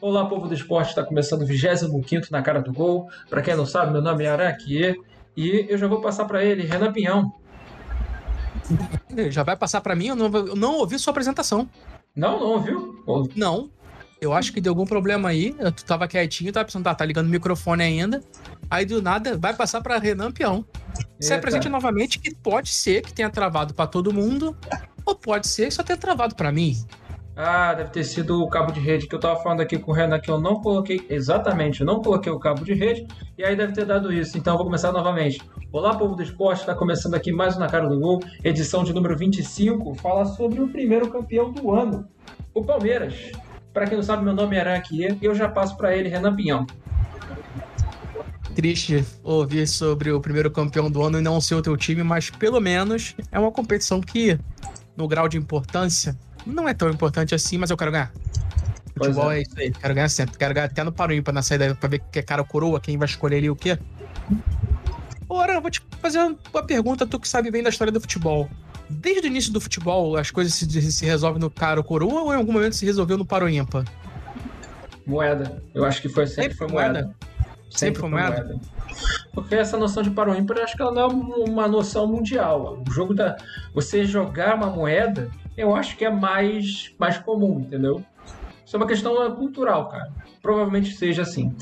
Olá, povo do esporte, está começando o 25 na cara do gol. Para quem não sabe, meu nome é Araquiê e eu já vou passar para ele, Renan Pinhão. Já vai passar para mim? Eu não, eu não ouvi sua apresentação. Não, não ouviu? Não. Eu acho que deu algum problema aí. Tu tava quietinho, tava pensando, tá, tá ligando o microfone ainda. Aí do nada vai passar para Renan Peão. Se apresente novamente, que pode ser que tenha travado para todo mundo, ou pode ser que só tenha travado para mim. Ah, deve ter sido o cabo de rede que eu tava falando aqui com o Renan que eu não coloquei exatamente, eu não coloquei o cabo de rede e aí deve ter dado isso. Então vou começar novamente. Olá, povo do esporte, está começando aqui mais um Na Cara do Gol, edição de número 25, fala sobre o primeiro campeão do ano, o Palmeiras. Para quem não sabe, meu nome é Aranquier e eu já passo para ele, Renan Pinhão. Triste ouvir sobre o primeiro campeão do ano e não ser o teu time, mas pelo menos é uma competição que, no grau de importância, não é tão importante assim, mas eu quero ganhar. Futebol é. é. isso aí, quero ganhar sempre. Quero ganhar até no Paroímpa na saída pra ver que é cara ou coroa, quem vai escolher ali o quê. Ora, eu vou te fazer uma pergunta, tu que sabe bem da história do futebol. Desde o início do futebol, as coisas se, se resolvem no cara ou coroa ou em algum momento se resolveu no Paroímpa? Moeda. Eu acho que foi sempre, sempre foi moeda. moeda. Sempre, sempre foi moeda. moeda. Porque essa noção de paro ímpar, eu acho que ela não é uma noção mundial. O jogo da. Você jogar uma moeda eu acho que é mais, mais comum, entendeu? Isso é uma questão cultural, cara. Provavelmente seja assim.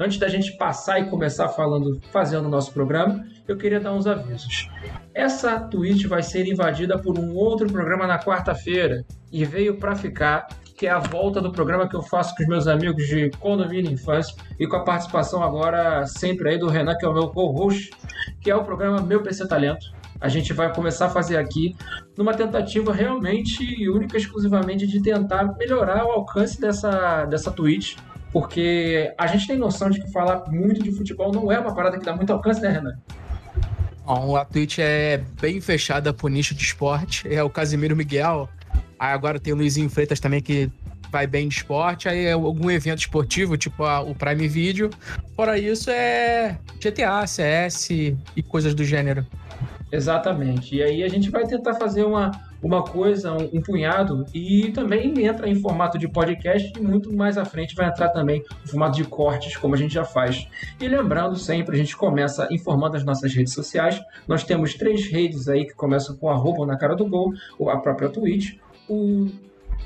Antes da gente passar e começar falando, fazendo o nosso programa, eu queria dar uns avisos. Essa Twitch vai ser invadida por um outro programa na quarta-feira e veio para ficar, que é a volta do programa que eu faço com os meus amigos de Condomínio Infância e com a participação agora sempre aí do Renan, que é o meu co-host, que é o programa Meu PC Talento a gente vai começar a fazer aqui numa tentativa realmente única exclusivamente de tentar melhorar o alcance dessa, dessa Twitch, porque a gente tem noção de que falar muito de futebol não é uma parada que dá muito alcance, né, Renan? Bom, a Twitch é bem fechada pro nicho de esporte, é o Casimiro Miguel, aí agora tem o Luizinho Freitas também que vai bem de esporte, aí é algum evento esportivo, tipo a, o Prime Video. Fora isso, é GTA, CS e coisas do gênero. Exatamente. E aí a gente vai tentar fazer uma, uma coisa, um, um, punhado, e também entra em formato de podcast, e muito mais à frente vai entrar também em formato de cortes, como a gente já faz. E lembrando sempre, a gente começa informando as nossas redes sociais. Nós temos três redes aí que começam com arroba na cara do gol, a própria Twitch, o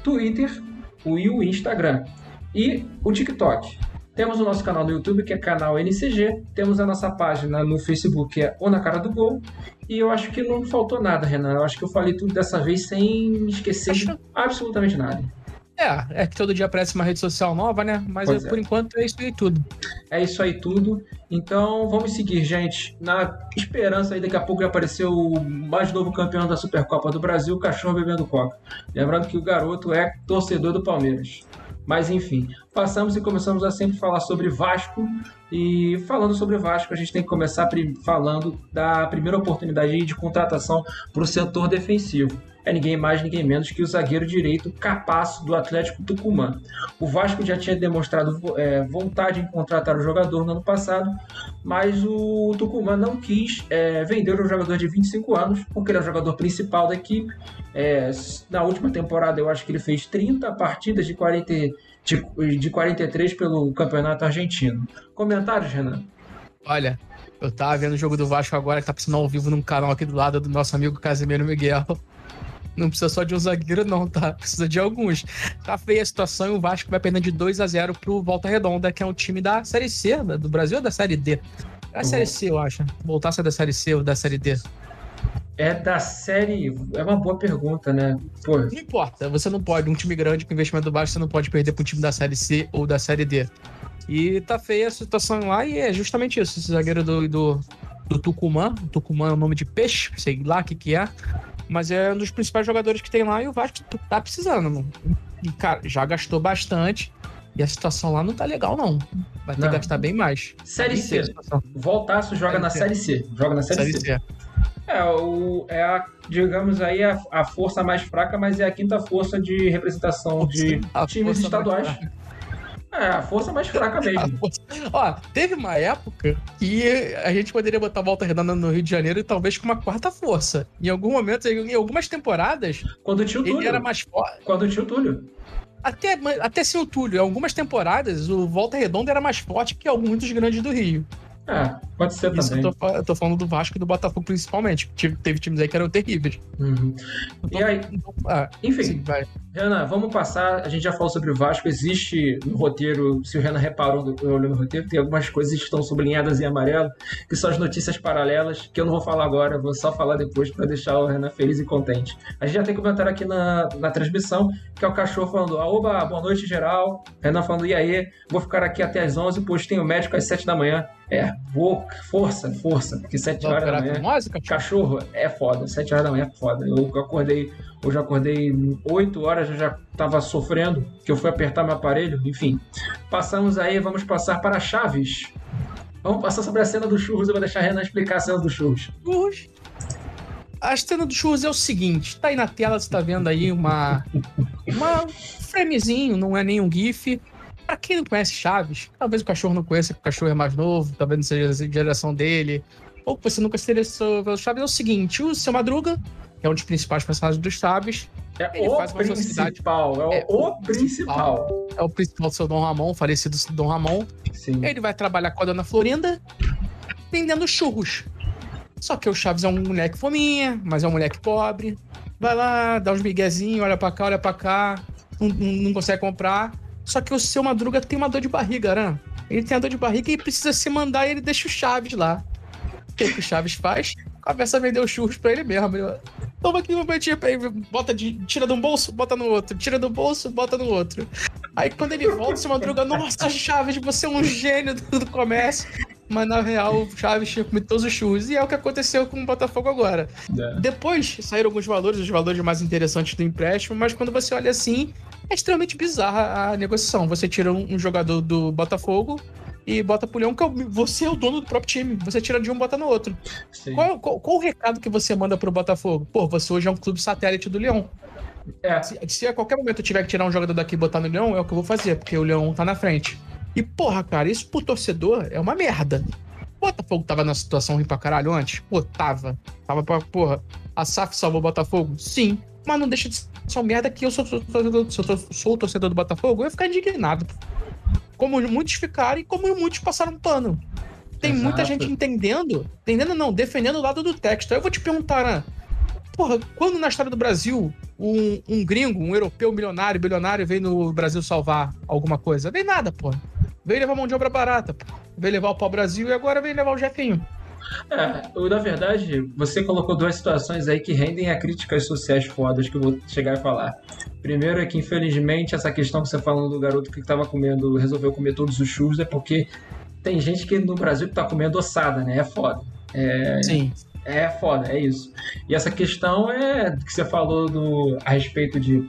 Twitter o, e o Instagram. E o TikTok. Temos o nosso canal no YouTube, que é canal NCG. Temos a nossa página no Facebook, que é O Na Cara do Gol. E eu acho que não faltou nada, Renan. Eu acho que eu falei tudo dessa vez sem esquecer acho... absolutamente nada. É, é que todo dia aparece uma rede social nova, né? Mas eu, é. por enquanto é isso aí tudo. É isso aí tudo. Então vamos seguir, gente. Na esperança aí, daqui a pouco vai aparecer o mais novo campeão da Supercopa do Brasil, o cachorro bebendo coca. Lembrando que o garoto é torcedor do Palmeiras. Mas enfim, passamos e começamos a sempre falar sobre Vasco. E falando sobre Vasco, a gente tem que começar falando da primeira oportunidade de contratação para o setor defensivo. É ninguém mais, ninguém menos que o zagueiro direito Capasso do Atlético Tucumã. O Vasco já tinha demonstrado é, vontade em contratar o jogador no ano passado, mas o Tucumã não quis é, vender o jogador de 25 anos, porque ele é o jogador principal da equipe. É, na última temporada, eu acho que ele fez 30 partidas de 40 de, de 43 pelo Campeonato Argentino. Comentários, Renan? Olha, eu tava vendo o jogo do Vasco agora, que tá passando ao vivo num canal aqui do lado do nosso amigo Casimiro Miguel. Não precisa só de um zagueiro, não, tá? Precisa de alguns. Tá feia a situação e o Vasco vai perdendo de 2 a 0 pro Volta Redonda, que é um time da Série C, do Brasil ou da Série D? É a Série C, eu acho. Voltar a ser da Série C ou da Série D? É da série. É uma boa pergunta, né? Pô. Não importa, você não pode. Um time grande com investimento baixo, você não pode perder para um time da série C ou da série D. E tá feia a situação lá e é justamente isso. Esse zagueiro do, do, do Tucumã. Tucumã é o nome de peixe, sei lá o que, que é. Mas é um dos principais jogadores que tem lá e o Vasco tá precisando, mano. E, cara, já gastou bastante. E a situação lá não tá legal, não. Vai ter não. que gastar bem mais. Série C. Voltaço joga série na C. Série C. Joga na Série, série C. C. É, o, é a, digamos aí, a, a força mais fraca, mas é a quinta força de representação de a times estaduais. É, a força mais fraca mesmo. Ó, teve uma época que a gente poderia botar a Volta Redonda no Rio de Janeiro e talvez com uma quarta força. Em algum momento, em algumas temporadas, quando tinha o Túlio. ele era mais forte. Quando tinha o Túlio. até, até sem o Túlio, em algumas temporadas, o Volta Redonda era mais forte que alguns dos grandes do Rio. É, pode ser Isso também. Eu tô, eu tô, falando do Vasco e do Botafogo principalmente. Teve, teve times aí que eram terríveis. Uhum. Tô, e aí, ah, enfim, vai. Renan, vamos passar. A gente já falou sobre o Vasco. Existe no roteiro, se o Renan reparou olhando no roteiro, tem algumas coisas que estão sublinhadas em amarelo, que são as notícias paralelas, que eu não vou falar agora, vou só falar depois para deixar o Renan feliz e contente. A gente já tem comentário aqui na, na transmissão, que é o cachorro falando: Aoba, boa noite, geral. Renan falando: e aí, vou ficar aqui até as 11, pois tenho médico às 7 da manhã. É, vou, força, força, porque 7 horas da manhã. Cachorro é foda, 7 horas da manhã é foda. Eu acordei, eu já acordei 8 horas, eu já tava sofrendo, que eu fui apertar meu aparelho, enfim. Passamos aí, vamos passar para Chaves. Vamos passar sobre a cena do churros, eu vou deixar a Renan explicar a cena do churros. Churros. A cena do churros é o seguinte, tá aí na tela, você tá vendo aí uma. uma framezinho, não é nem um GIF Pra quem não conhece Chaves, talvez o cachorro não conheça, porque o cachorro é mais novo, talvez não seja a geração dele, ou você nunca se interessou pelo Chaves, é o seguinte: o seu Madruga, que é um dos principais personagens dos Chaves, é ele o faz uma principal, é o, é o principal. principal. É o principal do seu Dom Ramon, falecido Dom Ramon. Sim. Ele vai trabalhar com a dona Florinda, vendendo churros. Só que o Chaves é um moleque fominha, mas é um moleque pobre. Vai lá, dá uns miguezinhos, olha pra cá, olha pra cá, não, não consegue comprar. Só que o seu Madruga tem uma dor de barriga, né? Ele tem a dor de barriga e precisa se mandar e ele deixa o Chaves lá. O que, que o Chaves faz? Começa a vender os churros pra ele mesmo. Toma aqui um momentinho pra ele. Bota de, tira de um bolso, bota no outro. Tira do bolso, bota no outro. Aí quando ele volta, seu Madruga, nossa, Chaves, você é um gênio do, do comércio. Mas na real, o Chaves tinha comido todos os churros. E é o que aconteceu com o Botafogo agora. É. Depois saíram alguns valores, os valores mais interessantes do empréstimo, mas quando você olha assim, é extremamente bizarra a negociação. Você tira um, jogador do Botafogo e bota pro Leão, que é você é o dono do próprio time. Você tira de um bota no outro. Qual, qual, qual, o recado que você manda pro Botafogo? Pô, você hoje é um clube satélite do Leão. É. Se, se, a qualquer momento eu tiver que tirar um jogador daqui e botar no Leão, é o que eu vou fazer, porque o Leão tá na frente. E, porra, cara, isso pro torcedor é uma merda. O Botafogo tava na situação ruim pra caralho antes? Pô, tava. Tava pra, porra, a SAF salvou o Botafogo? Sim. Mas não deixa de ser uma merda que eu sou, sou, sou, sou, torcedor do Botafogo, eu ia ficar indignado. Como muitos ficaram e como muitos passaram pano. Tem Exato. muita gente entendendo, entendendo não, defendendo o lado do texto. Aí eu vou te perguntar, né? Porra, quando na história do Brasil um, um gringo, um europeu milionário, bilionário veio no Brasil salvar alguma coisa? Nem nada, porra. Veio levar mão de obra barata, porra. Veio levar o pau-brasil e agora veio levar o Jefinho. É, na verdade, você colocou duas situações aí que rendem a críticas sociais fodas que eu vou chegar a falar. Primeiro é que, infelizmente, essa questão que você falou do garoto que estava comendo, resolveu comer todos os churros, é porque tem gente que no Brasil que tá comendo ossada, né? É foda. É, Sim. É foda, é isso. E essa questão é que você falou do, a respeito de,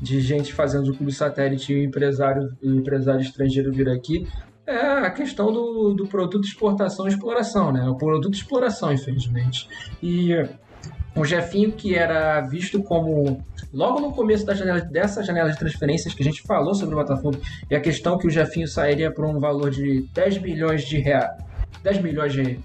de gente fazendo o clube satélite e o empresário, o empresário estrangeiro vir aqui é a questão do, do produto exportação e exploração, né? O produto exploração, infelizmente. E o Jefinho, que era visto como logo no começo da janela, dessa janela de transferências que a gente falou sobre o Botafogo, e a questão que o Jefinho sairia por um valor de 10 milhões de reais. 10 milhões de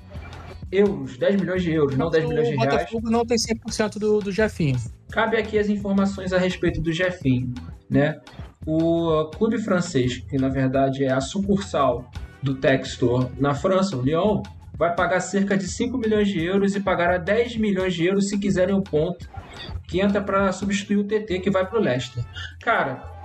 euros, 10 milhões de euros, não 10 milhões de reais. O Botafogo não tem 100% do, do Jefinho. Cabe aqui as informações a respeito do Jefinho, né? O clube francês, que na verdade é a sucursal do Textor na França, o Lyon, vai pagar cerca de 5 milhões de euros e pagará 10 milhões de euros se quiserem o ponto que entra para substituir o TT que vai para o Leicester. Cara,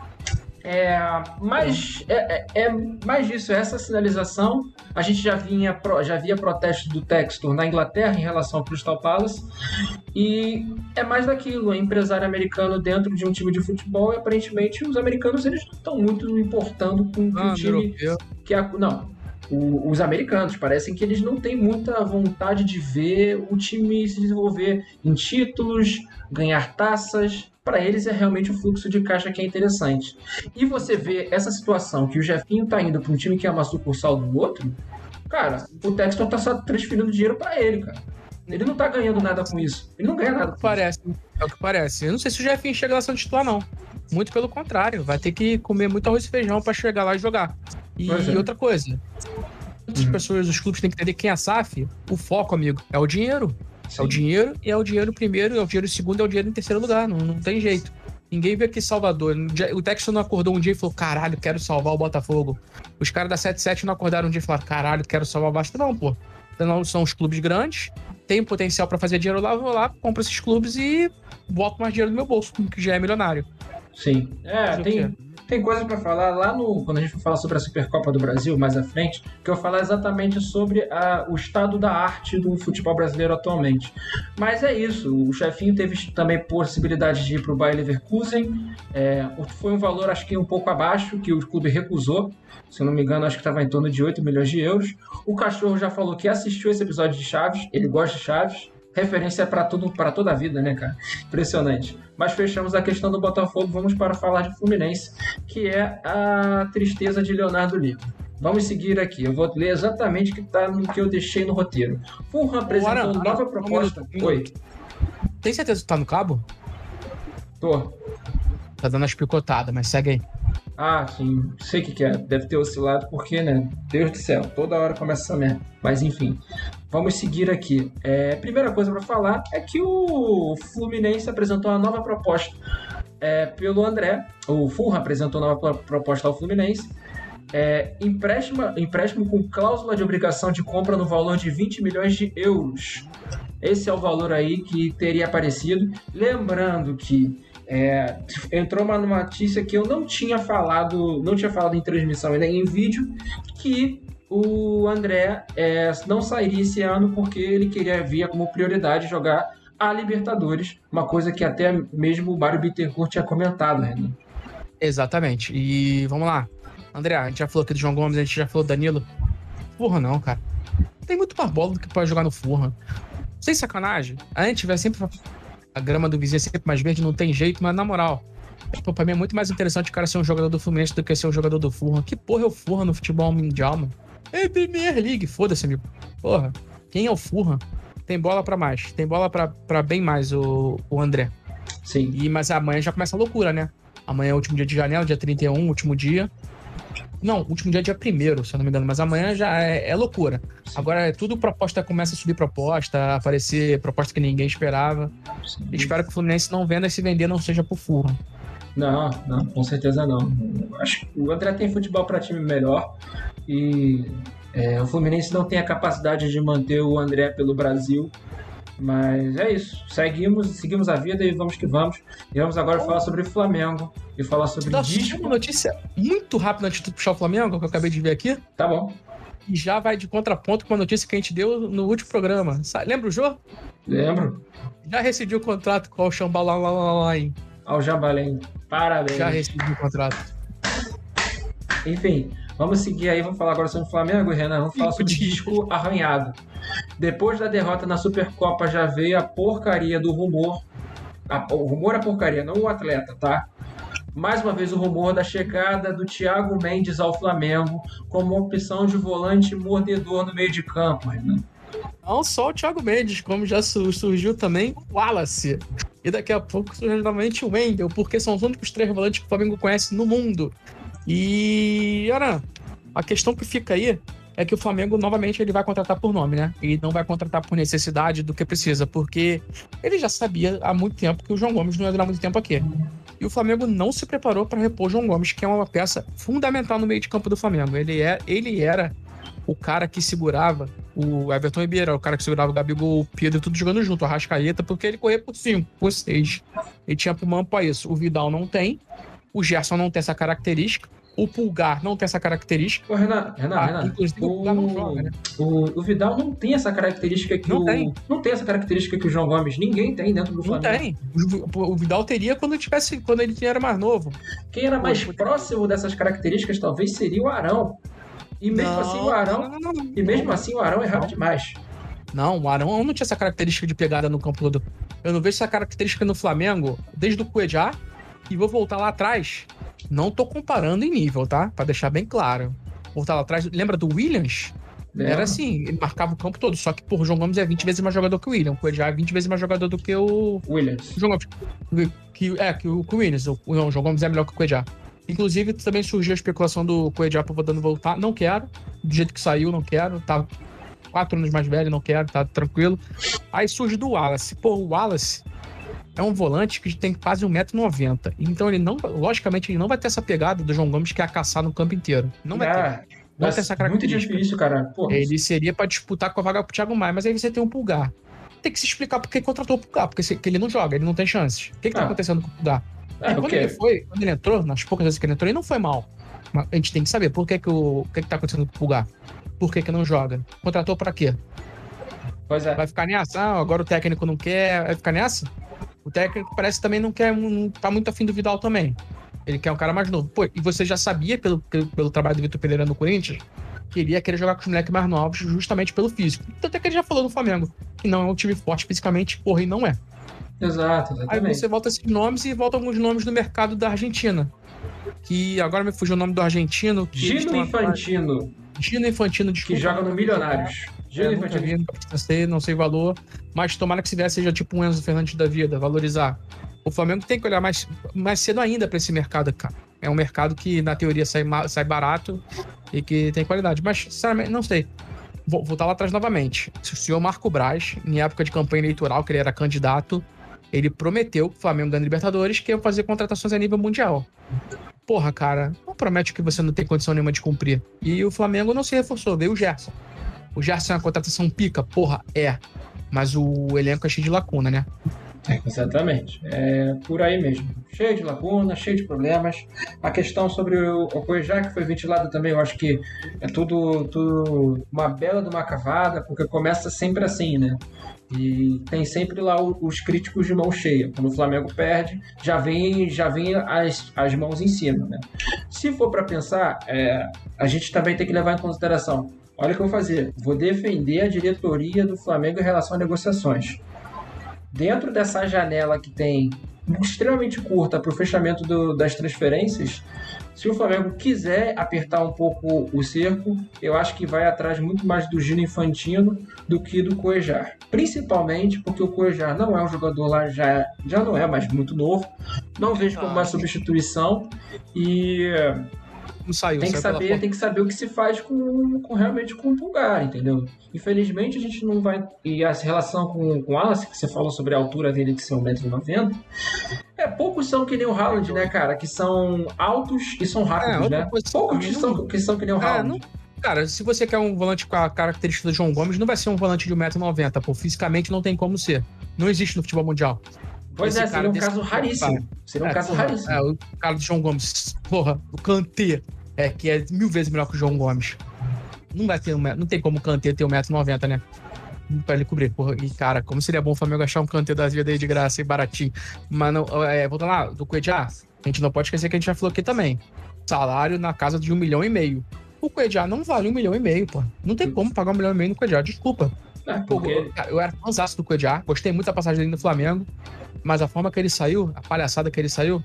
é, mas é, é, é, mais disso, essa sinalização. A gente já vinha já via protesto do Textor na Inglaterra em relação ao Crystal Palace. E é mais daquilo, é empresário americano dentro de um time de futebol e aparentemente os americanos eles não estão muito importando com ah, o time europeu. que a, não, o, os americanos parecem que eles não têm muita vontade de ver o time se desenvolver em títulos, ganhar taças para eles é realmente o fluxo de caixa que é interessante. E você vê essa situação que o Jefinho tá indo para um time que é uma sucursal do outro, cara, o Texton tá só transferindo dinheiro para ele, cara. Ele não tá ganhando nada com isso. Ele não ganha nada com parece, isso. É o que parece. Eu não sei se o Jefinho chega lá sendo titular, não. Muito pelo contrário. Vai ter que comer muito arroz e feijão para chegar lá e jogar. E, é. outra coisa. Muitas uhum. pessoas, os clubes têm que entender quem é a SAF. O foco, amigo, é o dinheiro. É o dinheiro e é o dinheiro primeiro, é o dinheiro segundo, é o dinheiro em terceiro lugar. Não, não tem jeito. Ninguém veio aqui Salvador. O Texas não acordou um dia e falou: caralho, quero salvar o Botafogo. Os caras da 77 não acordaram um dia e falaram: caralho, quero salvar o Basta. Não, pô. Então, são os clubes grandes, tem potencial para fazer dinheiro lá, vou lá, compro esses clubes e boto mais dinheiro no meu bolso, que já é milionário. Sim. É, tem, tem coisa para falar lá no. Quando a gente for falar sobre a Supercopa do Brasil, mais à frente, que eu vou falar exatamente sobre a, o estado da arte do futebol brasileiro atualmente. Mas é isso. O chefinho teve também possibilidade de ir para o Bayer Leverkusen. É, foi um valor, acho que um pouco abaixo, que o clube recusou. Se eu não me engano, acho que estava em torno de 8 milhões de euros. O cachorro já falou que assistiu esse episódio de Chaves, ele gosta de Chaves referência para tudo, para toda a vida, né, cara? Impressionante. Mas fechamos a questão do Botafogo, vamos para falar de Fluminense, que é a tristeza de Leonardo Lima. Vamos seguir aqui. Eu vou ler exatamente o que está no que eu deixei no roteiro. Fulham apresentou Ora, nova proposta. Um Oi. Tem certeza que tá no cabo? Tô. Tá dando as picotadas, mas segue aí. Ah, sim, sei o que, que é. Deve ter oscilado porque, né? Deus do céu, toda hora começa essa merda. Mas enfim, vamos seguir aqui. É, primeira coisa para falar é que o Fluminense apresentou uma nova proposta é, pelo André. O Fulham apresentou uma nova proposta ao Fluminense. É, empréstimo, empréstimo com cláusula de obrigação de compra no valor de 20 milhões de euros. Esse é o valor aí que teria aparecido. Lembrando que é, entrou uma notícia que eu não tinha falado, não tinha falado em transmissão e nem em vídeo, que o André é, não sairia esse ano porque ele queria via como prioridade jogar a Libertadores, uma coisa que até mesmo o Mário Bittencourt tinha comentado, Renan. Exatamente. E vamos lá. André, a gente já falou aqui do João Gomes, a gente já falou do Danilo. Furra não, cara. Tem muito mais bola do que pode jogar no Furra. Sem sacanagem. A gente vai sempre a grama do vizinho é sempre mais verde, não tem jeito, mas na moral, tipo, pra mim é muito mais interessante o cara ser um jogador do Fluminense do que ser um jogador do Fulham. Que porra é o Fulham no futebol mundial, mano? É Premier League, foda-se, amigo. Porra, quem é o Fulham? Tem bola para mais, tem bola para bem mais o, o André. Sim. E, mas amanhã já começa a loucura, né? Amanhã é o último dia de janela, dia 31, último dia. Não, último dia é dia primeiro, se eu não me engano, mas amanhã já é, é loucura. Sim. Agora é tudo proposta, começa a subir proposta, a aparecer proposta que ninguém esperava. Espero que o Fluminense não venda e se vender não seja por furro. Não, não, com certeza não. Acho que o André tem futebol para time melhor e é, o Fluminense não tem a capacidade de manter o André pelo Brasil. Mas é isso. Seguimos, seguimos a vida e vamos que vamos. E vamos agora falar sobre Flamengo e falar sobre Nossa, disco. Uma notícia muito rápida antes de puxar o Flamengo, que eu acabei de ver aqui. Tá bom. E já vai de contraponto com uma notícia que a gente deu no último programa. Lembra o Jô? Lembro. Já rescindiu o contrato com o Xambalalain. Ao Jambalém. Parabéns. Já rescindiu o contrato. Enfim, Vamos seguir aí, vamos falar agora sobre o Flamengo, Renan. Vamos falar sobre o disco arranhado. Depois da derrota na Supercopa já veio a porcaria do rumor. A, o rumor é porcaria, não o atleta, tá? Mais uma vez o rumor da chegada do Thiago Mendes ao Flamengo como opção de volante mordedor no meio de campo, Renan. Não só o Thiago Mendes, como já surgiu também o Wallace. E daqui a pouco surge novamente o Wendel, porque são os únicos três volantes que o Flamengo conhece no mundo. E, Aran, a questão que fica aí é que o Flamengo novamente ele vai contratar por nome, né? E não vai contratar por necessidade do que precisa, porque ele já sabia há muito tempo que o João Gomes não ia durar muito tempo aqui. E o Flamengo não se preparou para repor o João Gomes, que é uma peça fundamental no meio de campo do Flamengo. Ele, é, ele era o cara que segurava o Everton Ribeiro, o cara que segurava o Gabigol, o Pedro, tudo jogando junto, a Rascaeta, porque ele corria por 5, por 6. Ele tinha pulmão para isso. O Vidal não tem, o Gerson não tem essa característica. O Pulgar não tem essa característica. Ô, Renan, Renan, ah, Renan. Inclusive, o, o Pulgar não joga, né? O, o, Vidal não tem essa característica que não o. Tem. Não tem essa característica que o João Gomes. Ninguém tem dentro do Flamengo. Não tem. O, o Vidal teria quando, tivesse, quando ele era mais novo. Quem era mais Pô, próximo dessas características talvez seria o Arão. E mesmo não, assim o Arão. Não, não, e mesmo assim o Arão errava demais. Não, o Arão não tinha essa característica de pegada no campo todo. Eu não vejo essa característica no Flamengo desde o Cuejá. E vou voltar lá atrás não tô comparando em nível, tá? Pra deixar bem claro. Voltar lá atrás, lembra do Williams? É. Era assim, ele marcava o campo todo, só que, por o João Gomes é 20 vezes mais jogador que o William. O Coedjar é 20 vezes mais jogador do que o. Williams. O João Gomes. Que, é, que o, que o Williams. O, o João Gomes é melhor que o Coedjar. Inclusive, também surgiu a especulação do Coedjar podendo voltar. Não quero. Do jeito que saiu, não quero. Tá quatro anos mais velho, não quero, tá tranquilo. Aí surge do Wallace. Pô, o Wallace é um volante que tem quase 1,90m. Então ele não, logicamente, ele não vai ter essa pegada do João Gomes que é a caçar no campo inteiro. Não vai É, ter. Não vai ter essa característica. Muito difícil, cara. Ele seria pra disputar com a vaga pro Thiago Maia, mas aí você tem um Pulgar. Tem que se explicar por que contratou o Pulgar, porque se- ele não joga, ele não tem chances. O que, que tá Ah. acontecendo com o Pulgar? E quando porque- ele foi, quando ele entrou, nas poucas vezes que ele entrou, ele não foi mal. Mas a gente tem que saber por que, que, o, o que, que tá acontecendo com o Pulgar. Por que, que não joga? Contratou pra quê? Pois é. Vai ficar nessa? Ah, agora o técnico não quer. Vai ficar nessa? O técnico parece que também não quer. Não tá muito afim do Vidal também. Ele quer um cara mais novo. Pô, e você já sabia, pelo, pelo, pelo trabalho do Vitor Pereira no Corinthians, que ele ia querer jogar com os moleques mais novos, justamente pelo físico. Tanto é que ele já falou no Flamengo, que não é um time forte fisicamente, porra, e não é. Exato, Aí exatamente. você volta esses nomes e volta alguns nomes do mercado da Argentina. Que agora me fugiu o nome do argentino. Gino Infantino, Gino Infantino, que desculpa. joga no Milionários. Gino É, Infantino. nunca pensei, não sei o valor. Mas tomara que se vier seja tipo um Enzo Fernandes da vida, valorizar. O Flamengo tem que olhar mais, mais cedo ainda para esse mercado, cara. É um mercado que, na teoria, sai, sai barato e que tem qualidade. Mas, sinceramente, não sei. Vou voltar lá atrás novamente. Se o senhor Marco Braz, em época de campanha eleitoral, que ele era candidato, ele prometeu que o Flamengo ganha Libertadores que ia fazer contratações a nível mundial. Porra, cara, não promete o que você não tem condição nenhuma de cumprir. E o Flamengo não se reforçou, veio o Gerson. O Gerson é uma contratação pica? Porra, é. Mas o elenco é cheio de lacuna, né? É, exatamente. É por aí mesmo. Cheio de lacunas, cheio de problemas. A questão sobre o, o que foi ventilado também, eu acho que é tudo, tudo uma bela de uma cavada, porque começa sempre assim, né? E tem sempre lá os críticos de mão cheia. Quando o Flamengo perde, já vem, já vem as, as mãos em cima, né? Se for para pensar, é, a gente também tem que levar em consideração. Olha o que eu vou fazer. Vou defender a diretoria do Flamengo em relação a negociações dentro dessa janela que tem extremamente curta para o fechamento do- das transferências, se o Flamengo quiser apertar um pouco o cerco, eu acho que vai atrás muito mais do Gino Infantino do que do Coejar. Principalmente porque o Coejar não é um jogador lá, já, já não é mais muito novo, não vejo como uma substituição e Não saiu, tem que saiu saber, tem que saber o que se faz com, com realmente com o Pulgar, entendeu? Infelizmente a gente não vai. E a relação com, com o Wallace, que você falou sobre a altura dele de ser 1,90m, é, poucos são que nem o Haaland, né, cara? Que são altos e são rápidos, É, né? Poucos que são, que são que nem o É, Haaland. não- Cara, se você quer um volante com a característica do João Gomes, não vai ser um volante de 1,90m, pô. Fisicamente não tem como ser. Não existe no futebol mundial. Pois esse é, seria um caso raríssimo. Seria um É, caso porra, raríssimo. É, o cara do João Gomes. Porra, o Kanté. É, que é mil vezes melhor que o João Gomes. Não vai ter um Não tem como o Kanté ter 1,90m, né? Pra ele cobrir. Porra, e cara, como seria bom o Flamengo achar um Kanté da vida aí de graça e baratinho. Mas não, é, voltando lá, do Cuejá, a gente não pode esquecer que a gente já falou aqui também. Salário na casa de um milhão e meio. O Cuejá não vale um milhão e meio, pô. Não tem como pagar um milhão e meio no Cuejá, desculpa. É, porque cara, eu era fãzaço do Cuejá, gostei muito da passagem dele no Flamengo, mas a forma que ele saiu, a palhaçada que ele saiu,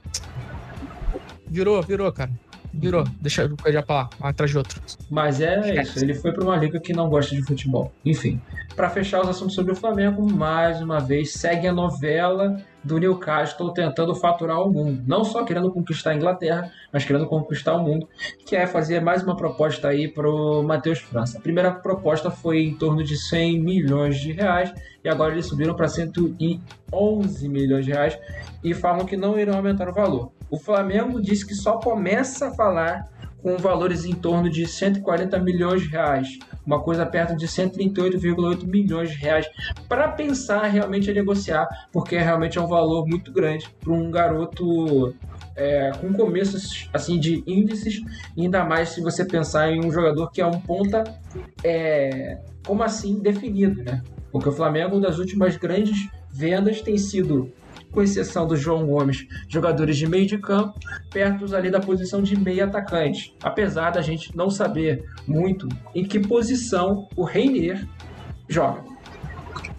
virou, virou, cara. Virou. Deixa o Cuejá pra lá, atrás de outro. Mas é isso, ele foi para uma liga que não gosta de futebol. Enfim, para fechar os assuntos sobre o Flamengo, mais uma vez segue a novela do Newcastle tentando faturar o mundo. Não só querendo conquistar a Inglaterra, mas querendo conquistar o mundo, que é fazer mais uma proposta aí pro Matheus França. A primeira proposta foi em torno de 100 milhões de reais e agora eles subiram para 111 milhões de reais e falam que não irão aumentar o valor. O Flamengo disse que só começa a falar com valores em torno de 140 milhões de reais, uma coisa perto de 138,8 milhões de reais, para pensar realmente em negociar, porque realmente é um valor muito grande para um garoto é, com começos assim de índices, ainda mais se você pensar em um jogador que é um ponta, é, como assim definido, né? Porque o Flamengo das últimas grandes vendas tem sido com exceção do João Gomes, jogadores de meio de campo, perto ali da posição de meio atacante. Apesar da gente não saber muito em que posição o Reinier joga.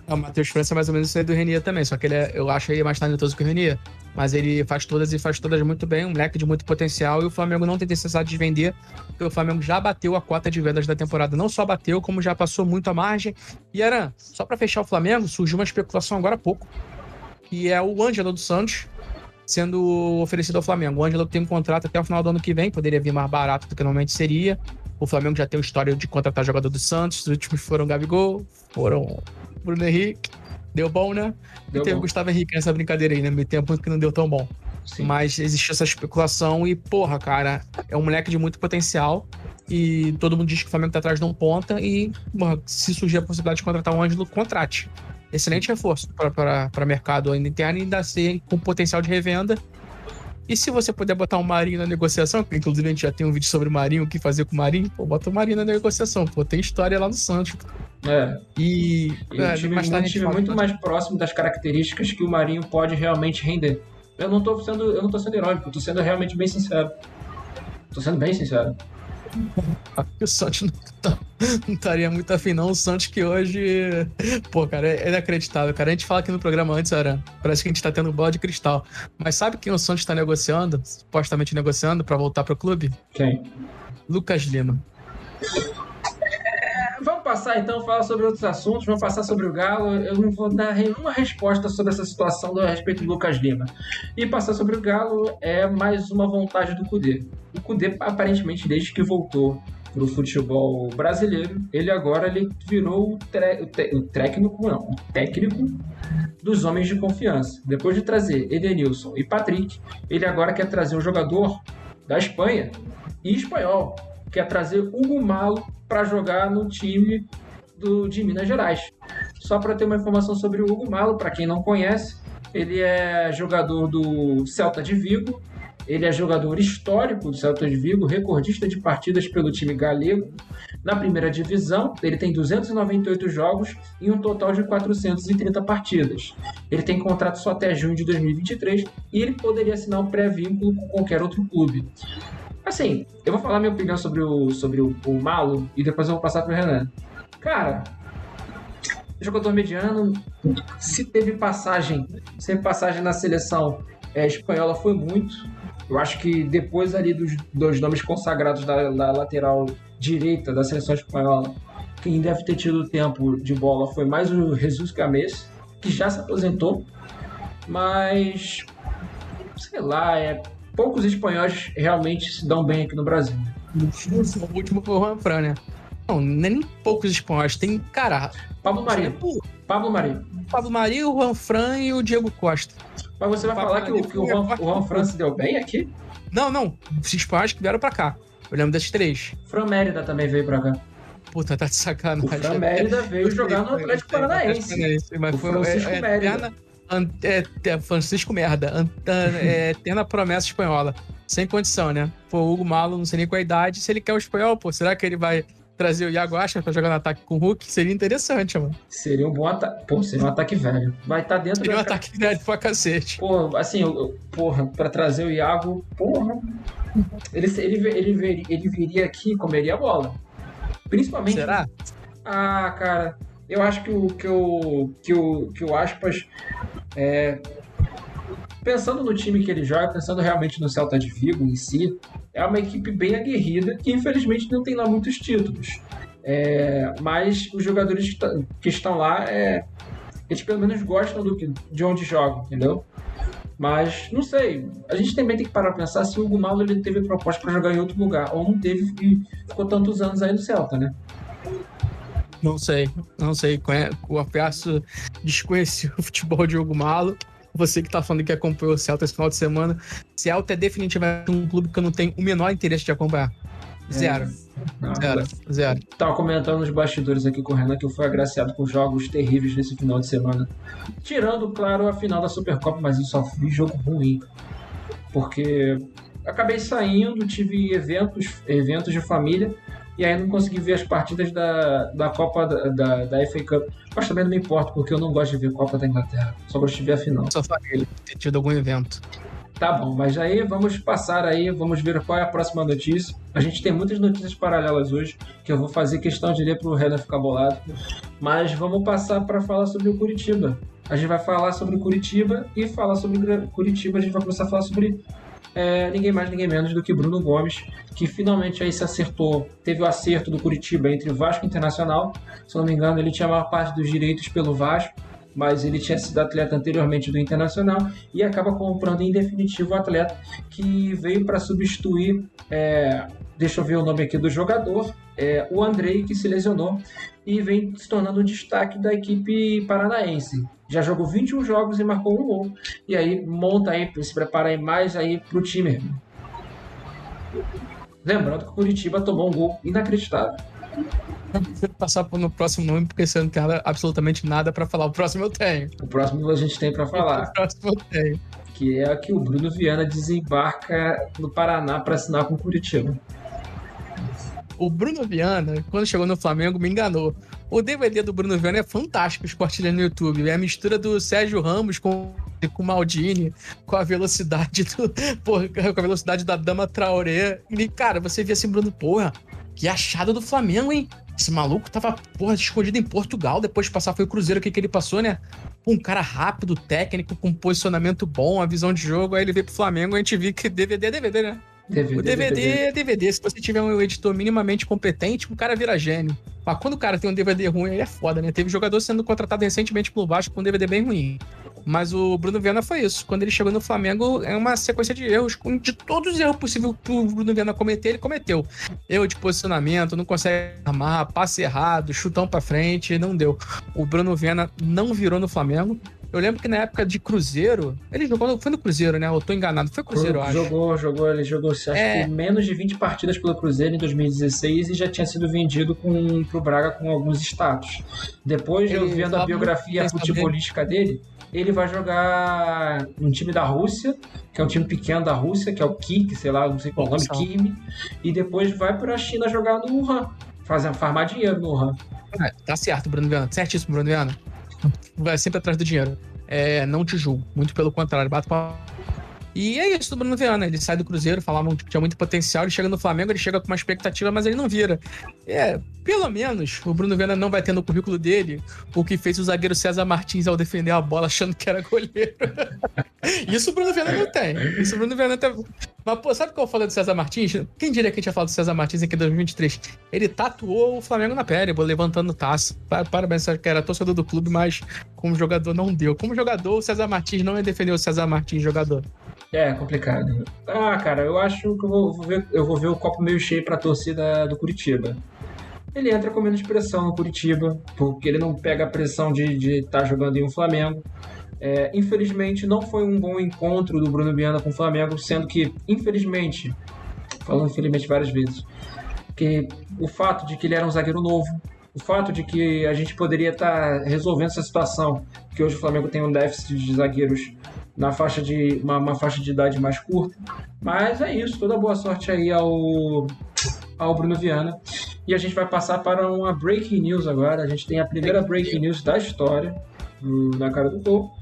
O Matheus França é mais ou menos isso aí do Renier também, só que ele é- eu acho ele mais talentoso que o Renier. Mas ele faz todas e faz todas muito bem, um moleque de muito potencial, e o Flamengo não tem necessidade de vender, porque o Flamengo já bateu a cota de vendas da temporada. Não só bateu, como já passou muito a margem. E Aran, só para fechar o Flamengo, surgiu uma especulação agora há pouco, que é o Ângelo dos Santos sendo oferecido ao Flamengo. O Ângelo tem um contrato até o final do ano que vem, poderia vir mais barato do que normalmente seria. O Flamengo já tem uma história de contratar jogador do Santos, os últimos foram Gabigol, foram Bruno Henrique, deu bom, né? Deu e teve o Gustavo Henrique nessa brincadeira aí, né? Meio tempo que não deu tão bom. Sim. Mas existe essa especulação e, porra, cara, é um moleque de muito potencial. E todo mundo diz que o Flamengo tá atrás de um ponta. E, porra, se surgir a possibilidade de contratar um Ângelo, contrate. Excelente reforço para mercado ainda interno e ainda ser com potencial de revenda. E se você puder botar um Marinho na negociação, que inclusive a gente já tem um vídeo sobre o Marinho, o que fazer com o Marinho, pô, bota o Marinho na negociação, pô, tem história lá no Santos. É. E, e é, um time, mais um time muito mais próximo das características que o Marinho pode realmente render. Eu não tô sendo, eu não tô sendo irônico, eu tô sendo realmente bem sincero. Tô sendo bem sincero. o Santos não, tá, não estaria muito afim, não. O Santos que hoje. Pô, cara, é inacreditável, cara. A gente fala aqui no programa antes, era. Parece que a gente tá tendo bola de cristal. Mas sabe quem o Santos tá negociando? Supostamente negociando para voltar pro clube? Quem? Lucas Lima passar então, falar sobre outros assuntos, vamos passar sobre o Galo. Eu não vou dar nenhuma resposta sobre essa situação a respeito do Lucas Lima. E passar sobre o Galo é mais uma vontade do Cudê. O Cudê, aparentemente, desde que voltou para o futebol brasileiro, ele agora ele virou o, o, o técnico, não, o técnico dos homens de confiança. Depois de trazer Edenilson e Patrick, ele agora quer trazer um jogador da Espanha e espanhol, quer trazer Hugo Malo para jogar no time do, de Minas Gerais. Só para ter uma informação sobre o Hugo Malo, para quem não conhece, ele é jogador do Celta de Vigo, ele é jogador histórico do Celta de Vigo, recordista de partidas pelo time galego. Na primeira divisão, ele tem 298 jogos e um total de 430 partidas. Ele tem contrato só até junho de 2023 e ele poderia assinar um pré-vínculo com qualquer outro clube. Assim, eu vou falar minha opinião sobre o, sobre o, o Malo e depois eu vou passar pro Renan. Cara, jogador mediano, se teve passagem, se teve passagem na seleção é, espanhola foi muito. Eu acho que depois ali dos, dos nomes consagrados da, da lateral direita da seleção espanhola, quem deve ter tido tempo de bola foi mais o Jesus Cames, que já se aposentou, mas sei lá, é poucos espanhóis realmente se dão bem aqui no Brasil. O último foi o Juan Fran, né? Não, nem poucos espanhóis. Tem, cara... Pablo Maria. Pablo Maria. Pablo Maria, o Juan Fran e o Diego Costa. Mas você vai falar que, o, que o, Juan, o Juan Fran se deu bem aqui? Não, não. Os espanhóis que vieram pra cá. Eu lembro desses três. Fran Mérida também veio pra cá. Puta, tá de sacanagem. O Fran Mérida veio jogar no Atlético Paranaense. Mas foi Francisco é, é, Mérida. É, é, Francisco Merda, é, tendo a promessa espanhola. Sem condição, né? Pô, o Hugo Malo, não sei nem qual a idade. Se ele quer o espanhol, pô, será que ele vai trazer o Iago Aspas pra jogar no ataque com o Hulk? Seria interessante, mano. Seria um bom ataque. Pô, seria um ataque velho. Vai estar tá dentro Seria um ataque velho pra cacete. Pô, assim, eu, porra, pra trazer o Iago, porra. Ele, ele, ele, ele, ele viria aqui e comeria a bola. Principalmente. Será? Ah, cara. Eu acho que o, que o, que o, que o Aspas é, pensando no time que ele joga, pensando realmente no Celta de Vigo em si, é uma equipe bem aguerrida que infelizmente não tem lá muitos títulos. É, mas os jogadores que estão lá, é, eles pelo menos gostam do que, de onde jogam, entendeu? Mas não sei, a gente também tem que parar pra pensar se o Hugo Malo ele teve proposta para jogar em outro lugar ou não teve e ficou tantos anos aí no Celta, né? Não sei, não sei. O Afiaço desconhecia o futebol de Hugo Malo. Você que tá falando que acompanhou o Celta esse final de semana. Celta é definitivamente um clube que eu não tenho o menor interesse de acompanhar. Zero. É. Zero. Zero. Tava comentando nos bastidores aqui com o Renan que eu fui agraciado com jogos terríveis nesse final de semana. Tirando, claro, a final da Supercopa, mas eu só vi jogo ruim. Porque acabei saindo, tive eventos, eventos de família e aí não consegui ver as partidas da, da Copa da, da, da FA Cup. Mas também não me importa, porque eu não gosto de ver Copa da Inglaterra. Só gosto de ver a final. Só família, ter tido algum evento. Tá bom, mas aí vamos passar aí, vamos ver qual é a próxima notícia. A gente tem muitas notícias paralelas hoje, que eu vou fazer questão de ler para o Renan ficar bolado. Mas vamos passar para falar sobre o Curitiba. A gente vai falar sobre o Curitiba e falar sobre Curitiba, a gente vai começar a falar sobre é, ninguém mais, ninguém menos do que Bruno Gomes, que finalmente aí se acertou, teve o acerto do Curitiba entre Vasco e Internacional. Se não me engano, ele tinha a maior parte dos direitos pelo Vasco, mas ele tinha sido atleta anteriormente do Internacional e acaba comprando em definitivo o atleta que veio para substituir. É, deixa eu ver o nome aqui do jogador, é, o Andrei, que se lesionou e vem se tornando um destaque da equipe paranaense. Já jogou 21 jogos e marcou um gol. E aí monta aí, se prepara aí mais aí pro time. Lembrando que o Curitiba tomou um gol inacreditável. Eu prefiro passar no próximo nome, porque você não tem absolutamente nada para falar. O próximo eu tenho. O próximo a gente tem para falar. O próximo eu tenho. Que é que o Bruno Viana desembarca no Paraná para assinar com o Curitiba. O Bruno Viana, quando chegou no Flamengo, me enganou. O DVD do Bruno Viana é fantástico, compartilhando no YouTube. É a mistura do Sérgio Ramos com com o Maldini, com a velocidade do. Porra, com a velocidade da Dama Traoré. E, cara, você via assim, Bruno, porra, que achada do Flamengo, hein? Esse maluco tava, porra, escondido em Portugal. Depois de passar, foi o Cruzeiro que, que ele passou, né? Um cara rápido, técnico, com posicionamento bom, a visão de jogo. Aí ele veio pro Flamengo a gente viu que DVD é DVD, né? DVD, o DVD, é DVD. Se você tiver um editor minimamente competente, o cara vira gênio. Mas quando o cara tem um DVD ruim, aí é foda, né? Teve jogador sendo contratado recentemente pelo Vasco com um DVD bem ruim. Mas o Bruno Viana foi isso. Quando ele chegou no Flamengo, é uma sequência de erros. De todos os erros possíveis que o Bruno Viana cometer, ele cometeu. Erro de posicionamento, não consegue armar, passe errado, chutão pra frente, não deu. O Bruno Viana não virou no Flamengo. Eu lembro que na época de Cruzeiro, ele jogou, foi no Cruzeiro, né? Eu tô enganado, foi Cruzeiro, acho. Jogou, jogou, ele jogou, acho é... que menos de 20 partidas pelo Cruzeiro em 2016 e já tinha sido vendido com, pro Braga com alguns status. Depois, ele eu vendo a biografia futebolística dele, ele vai jogar no time da Rússia, que é um time pequeno da Rússia, que é o Kik, sei lá, não sei qual é o nome, Kimi, e depois vai para a China jogar no Wuhan, fazer, farmar dinheiro no Wuhan. É, tá certo, Bruno Viana. Certíssimo, Bruno Viana. Vai sempre atrás do dinheiro. É, não te julgo, muito pelo contrário, bato pra e é isso do Bruno Viana. Ele sai do Cruzeiro, falavam que tinha muito potencial, ele chega no Flamengo, ele chega com uma expectativa, mas ele não vira. É, pelo menos o Bruno Viana não vai ter no currículo dele o que fez o zagueiro César Martins ao defender a bola achando que era goleiro. isso o Bruno Viana não tem. Isso o Bruno Viana tem. Mas, pô, sabe o que eu falei do César Martins? Quem diria que a gente ia falar do César Martins aqui em 2023? Ele tatuou o Flamengo na pele, levantando taça. Parabéns, que era torcedor do clube, mas como jogador não deu. Como jogador, o César Martins não ia defender o César Martins jogador. É, complicado. Ah, cara, eu acho que eu vou, ver, eu vou ver o copo meio cheio pra torcida do Curitiba. Ele entra com menos pressão no Curitiba, porque ele não pega a pressão de estar tá jogando em um Flamengo. É, infelizmente, não foi um bom encontro do Bruno Viana com o Flamengo, sendo que, infelizmente, falando infelizmente várias vezes, que o fato de que ele era um zagueiro novo, o fato de que a gente poderia estar tá resolvendo essa situação, que hoje o Flamengo tem um déficit de zagueiros na faixa de uma, uma, faixa de idade mais curta. Mas é isso, toda boa sorte aí ao, ao Bruno Viana. E a gente vai passar para uma breaking news agora. A gente tem a primeira breaking news da história do, na cara do gol.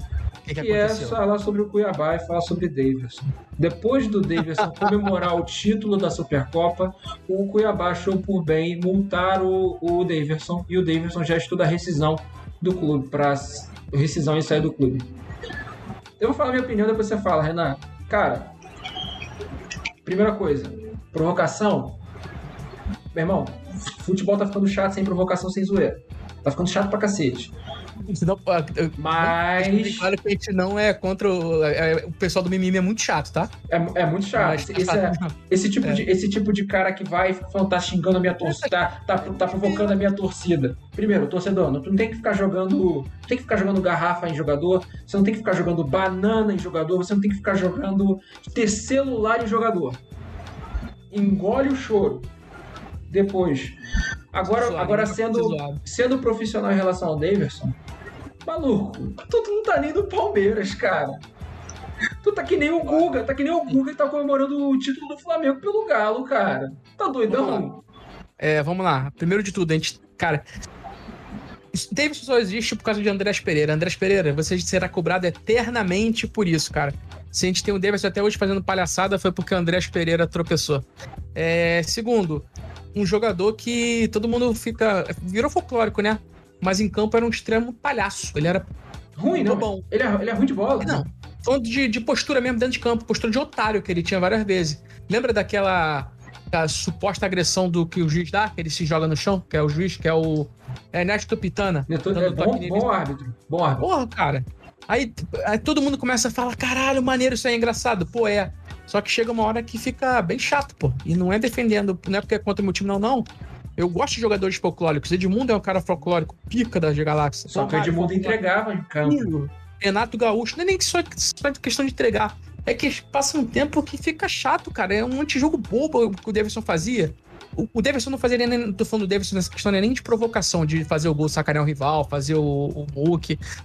Que, que, que é falar sobre o Cuiabá e falar sobre Davidson. Depois do Davidson comemorar o título da Supercopa, o Cuiabá achou por bem multar o, o Davidson e o Davidson já estuda a rescisão do clube, para rescisão e sair do clube. Eu vou falar minha opinião, depois você fala, Renan. Cara, primeira coisa, provocação. Meu irmão, futebol tá ficando chato sem provocação, sem zoeira. Tá ficando chato pra cacete. Não, mas. Claro que a gente não é contra o. É, é, o pessoal do mimimi é muito chato, tá? É, é muito chato. Mas, esse, é, esse, tipo é. De, esse tipo de cara que vai falando, tá xingando a minha torcida, tá, tá, tá, provocando a minha torcida. Primeiro, torcedor, não, tu não tem que ficar jogando. tem que ficar jogando garrafa em jogador, você não tem que ficar jogando banana em jogador, você não tem que ficar jogando. ter celular em jogador. Engole o choro. Depois. Agora, agora sendo, sendo profissional em relação ao Davidson, maluco, tu, não tá nem no Palmeiras, cara. Tu tá que nem o Guga, tá que nem o Guga que tá comemorando o título do Flamengo pelo Galo, cara. Tá doidão? É, vamos lá. Primeiro de tudo, a gente. Cara. Davidson só existe por causa de Andrés Pereira. Andrés Pereira, você será cobrado eternamente por isso, cara. Se a gente tem o Davidson até hoje fazendo palhaçada, foi porque o Andrés Pereira tropeçou. É, segundo, um jogador que todo mundo fica. Virou folclórico, né? Mas em campo era um extremo palhaço. Ele era. Ruim, não? Bom. Ele é, ele é ruim de bola. Não. Falando de, de postura mesmo dentro de campo, postura de otário que ele tinha várias vezes. Lembra daquela a suposta agressão do que o juiz dá, que ele se joga no chão, que é o juiz, que é o Ernesto Pitana. É, é bom, bom árbitro. Bom árbitro. Porra, cara. Aí, aí, todo mundo começa a falar: caralho, maneiro, isso aí é engraçado. Pô, é. Só que chega uma hora que fica bem chato, pô. E não é defendendo, não é porque é contra o meu time, não, não. Eu gosto de jogadores folclóricos. Edmundo é um cara folclórico, pica da galáxia. Só que o Edmundo entregava em campo. Renato Gaúcho, não é nem só, só questão de entregar. É que passa um tempo que fica chato, cara. É um antijogo bobo que o Davidson fazia. O, Davidson não fazia nem. Tô falando do Davidson nessa questão, é nem de provocação, de fazer o gol sacanear o rival, fazer o, o.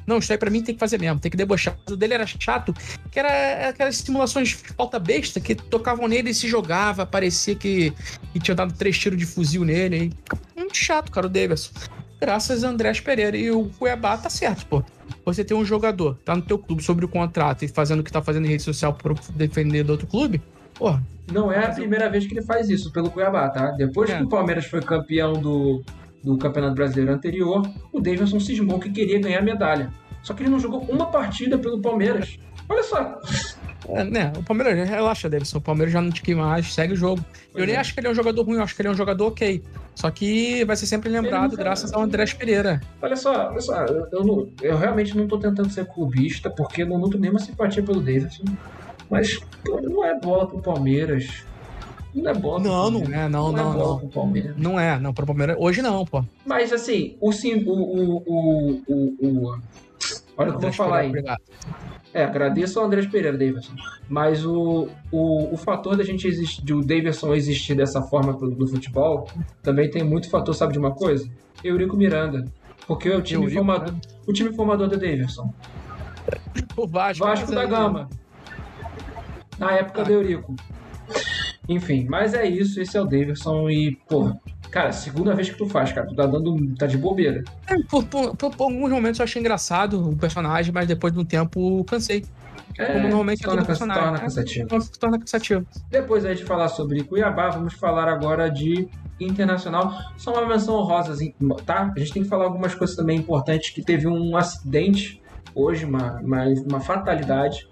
Não, isso aí pra mim tem que fazer mesmo, tem que debochar. O dele era chato, que era aquelas simulações de falta besta que tocavam nele e se jogava, parecia que, que tinha dado três tiros de fuzil nele. Muito chato, cara, o Davidson. Graças a Andrés Pereira. E o Cuiabá tá certo, pô. Você tem um jogador, tá no teu clube sobre o contrato e fazendo o que tá fazendo em rede social por defender do outro clube, porra, não é a primeira vez que ele faz isso pelo Cuiabá, tá? Depois é. que o Palmeiras foi campeão do, do Campeonato Brasileiro anterior, o Davidson cismou que queria ganhar medalha. Só que ele não jogou uma partida pelo Palmeiras. Olha só. É, né? O Palmeiras, relaxa, Davidson. O Palmeiras já não te queima mais, segue o jogo. Pois eu nem é. acho que ele é um jogador ruim, eu acho que ele é um jogador ok. Só que vai ser sempre lembrado graças ao Andrés Pereira. Olha só, olha só, eu, eu, eu realmente não tô tentando ser clubista, porque não nutro nenhuma simpatia pelo Davidson. Mas pô, não é bola pro Palmeiras. Não é bola. Não, não é, não, não, não. É bola não. Pro Palmeiras. Não é, não, pro Palmeiras. Hoje não, pô. Mas assim, o sim, o, o, o, o, Olha o que eu vou falar aí. É, agradeço ao Andrés Pereira, Davidson. Mas o, o, o fator da gente existir, do Davidson existir dessa forma do futebol, também tem muito fator, sabe de uma coisa? Eurico Miranda. Porque é o time, Eurico, formador, né? o time formador do Davidson. O Vasco. Vasco da Gama na época ah. do Eurico. Enfim, mas é isso, esse é o Davidson e, porra, cara, segunda vez que tu faz, cara, tu tá dando. tá de bobeira. É, por, por, por, por, alguns momentos eu achei engraçado o personagem, mas depois de um tempo cansei. É, Como normalmente torna, é personagem. Torna cansativo. É, torna cansativo. Depois aí de falar sobre Cuiabá, vamos falar agora de Internacional. Só uma menção honrosa, tá? A gente tem que falar algumas coisas também importantes, que teve um acidente hoje, uma, uma, uma fatalidade.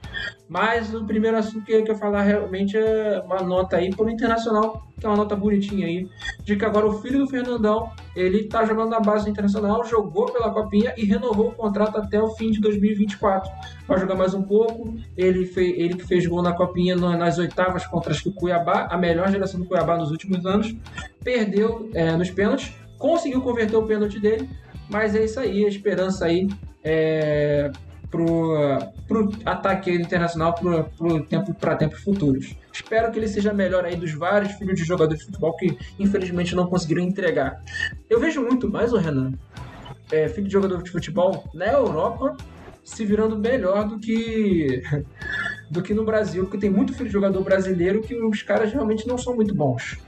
Mas o primeiro assunto que eu quero falar realmente é uma nota aí para o Internacional, que é uma nota bonitinha aí, de que agora o filho do Fernandão, ele tá jogando na base do Internacional, jogou pela Copinha e renovou o contrato até o fim de 2024. Vai jogar mais um pouco, ele, fez, ele que fez gol na Copinha nas oitavas contra o Cuiabá, a melhor geração do Cuiabá nos últimos anos, perdeu é, nos pênaltis, conseguiu converter o pênalti dele, mas é isso aí, a esperança aí é, pro, pro ataque internacional pro, pro tempo para tempos futuros. Espero que ele seja melhor aí dos vários filhos de jogadores de futebol que infelizmente não conseguiram entregar. Eu vejo muito mais o Renan, é, filho de jogador de futebol na Europa, se virando melhor do que do que no Brasil, porque tem muito filho de jogador brasileiro que os caras realmente não são muito bons.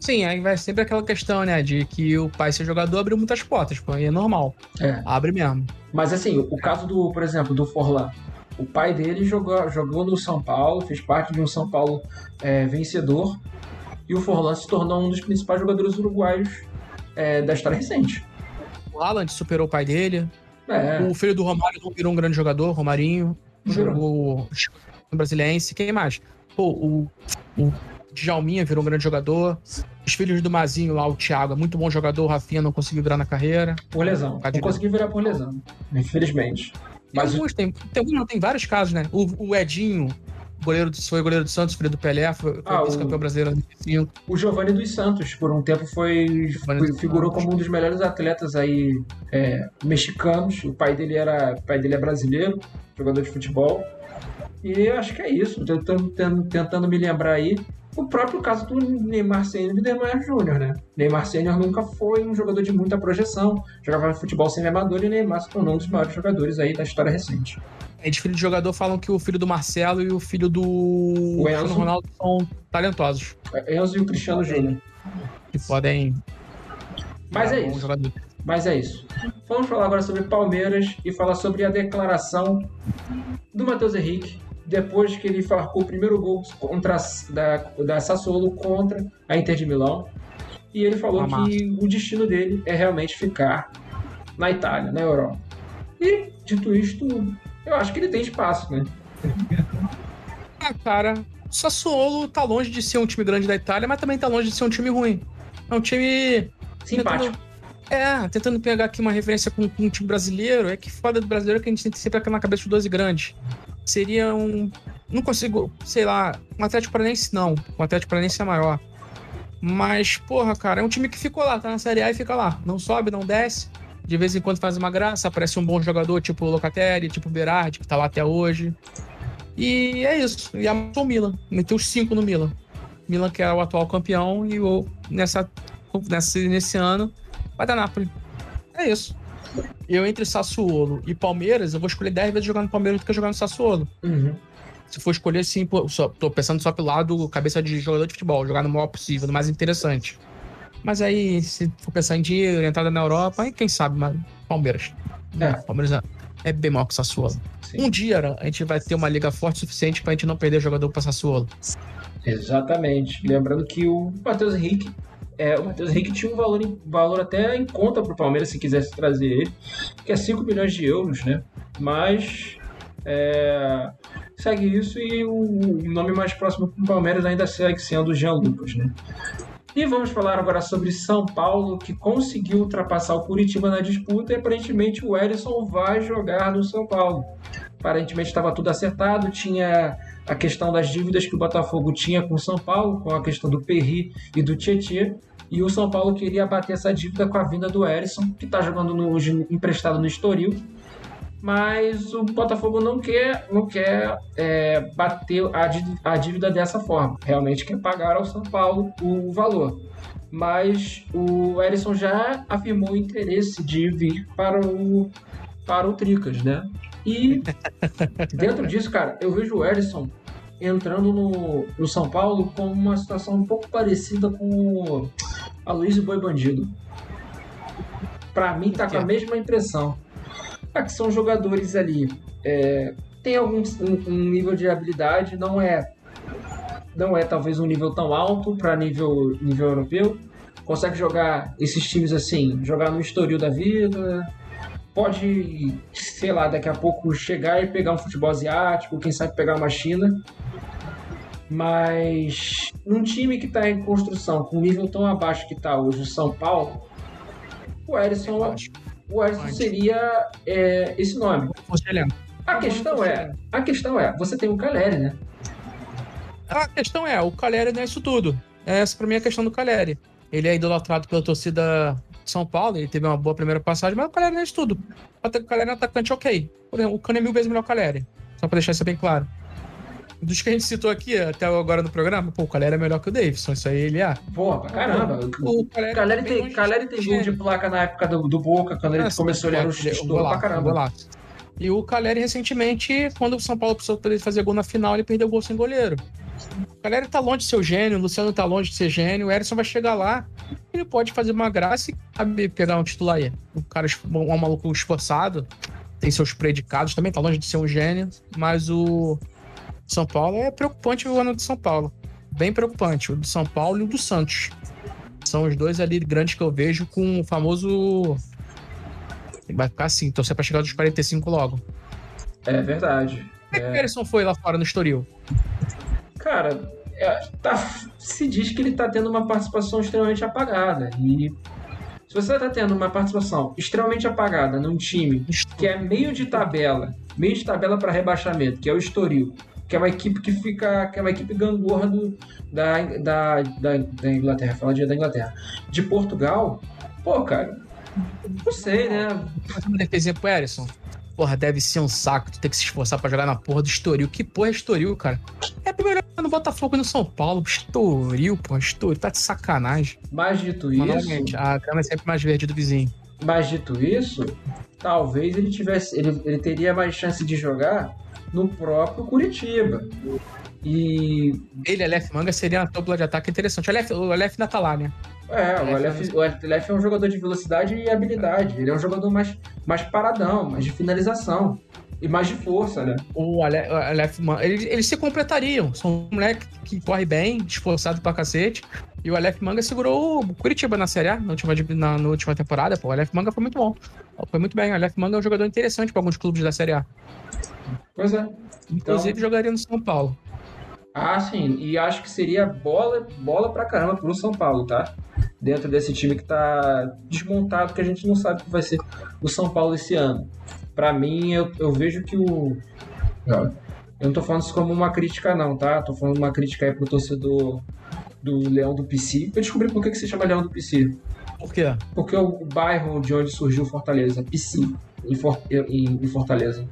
Sim, aí vai sempre aquela questão, né, de que o pai ser jogador abriu muitas portas, pô, e é normal. É. Abre mesmo. Mas assim, o caso do, por exemplo, do Forlan. O pai dele jogou, jogou no São Paulo, fez parte de um São Paulo é, vencedor, e o Forlan se tornou um dos principais jogadores uruguaios é, da história recente. O Alan superou o pai dele. É. O filho do Romário não virou um grande jogador, Romarinho. Jogou no Brasiliense. Quem mais? Pô, o, o Djalminha virou um grande jogador. Os filhos do Mazinho lá, o Thiago, é muito bom jogador. O Rafinha não conseguiu virar na carreira. Por lesão. Não conseguiu virar por lesão, infelizmente. Mas tem, alguns, tem, tem, tem vários casos, né? O, o Edinho, goleiro, foi goleiro do Santos, filho do Pelé, foi, ah, vice-campeão brasileiro em O Giovanni dos Santos, por um tempo, foi, foi figurou como um dos melhores atletas aí é, mexicanos. O pai dele era, pai dele é brasileiro, jogador de futebol. E acho que é isso. Tentando, tentando me lembrar aí o próprio caso do Neymar Sênior e do Neymar Júnior, né? Neymar Sênior nunca foi um jogador de muita projeção, jogava futebol sem amador e Neymar se tornou um dos maiores jogadores aí da história recente. É, de filho de jogador falam que o filho do Marcelo e o filho do o Enzo. Ronaldo são talentosos. Enzo e o Cristiano Júnior. Que podem. Mas é isso. Mas é isso. Vamos falar agora sobre Palmeiras e falar sobre a declaração do Matheus Henrique depois que ele marcou o primeiro gol contra da, da Sassuolo contra a Inter de Milão. E ele falou que o destino dele é realmente ficar na Itália, na Europa. E, dito isto, eu acho que ele tem espaço, né? Ah, cara, Sassuolo tá longe de ser um time grande da Itália, mas também tá longe de ser um time ruim. É um time. Simpático. Tentando, é, tentando pegar aqui uma referência com, com um time brasileiro, é que foda do brasileiro que a gente tem sempre aqui na cabeça de 12 grandes seria um. Não consigo, sei lá, um Atlético Paranaense não. O Atlético Paranaense é maior. Mas, porra, cara, é um time que ficou lá, tá na Série A e fica lá. Não sobe, não desce. De vez em quando faz uma graça, aparece um bom jogador, tipo o Locatelli, tipo o Berardi, que tá lá até hoje. E é isso. E amassou o Milan. Meteu os cinco no Milan. Milan, que é o atual campeão, e o, nessa, nessa, nesse ano vai dar Napoli. É isso. Eu, entre Sassuolo e Palmeiras, eu vou escolher 10 vezes jogar no Palmeiras do que jogar no Sassuolo. Uhum. Se for escolher, sim, pô, só, tô pensando só pelo lado cabeça de jogador de futebol, jogar no maior possível, no mais interessante. Mas aí, se for pensar em dinheiro, entrada na Europa, aí quem sabe, mas Palmeiras. É. Palmeiras é, é bem maior que o Sassuolo. Sim. Um dia a gente vai ter uma liga forte o suficiente pra gente não perder jogador pra Sassuolo. Exatamente. Lembrando que o Matheus Henrique. É, o Matheus Henrique tinha um valor, valor até em conta para o Palmeiras se quisesse trazer ele, que é 5 milhões de euros, né? Mas é, segue isso e o, nome mais próximo para o Palmeiras ainda segue sendo o Jean Lucas, né? E vamos falar agora sobre São Paulo, que conseguiu ultrapassar o Curitiba na disputa e aparentemente o Erisson vai jogar no São Paulo. Aparentemente estava tudo acertado, tinha a questão das dívidas que o Botafogo tinha com o São Paulo, com a questão do Perri e do Tietê. E o São Paulo queria abater essa dívida com a vinda do Erisson, que está jogando no, emprestado no Estoril. Mas o Botafogo não quer, não quer é, bater a dívida dessa forma. Realmente quer pagar ao São Paulo o valor. Mas o Erisson já afirmou o interesse de vir para o, para o Tricas, né? E dentro disso, cara, eu vejo o Erisson entrando no, no São Paulo com uma situação um pouco parecida com o Aloysio Boi Bandido. Pra mim, tá com a mesma impressão. Ah, que são jogadores ali. é, tem algum um, um nível de habilidade, não é não é talvez um nível tão alto para nível, nível europeu. Consegue jogar esses times assim, jogar no Estoril da vida, pode, sei lá, daqui a pouco chegar e pegar um futebol asiático, quem sabe pegar uma China. Mas num time que está em construção, com um nível tão abaixo que está hoje o São Paulo, o Erisson, o Erisson seria é, esse nome. A questão é, a questão é, você tem o Caleri, né? A questão é, o Caleri não é isso tudo. Essa pra mim é a questão do Caleri. Ele é idolatrado pela torcida de São Paulo, ele teve uma boa primeira passagem, mas o Caleri não é isso tudo. O Caleri é um atacante ok. Por exemplo, o Cano é mil vezes melhor que o Caleri. Só pra deixar isso bem claro. Dos que a gente citou aqui até agora no programa, pô, o Caleri é melhor que o Davidson, isso aí ele é. Porra, pra caramba. O Caleri, Caleri bem tem, Caleri de tem gol de placa na época do, do Boca, quando ele Ah, começou, ele era um pode ser, estouro pra caramba. golaço. E o Caleri, recentemente, quando o São Paulo precisou poder fazer gol na final, ele perdeu o gol sem goleiro. O Caleri tá longe de ser o gênio, o Luciano tá longe de ser gênio, o Erison vai chegar lá, ele pode fazer uma graça e sabe pegar um titular aí. O cara, um maluco esforçado, tem seus predicados, também tá longe de ser um gênio, mas o São Paulo é preocupante o ano do São Paulo. Bem preocupante, o do São Paulo e o do Santos. São os dois ali grandes que eu vejo com o famoso Vai ficar assim, torcer pra chegar dos 45 logo. É verdade. Como é que o Erisson foi lá fora no Estoril? Cara, é, tá- se diz que ele tá tendo uma participação extremamente apagada. E se você tá tendo uma participação extremamente apagada num time que é meio de tabela, meio de tabela para rebaixamento, que é o Estoril, que é uma equipe que fica, que é uma equipe gangorra do, da, da, da, da Inglaterra, fala de da Inglaterra, de Portugal, pô, cara, não sei, né? Fazer uma defesinha pro Erisson. Porra, deve ser um saco tu ter que se esforçar pra jogar na porra do Estoril. Que porra é Estoril, cara? É primeiro no Botafogo e no São Paulo. Estoril, porra, Estoril. Tá de sacanagem. Mas dito Mas, isso, a grama é sempre mais verde do vizinho. mas dito isso, talvez ele tivesse, ele, ele teria mais chance de jogar no próprio Curitiba. E Ele, Aleph Manga, seria uma dupla de ataque interessante. O Aleph, o Aleph ainda tá lá, né? É, o Aleph Aleph, o Aleph é um jogador de velocidade e habilidade. Ele é um jogador mais, mais paradão, mais de finalização. E mais de força, né? O Ale- o Aleph Manga. Eles, eles se completariam. São um moleque que corre bem, esforçado pra cacete. E o Aleph Manga segurou o Curitiba na Série A, na última, na, na última temporada. Pô, o Aleph Manga foi muito bom. Foi muito bem. O Aleph Manga é um jogador interessante pra alguns clubes da Série A. Pois é. Inclusive jogaria no São Paulo. Ah, sim. E acho que seria bola, bola pra caramba pro São Paulo, tá? Dentro desse time que tá desmontado, que a gente não sabe o que vai ser o São Paulo esse ano. Pra mim, eu, eu vejo que o. Eu não tô falando isso como uma crítica, não, tá? Tô falando uma crítica aí pro torcedor do Leão do PC. Eu descobri por que, que se chama Leão do PC. Por quê? Porque é o bairro de onde surgiu Fortaleza, PC, em, For- em- em Fortaleza.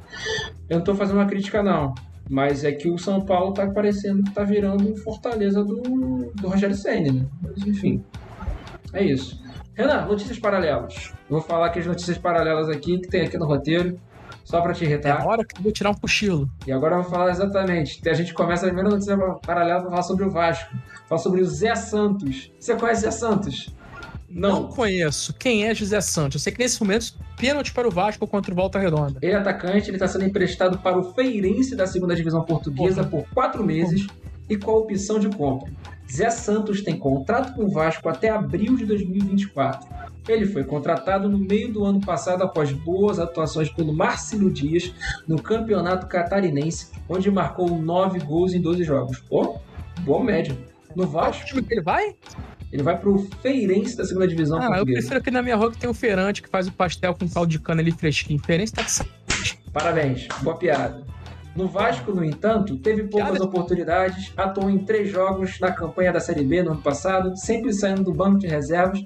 Eu não tô fazendo uma crítica, não. Mas é que o São Paulo tá parecendo que tá virando Fortaleza do, do Rogério Senna, né? Mas enfim. É isso. Renan, notícias paralelas. Eu vou falar aqui as notícias paralelas aqui que tem aqui no roteiro. Só pra te É irritar. a hora que eu vou tirar um cochilo. E agora eu vou falar exatamente. A gente começa a primeira notícia paralela pra falar sobre o Vasco. Falar sobre o Zé Santos. Você conhece Zé Santos? Não. conheço. Quem é José Santos? Eu sei que nesse momento, pênalti para o Vasco contra o Volta Redonda. Ele é atacante, ele está sendo emprestado para o Feirense da segunda divisão portuguesa por quatro meses e com a opção de compra. Zé Santos tem contrato com o Vasco até abril de 2024. Ele foi contratado no meio do ano passado após boas atuações pelo Marcelo Dias no campeonato catarinense, onde marcou nove gols em 12 jogos. Pô, boa média. No Qual Vasco, time que ele vai? Ele vai para o Feirense da segunda divisão Ah, eu portuguesa. prefiro que na minha rua que tem o feirante que faz o pastel com caldo de cana ali fresquinho. Feirante tá de. Parabéns, boa piada. No Vasco, no entanto, teve poucas Piada. oportunidades, atuou em três jogos na campanha da Série B no ano passado, sempre saindo do banco de reservas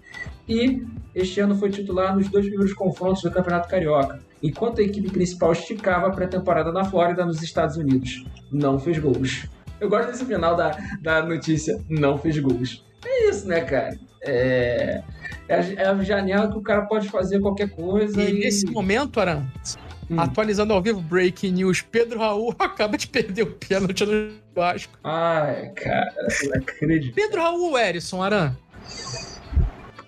e este ano foi titular nos dois primeiros confrontos do Campeonato Carioca, enquanto a equipe principal esticava a pré-temporada na Flórida, nos Estados Unidos. Não fez gols. Eu gosto desse final da, da notícia, não fez gols. É isso, né, cara? É, é, a- é a janela que o cara pode fazer qualquer coisa E e... nesse momento, Aran, Hum. atualizando ao vivo, breaking news, Pedro Raul acaba de perder o pênalti no Vasco. Ai, cara, não acredito. Pedro Raul ou Erisson, Aran?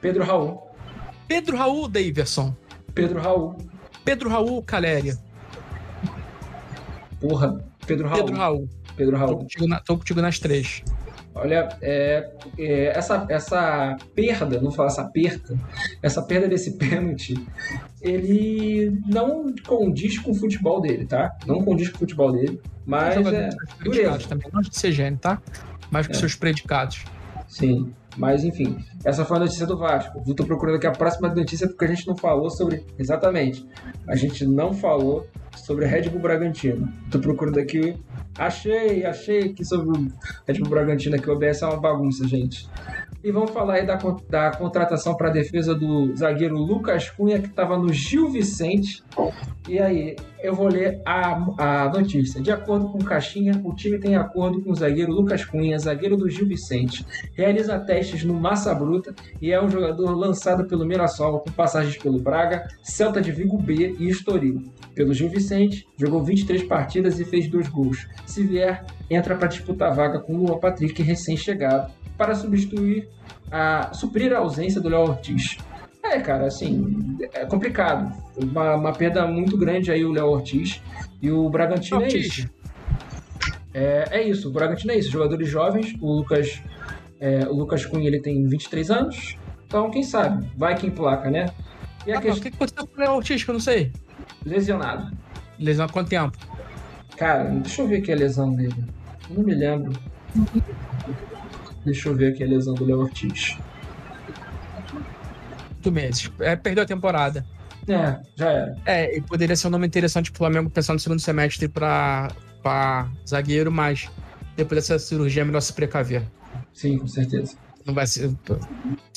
Pedro Raul. Pedro Raul, Daverson. Pedro Raul. Pedro Raul, Caléria. Porra, Pedro Raul. Pedro Raul. Pedro Tô Raul. contigo, na- tô contigo nas três. Olha, é, é, essa, essa perda, não falar essa perda, essa perda desse pênalti, ele não condiz com o futebol dele, tá? Não condiz com o futebol dele, mas é predicados também. Não de ser gênio, tá? Mas com É. seus predicados. Sim, mas enfim, essa foi a notícia do Vasco. Eu tô procurando aqui a próxima notícia porque a gente não falou sobre. Exatamente. A gente não falou sobre Red Bull Bragantino. Tô procurando aqui. Achei, achei aqui sobre o Red Bull Bragantino aqui. O OBS é uma bagunça, gente. E vamos falar aí da, da contratação para a defesa do zagueiro Lucas Cunha, que estava no Gil Vicente. E aí, eu vou ler a, a notícia. De acordo com Caixinha, o time tem acordo com o zagueiro Lucas Cunha, zagueiro do Gil Vicente. Realiza testes no Massa Bruta e é um jogador lançado pelo Mirassol, com passagens pelo Braga, Celta de Vigo B e Estoril. Pelo Gil Vicente, jogou 23 partidas e fez dois gols. Se vier, entra para disputar a vaga com o Luan Patrick, recém-chegado, para substituir a suprir a ausência do Léo Ortiz. É, cara, assim, é complicado. Uma, uma perda muito grande aí o Léo Ortiz. E o Bragantino é Ortiz. isso. É, é isso, o Bragantino é isso. Jogadores jovens, o Lucas, é, o Lucas Cunha ele tem 23 anos. Então, quem sabe? Vai quem placa, né? E a Ah, o questão que que aconteceu com o Léo Ortiz, que eu não sei? lesionado. Lesão há quanto tempo? Cara, deixa eu ver aqui a lesão dele. Eu não me lembro. Deixa eu ver aqui a lesão do Léo Ortiz. Oito meses. É, perdeu a temporada. É, já era. É, e poderia ser um nome interessante pro Flamengo pensando no segundo semestre pra, pra zagueiro, mas depois dessa cirurgia é melhor se precaver. Sim, com certeza. Não vai ser.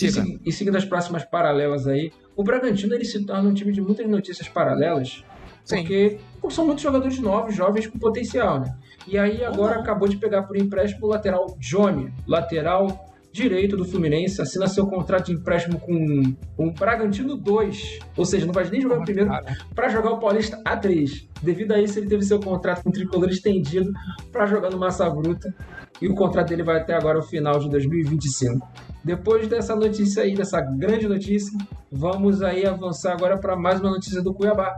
E, segui- e seguindo as próximas paralelas aí, o Bragantino ele se torna um time de muitas notícias paralelas, Sim. porque são muitos jogadores novos, jovens com potencial, né? E aí agora acabou de pegar por empréstimo o lateral Johnny, lateral direito do Fluminense, assina seu contrato de empréstimo com o Bragantino 2, ou seja, não vai nem jogar o primeiro para jogar o Paulista A3. Devido a isso, ele teve seu contrato com o tricolor estendido para jogar no Massa Bruta e o contrato dele vai até agora o final de 2025. Depois dessa notícia aí, dessa grande notícia, vamos aí avançar agora para mais uma notícia do Cuiabá.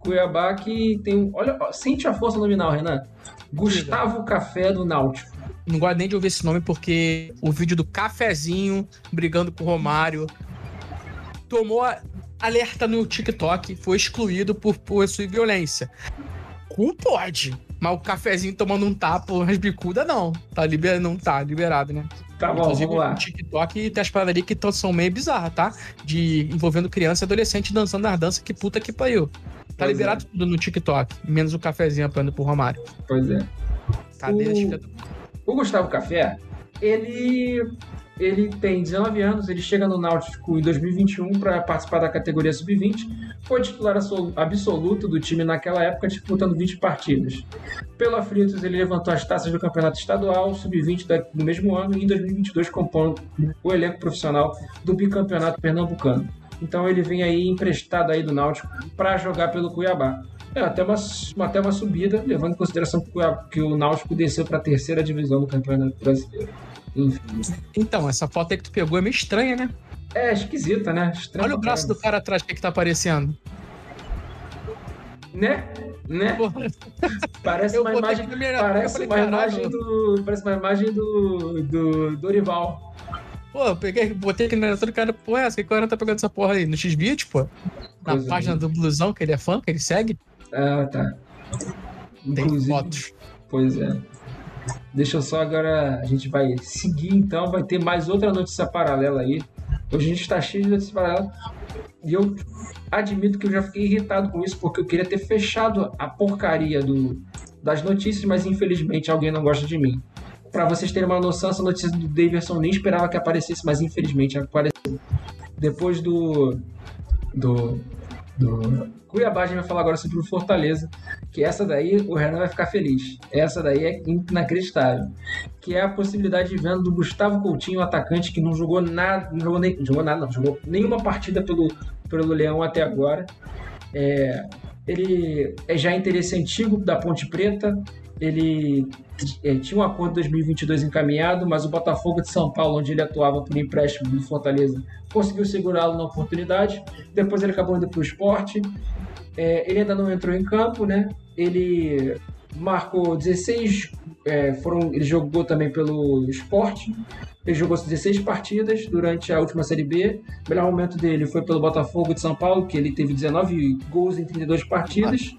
Cuiabá que tem, um- olha, sente a força nominal, Renan. Gustavo Café do Náutico. Não gosto nem de ouvir esse nome porque o vídeo do cafezinho brigando com o Romário tomou alerta no TikTok, foi excluído por possui violência. Cu pode, mas o cafezinho tomando um tapa, umas bicudas, não. Tá liber... Não tá liberado, né? Tá bom, Inclusive, vamos lá. TikTok tem as paradas ali que são meio bizarras, tá? De envolvendo criança e adolescente dançando nas danças, que puta que pariu. Tá Pois é. liberado tudo no TikTok, menos o cafezinho apanhando pro Romário. Pois é. Cadeira O- O Gustavo Café, ele ele tem 19 anos, ele chega no Náutico em 2021 para participar da categoria sub-20, foi titular absoluto do time naquela época, disputando 20 partidas. Pelo Aflitos, ele levantou as taças do campeonato estadual, sub-20 do mesmo ano, e em 2022 compõe o elenco profissional do bicampeonato pernambucano. Então ele vem aí emprestado aí do Náutico para jogar pelo Cuiabá. É, até uma, até uma subida, levando em consideração que o, Cuiabá, que o Náutico desceu para a terceira divisão do Campeonato Brasileiro. Enfim. Então, essa foto aí que tu pegou é meio estranha, né? É, esquisita, né? Olha o braço do cara atrás, o que, que tá aparecendo. Né? Né? Parece uma imagem. Parece uma imagem do. Parece uma imagem do. do Dorival. Pô, eu peguei, botei aqui na do cara, pô, essa que cara tá pegando essa porra aí? No X-Bit, pô? Na Coisa página do Blusão, que ele é fã, que ele segue? Ah, tá. Inclusive, Tem fotos. Pois é. Deixa eu só agora. A gente vai seguir então. Vai ter mais outra notícia paralela aí. Hoje a gente está cheio de notícias paralelas. E eu admito que eu já fiquei irritado com isso, porque eu queria ter fechado a porcaria do, das notícias, mas infelizmente alguém não gosta de mim. Para vocês terem uma noção, essa notícia do Davidson nem esperava que aparecesse, mas infelizmente apareceu. Depois do. do. do Cuiabá, a gente vai falar agora sobre o Fortaleza, que essa daí o Renan vai ficar feliz. Essa daí é inacreditável. Que é a possibilidade de venda do Gustavo Coutinho, atacante que não jogou nada, não jogou, nem, jogou nada, não jogou nenhuma partida pelo, pelo Leão até agora. É, ele é já interesse antigo da Ponte Preta, ele é, tinha um acordo 2022 encaminhado, mas o Botafogo de São Paulo, onde ele atuava por empréstimo do Fortaleza, conseguiu segurá-lo na oportunidade. Depois ele acabou indo para o esporte. É, ele ainda não entrou em campo, né? Ele marcou 16, é, foram, ele jogou também pelo esporte. Ele jogou 16 partidas durante a última Série B. O melhor momento dele foi pelo Botafogo de São Paulo, que ele teve 19 gols em 32 partidas.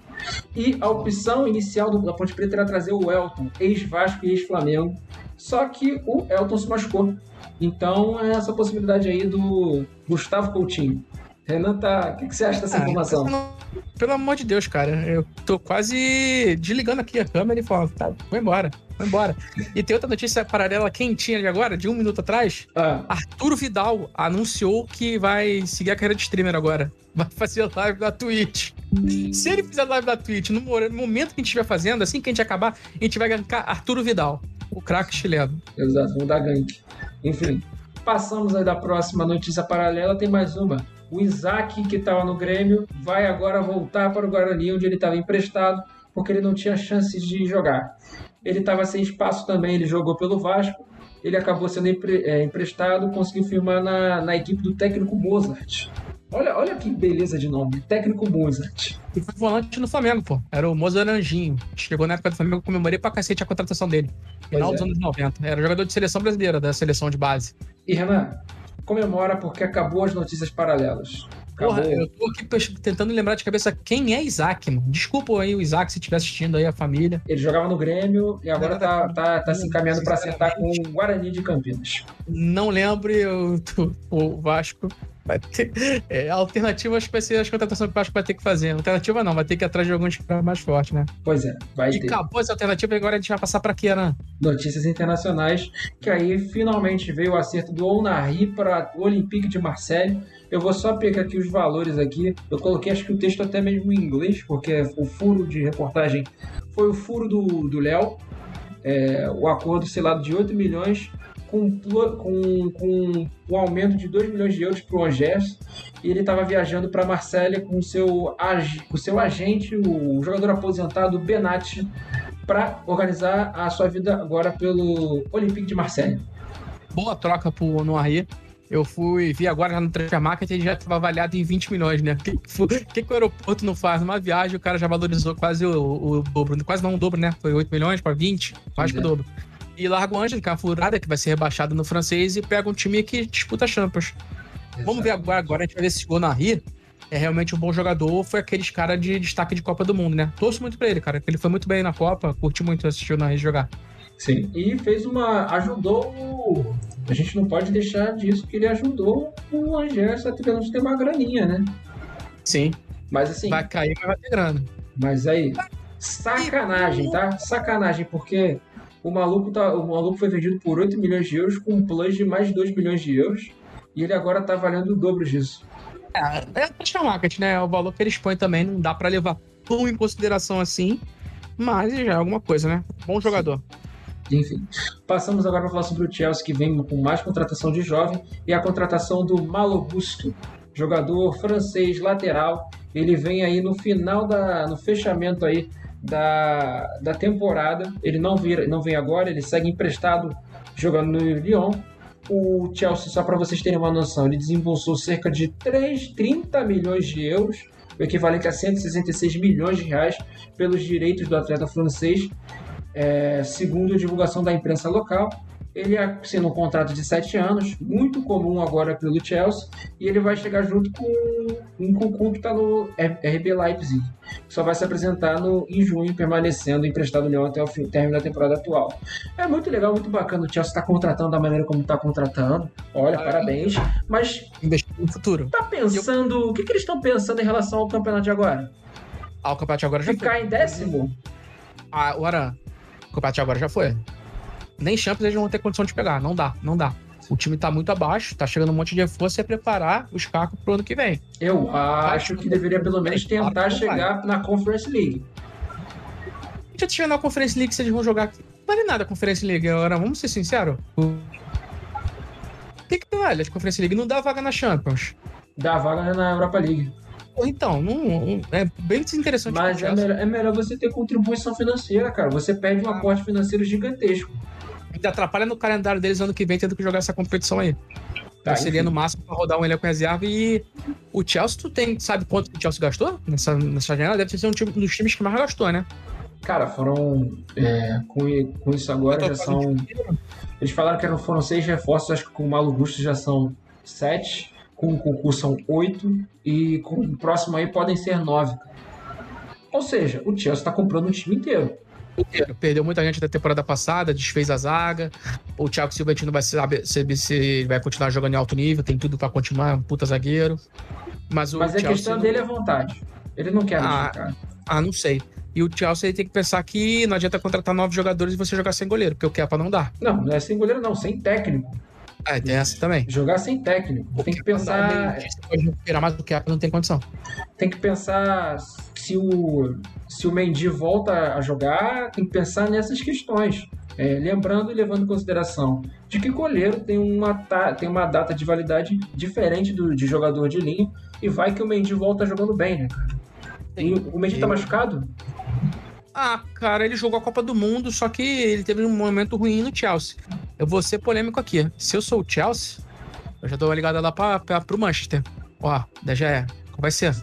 E a opção inicial da Ponte Preta era trazer o Elton, ex-Vasco e ex-Flamengo. Só que o Elton se machucou. Então é essa possibilidade aí do Gustavo Coutinho. Renan, tá... o que, que você acha dessa ah, informação? Pelo amor de Deus, cara, eu tô quase desligando aqui a câmera e falando, tá, vou embora, vou embora. E tem outra notícia paralela quentinha de agora, de um minuto atrás. Ah. Arturo Vidal anunciou que vai seguir a carreira de streamer agora. Vai fazer live na Twitch. Se ele fizer live na Twitch, no momento que a gente estiver fazendo, assim que a gente acabar, a gente vai gankar Arturo Vidal, o craque chileno. Exato, vamos dar gank. Enfim, passamos aí da próxima notícia paralela, tem mais uma. O Isaac, que estava no Grêmio, vai agora voltar para o Guarani, onde ele estava emprestado, porque ele não tinha chances de jogar. Ele estava sem espaço também, ele jogou pelo Vasco, ele acabou sendo empre, é, emprestado, conseguiu firmar na, na equipe do técnico Mozart. Olha, olha que beleza de nome, técnico Mozart. E foi volante no Flamengo, pô. Era o Mozart Anjinho. Chegou na época do Flamengo, comemorei pra cacete a contratação dele. Final pois dos é. anos 90. Era jogador de seleção brasileira, da seleção de base. E Renan, comemora porque acabou as notícias paralelas. Acabou. Porra, eu tô aqui tentando lembrar de cabeça quem é Isaac, mano. Desculpa aí o Isaac se estiver assistindo aí a família. Ele jogava no Grêmio e agora tá, tá, tá se encaminhando para acertar com o Guarani de Campinas. Não lembro eu, o Vasco Vai ter. É, a alternativa acho que vai ser as contratações que o Vasco vai ter que fazer. Alternativa não, vai ter que ir atrás de alguns que mais forte, né? Pois é, vai e ter. acabou essa alternativa e agora a gente vai passar para quê, né? Notícias internacionais, que aí finalmente veio o acerto do Onari para o Olympique de Marseille. Eu vou só pegar aqui os valores aqui. Eu coloquei acho que o texto até mesmo em inglês, porque o furo de reportagem foi o furo do Léo. É, o acordo selado de 8 milhões com, com, com um aumento de 2 milhões de euros para o Angers e ele estava viajando para Marselha com seu, com seu agente, o jogador aposentado Benatti, para organizar a sua vida agora pelo Olympique de Marselha. Boa troca para o Noiré. Eu fui, vi agora no Transfer Market, ele já estava avaliado em 20 milhões, né? O que, que, que, o aeroporto não faz? Numa viagem, o cara já valorizou quase o, o, o dobro. Quase não o dobro, né? Foi 8 milhões para 20, quase que o dobro. E larga o Ângelo, que é uma furada, que vai ser rebaixado no francês, e pega um time que disputa Champions. Exato. Vamos ver agora, agora a gente vai ver se o Gonarri é realmente um bom jogador, foi aqueles cara de destaque de Copa do Mundo, né? Torço muito pra ele, cara. Ele foi muito bem na Copa, curti muito assistir o Gonarri jogar. Sim, e fez uma. ajudou. A gente não pode deixar disso, que ele ajudou o Angers a ter uma graninha, né? Sim. Mas assim. Vai cair, mas vai ter grana. Mas aí, sacanagem, tá? Sacanagem, porque O maluco, tá, o maluco foi vendido por 8 milhões de euros, com um plus de mais de 2 milhões de euros. E ele agora tá valendo o dobro disso. É, é taxa market, né? O valor que eles põem também não dá para levar tão em consideração assim. Mas já é alguma coisa, né? Bom jogador. Enfim, passamos agora para falar sobre o Chelsea, que vem com mais contratação de jovem e a contratação do Malo Gusto, jogador francês lateral. Ele vem aí no final da, no fechamento aí da, da temporada. Ele não, vira, não vem agora, ele segue emprestado jogando no Lyon. O Chelsea, só para vocês terem uma noção, ele desembolsou cerca de 3, 30 milhões de euros, o equivalente a 166 milhões de reais, pelos direitos do atleta francês, é, segundo a divulgação da imprensa local. Ele assina um contrato de sete anos, muito comum agora pelo Chelsea, e ele vai chegar junto com um Cucu que está no RB Leipzig, que só vai se apresentar no, em junho, permanecendo emprestado no Leão até o fim, término da temporada atual. É muito legal, muito bacana o Chelsea está contratando da maneira como está contratando. Olha, parabéns. Mas. Investir no futuro. Tá pensando. Eu... O que, que eles estão pensando em relação ao campeonato de agora? Ah, o campeonato de agora já Ficar foi. em décimo? Ah, agora. O campeonato de agora já foi nem Champions eles vão ter condição de pegar. Não dá, não dá. O time tá muito abaixo, tá chegando um monte de força e é preparar os cacos pro ano que vem. Eu acho que deveria pelo menos tentar chegar na Conference League. Já chegar na Conference League, vocês vão jogar. Não vale nada a Conference League agora, vamos ser sinceros. O que, que vale a Conference League? Não dá vaga na Champions. Dá vaga na Europa League. Então, não, é bem desinteressante. Mas é melhor, é melhor, você ter contribuição financeira, cara. Você perde um aporte financeiro gigantesco ainda atrapalha no calendário deles ano que vem tendo que jogar essa competição aí. Tá, então, seria no máximo para rodar um elenco reserva e o Chelsea, tu tem, sabe quanto o Chelsea gastou nessa, nessa janela? Deve ser um, time, um dos times que mais gastou, né? Cara, foram. É, com, com isso agora já são. Eles falaram que foram seis reforços, acho que com o Malo Gusto já são sete, com o concurso são oito, e com o próximo aí podem ser nove. Ou seja, o Chelsea está comprando um time inteiro inteiro. Perdeu muita gente da temporada passada, desfez a zaga. O Thiago Silva a gente não vai saber se, se vai continuar jogando em alto nível, tem tudo para continuar, é um puta zagueiro. Mas, o Mas a questão dele é vontade. Ele não quer ah, ah, não sei. E o Chelsea tem que pensar que não adianta contratar novos jogadores e você jogar sem goleiro, porque o Kepa não dá. Não, não é sem goleiro, não, sem técnico. É, tem essa também. Jogar sem técnico. O tem que pensar. Pode recuperar mais do que não tem condição. Tem que pensar se o, se o Mendy volta a jogar, tem que pensar nessas questões. É, lembrando e levando em consideração de que goleiro tem uma, tem uma data de validade diferente do, de jogador de linha e vai que o Mendy volta jogando bem, né, cara? E o Mendy tá machucado? Ah, cara, ele jogou a Copa do Mundo, só que ele teve um momento ruim no Chelsea. Eu vou ser polêmico aqui. Se eu sou o Chelsea, eu já tô ligado lá pra, pra, pro Manchester. Ó, já é. Como vai ser?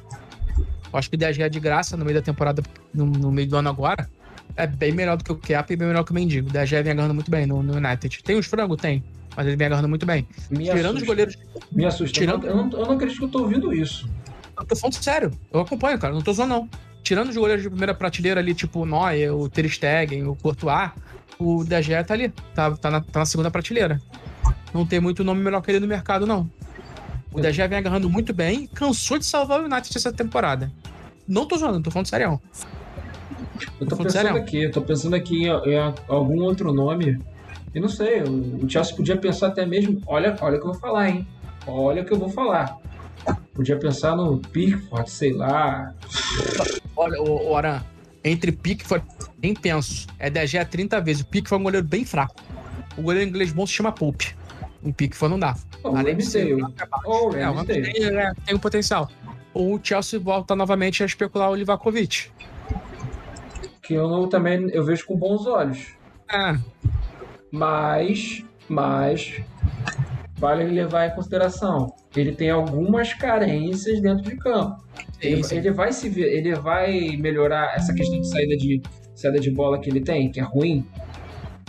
Eu acho que o DG é de graça no meio da temporada, no, no, meio do ano agora. É bem melhor do que o Cap e bem melhor que o Mendigo. O DG vem agarrando muito bem no, no United. Tem os frangos? Tem. Mas ele vem agarrando muito bem. Me tirando assusta. os goleiros. Me assusta. Tirando... Eu, não, eu não acredito que eu tô ouvindo isso. Eu tô falando sério. Eu acompanho, cara. Não tô zoando, não. Tirando os goleiros de primeira prateleira ali, tipo o Neuer, o Ter Stegen, o Courtois, o DG tá ali. Tá, tá, na, tá na segunda prateleira. Não tem muito nome melhor que ele no mercado, não. O DG vem agarrando muito bem cansou de salvar o United essa temporada. Não tô zoando, tô falando sério. Eu tô, tô pensando sério. aqui, eu tô pensando aqui em, em, algum outro nome. E não sei, o, Chelsea podia pensar até mesmo. Olha, olha o que eu vou falar, hein? Olha o que eu vou falar. Podia pensar no Pickford, sei lá. Olha, o, o Aran, entre Pickford, nem penso. É DG a 30 vezes. O Pickford é um goleiro bem fraco. O goleiro inglês bom se chama Pope. Um Pickford não dá. Oh, Além de ser. Oh, é, o tem, é, tem um potencial o Chelsea volta novamente a especular o Livakovic. Que eu não, também eu vejo com bons olhos. É. Mas, mas vale levar em consideração. Ele tem algumas carências dentro de campo. Ele, ele, vai se ele vai melhorar essa questão de saída de saída de bola que ele tem, que é ruim.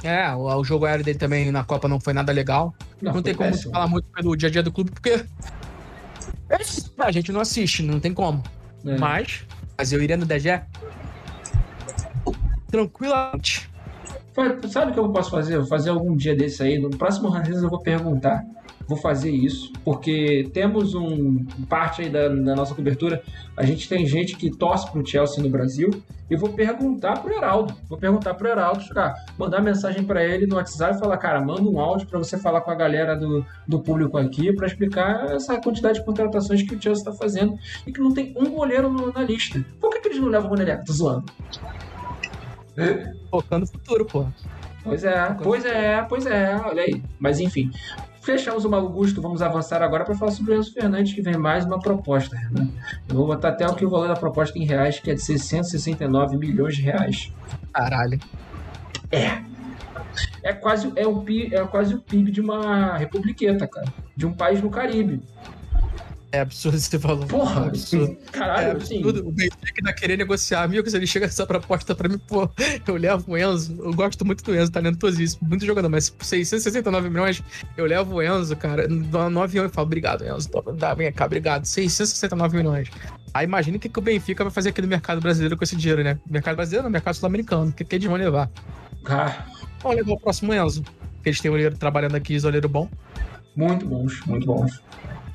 É, o, o jogo aéreo dele também na Copa não foi nada legal. Não, não tem como falar muito pelo dia a dia do clube, porque a gente não assiste, não tem como. É. Mas, mas eu iria no DG tranquilamente. Sabe o que eu posso fazer? vou fazer algum dia desse aí. No próximo Ranzas eu vou perguntar. Vou fazer isso, porque temos um parte aí da, da, nossa cobertura. A gente tem gente que torce pro Chelsea no Brasil. E vou perguntar pro Heraldo. Vou perguntar pro Heraldo, chegar, mandar mensagem para ele no WhatsApp e falar, cara, manda um áudio para você falar com a galera do, do público aqui para explicar essa quantidade de contratações que o Chelsea está fazendo e que não tem um goleiro na lista. Por que, que eles não levam o goleiro? Tô zoando. Focando no futuro, pô. Pois é, pois é, pois é, olha aí. Mas enfim, fechamos o Malo Gusto, vamos avançar agora para falar sobre o Enzo Fernandes, que vem mais uma proposta. Eu vou botar até o que o valor da proposta em reais, que é de 669 milhões de reais. Caralho. É. É quase, é, o, é quase o PIB de uma republiqueta, cara. De um país no Caribe. É absurdo esse valor. Porra, é absurdo. Caralho, é absurdo. Assim. O Benfica ainda querendo negociar. Amigos, ele chega essa proposta pra mim, pô, eu levo o Enzo. Eu gosto muito do Enzo, talentosíssimo, muito jogador, mas por 669 milhões, eu levo o Enzo, cara, no avião e falo, obrigado, Enzo. Dá, vem cá, obrigado. 669 milhões. Aí imagina o que, que o Benfica vai fazer aqui no mercado brasileiro com esse dinheiro, né? Mercado brasileiro, no mercado sul-americano. O que, que eles vão levar? Ah. Vamos levar o próximo Enzo. Que eles têm um olheiro trabalhando aqui, olheiro bom. Muito bons, muito bons.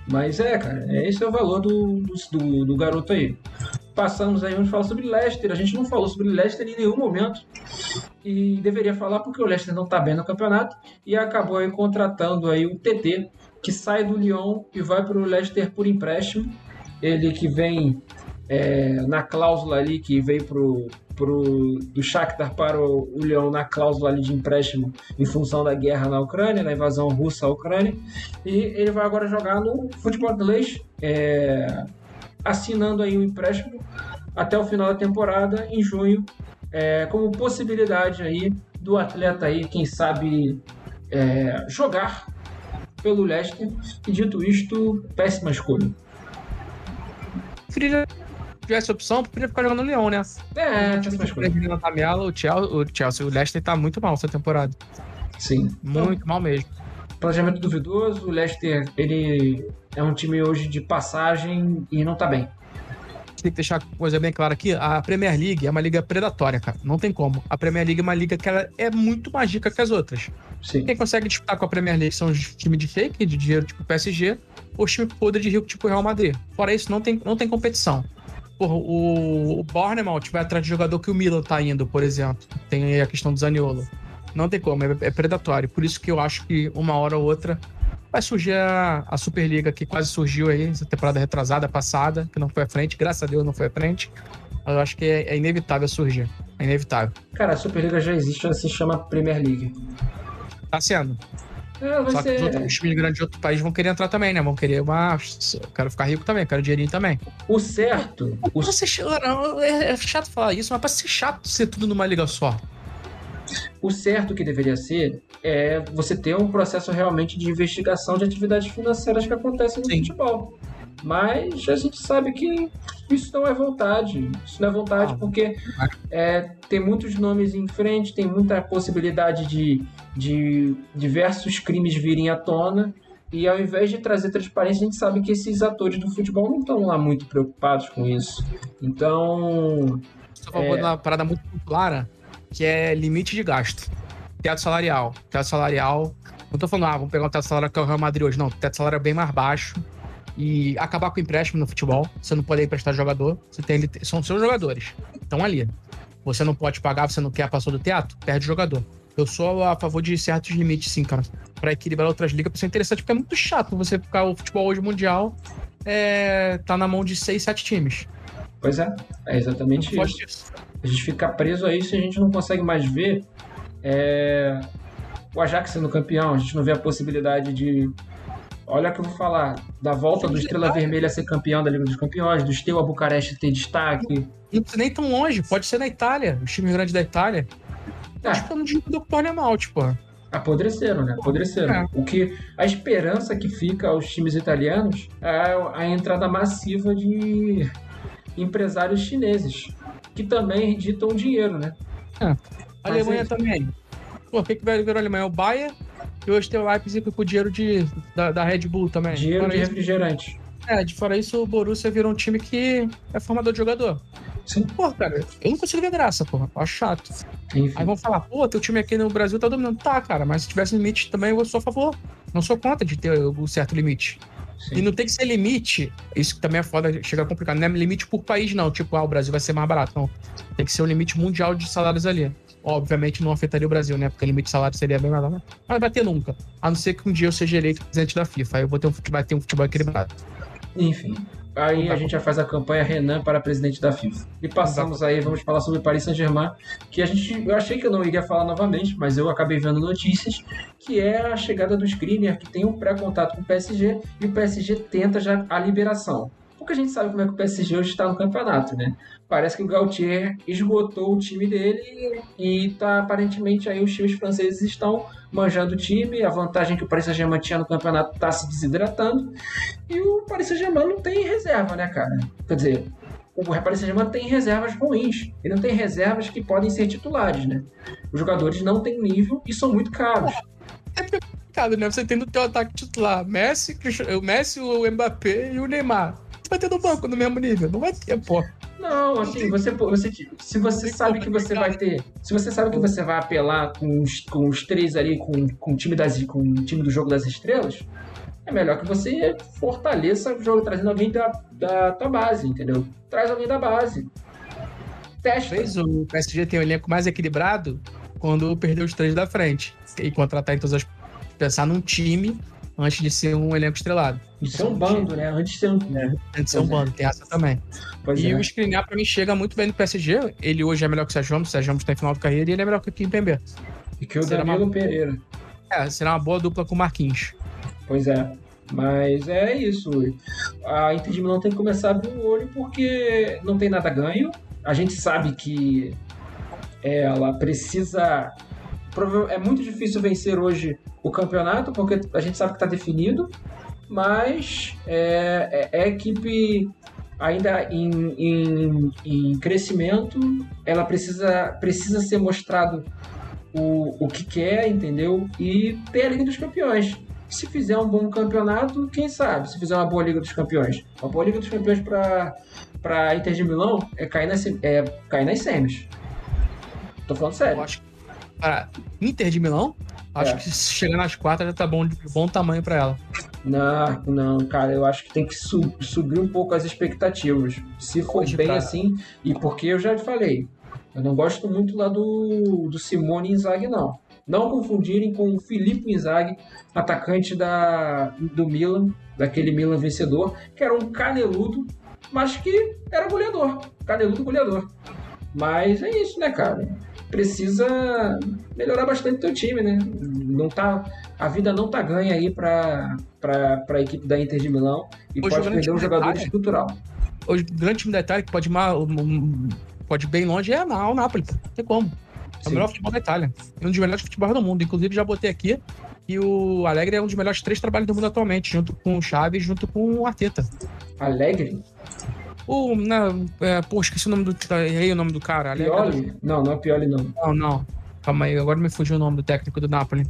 Mas é, cara, esse é o valor do, do, do garoto aí. Passamos aí, vamos falar sobre Leicester. A gente não falou sobre Leicester em nenhum momento. E deveria falar porque o Leicester não tá bem no campeonato. E acabou aí contratando aí o TT, que sai do Lyon e vai para o Leicester por empréstimo. Ele que vem é, na cláusula ali que veio pro, pro, do Shakhtar para o, o Lyon na cláusula ali de empréstimo em função da guerra na Ucrânia, da invasão russa à Ucrânia. E ele vai agora jogar no futebol inglês, é, assinando aí o um empréstimo até o final da temporada, em junho, é, como possibilidade aí do atleta aí, quem sabe, é, jogar pelo Leicester. E dito isto, péssima escolha tivesse opção, poderia ficar jogando no Leão, né? É, tabela, o Chelsea, o Chelsea, o Leicester tá muito mal essa temporada. Sim. Muito então, mal mesmo. Planejamento duvidoso, o Leicester, ele é um time hoje de passagem e não tá bem. Tem que deixar uma coisa bem clara aqui, a Premier League é uma liga predatória, cara. Não tem como. A Premier League é uma liga que ela é muito mais rica que as outras. Sim. Quem consegue disputar com a Premier League são os times de fake, de dinheiro tipo PSG, ou os times podres de rico tipo Real Madrid. Fora isso, não tem, não tem competição. Porra, o, o Bournemouth vai atrás de jogador que o Milan tá indo, por exemplo. Tem aí a questão do Zaniolo. Não tem como, é, é predatório. Por isso que eu acho que uma hora ou outra vai surgir a, a Superliga que quase surgiu aí, essa temporada retrasada, passada, que não foi à frente. Graças a Deus não foi à frente. Eu acho que é, é inevitável surgir. É inevitável. Cara, a Superliga já existe, ela se chama Premier League. Tá sendo. É, Só ser... que os outros times grandes de outro país vão querer entrar também, né? Vão querer uma. Eu quero ficar rico também, quero dinheirinho também. O certo. O... Ser... É, é chato falar isso, mas pra ser chato ser tudo numa liga só. O certo que deveria ser é você ter um processo realmente de investigação de atividades financeiras que acontecem no Sim. futebol. Mas a gente sabe que isso não é vontade. Isso não é vontade ah, porque é, tem muitos nomes em frente, tem muita possibilidade de, de diversos crimes virem à tona. E ao invés de trazer transparência, a gente sabe que esses atores do futebol não estão lá muito preocupados com isso. Então. Falando é... uma parada muito clara, que é limite de gasto. Teto salarial. Teto salarial. Não estou falando, ah, vamos pegar o teto salarial que é o Real Madrid hoje. Não, o teto salarial é bem mais baixo e acabar com o empréstimo no futebol. Você não pode emprestar jogador. Você tem, são seus jogadores. Estão ali. Você não pode pagar, você não quer passar do teatro, perde o jogador. Eu sou a favor de certos limites, sim, cara. Pra equilibrar outras ligas, pra ser interessante, porque é muito chato você ficar o futebol hoje mundial é, tá na mão de seis, sete times. Pois é, é exatamente isso. A gente fica preso a isso e a gente não consegue mais ver é, o Ajax sendo campeão, a gente não vê a possibilidade de Olha o que eu vou falar. Da volta do Estrela Vermelha ser campeão da Liga dos Campeões, do Steaua Bucareste ter destaque. Não precisa nem tão longe, pode ser na Itália, os times grandes da Itália. É. Acho que não digo do Pornemalt, pô. Apodreceram, né? Apodreceram. É. O que a esperança que fica aos times italianos é a entrada massiva de empresários chineses, que também ditam dinheiro, né? É. A Alemanha é também. Pô, o que, que vai virar a Alemanha? O Bayern e hoje tem o Leipzig com dinheiro de, da, da Red Bull também. Dinheiro fora de isso, refrigerante. É, de fora isso, o Borussia virou um time que é formador de jogador. Sim. Pô, cara, eu não consigo ver graça, porra. Eu acho chato. Enfim. Aí vão falar, pô, teu time aqui no Brasil tá dominando. Tá, cara, mas se tivesse limite também eu sou a favor. Não sou contra de ter um certo limite. Sim. E não tem que ser limite, isso que também é foda, chega complicado. Não é limite por país, não. Tipo, ah, o Brasil vai ser mais barato. Não. Tem que ser um limite mundial de salários ali. Obviamente não afetaria o Brasil, né? Porque o limite de salário seria bem maior. Né? Mas vai ter nunca. A não ser que um dia eu seja eleito presidente da FIFA. Aí eu vou ter um, vai ter um futebol equilibrado. Enfim. Aí a gente já faz a campanha Renan para presidente da FIFA. E passamos aí, vamos falar sobre Paris Saint-Germain, que a gente, eu achei que eu não iria falar novamente, mas eu acabei vendo notícias, que é a chegada do Skriniar, que tem um pré-contato com o PSG, e o PSG tenta já a liberação. Porque a gente sabe como é que o PSG hoje está no campeonato, né? Parece que o Gautier esgotou o time dele e tá aparentemente aí os times franceses estão manjando o time, a vantagem que o Paris Saint-Germain tinha no campeonato está se desidratando e o Paris Saint-Germain não tem reserva, né, cara? Quer dizer, o Paris Saint-Germain tem reservas ruins e não tem reservas que podem ser titulares, né? Os jogadores não têm nível e são muito caros. É complicado, né? Você tem no teu ataque titular Messi, o Messi, o Mbappé e o Neymar. Você vai ter no banco no mesmo nível? Não vai ter, pô. Não, assim, você, você se você sabe que você vai ter, se você sabe que você vai apelar com os, com os três ali, com, com o time das, com o time do jogo das estrelas, é melhor que você fortaleça o jogo trazendo alguém da, da tua base, entendeu? Traz alguém da base. Testa. Talvez o PSG tem um elenco mais equilibrado quando perdeu os três da frente e contratar em todas as pensar num time antes de ser um elenco estrelado. De ser um bando, né? Antes de ser um. É, antes de ser um é. bando, tem essa também. Pois e é. o Skriniar, pra mim, chega muito bem no PSG. Ele hoje é melhor que o Sérgio Ramos, o Sérgio Ramos tá em final de carreira e ele é melhor que o Kim Pembe. E que o será Danilo uma... Pereira. É, será uma boa dupla com o Marquinhos. Pois é. Mas é isso. A Inter de Milão tem que começar a abrir o olho porque não tem nada ganho. A gente sabe que ela precisa é muito difícil vencer hoje o campeonato, porque a gente sabe que está definido, mas é, é, é equipe ainda em, em, em, crescimento, ela precisa, precisa ser mostrado o, o que quer, entendeu? E ter a Liga dos Campeões. Se fizer um bom campeonato, quem sabe? Se fizer uma boa Liga dos Campeões. Uma boa Liga dos Campeões para Inter de Milão é cair nas, é cair nas semis. Tô falando sério. Eu acho, para Inter de Milão, acho é. que se chegar nas quatro já tá bom de bom tamanho para ela. Não, não, cara, eu acho que tem que sub, subir um pouco as expectativas. Se for Hoje, bem assim, e porque eu já falei, eu não gosto muito lá do, do Simone Inzaghi, não. Não confundirem com o Felipe Inzaghi, atacante da, do Milan, daquele Milan vencedor, que era um caneludo, mas que era goleador. Caneludo goleador. Mas é isso, né, cara? Precisa melhorar bastante o teu time, né? Não tá, a vida não tá ganha aí para a equipe da Inter de Milão e Hoje pode perder um jogador Itália, estrutural. Hoje, o grande time da Itália que pode, mal, pode ir bem longe é o Napoli, não tem como. É o melhor futebol da Itália. É um dos melhores futebols do mundo. Inclusive, já botei aqui e o Alegre é um dos melhores três trabalhos do mundo atualmente, junto com o Chaves, junto com o Arteta. Alegre? O. Não, é, pô, esqueci o nome do. Errei o nome do cara. Pioli? Não, não é Pioli, não. Não, não. Calma aí, agora me fugiu o nome do técnico do Napoli.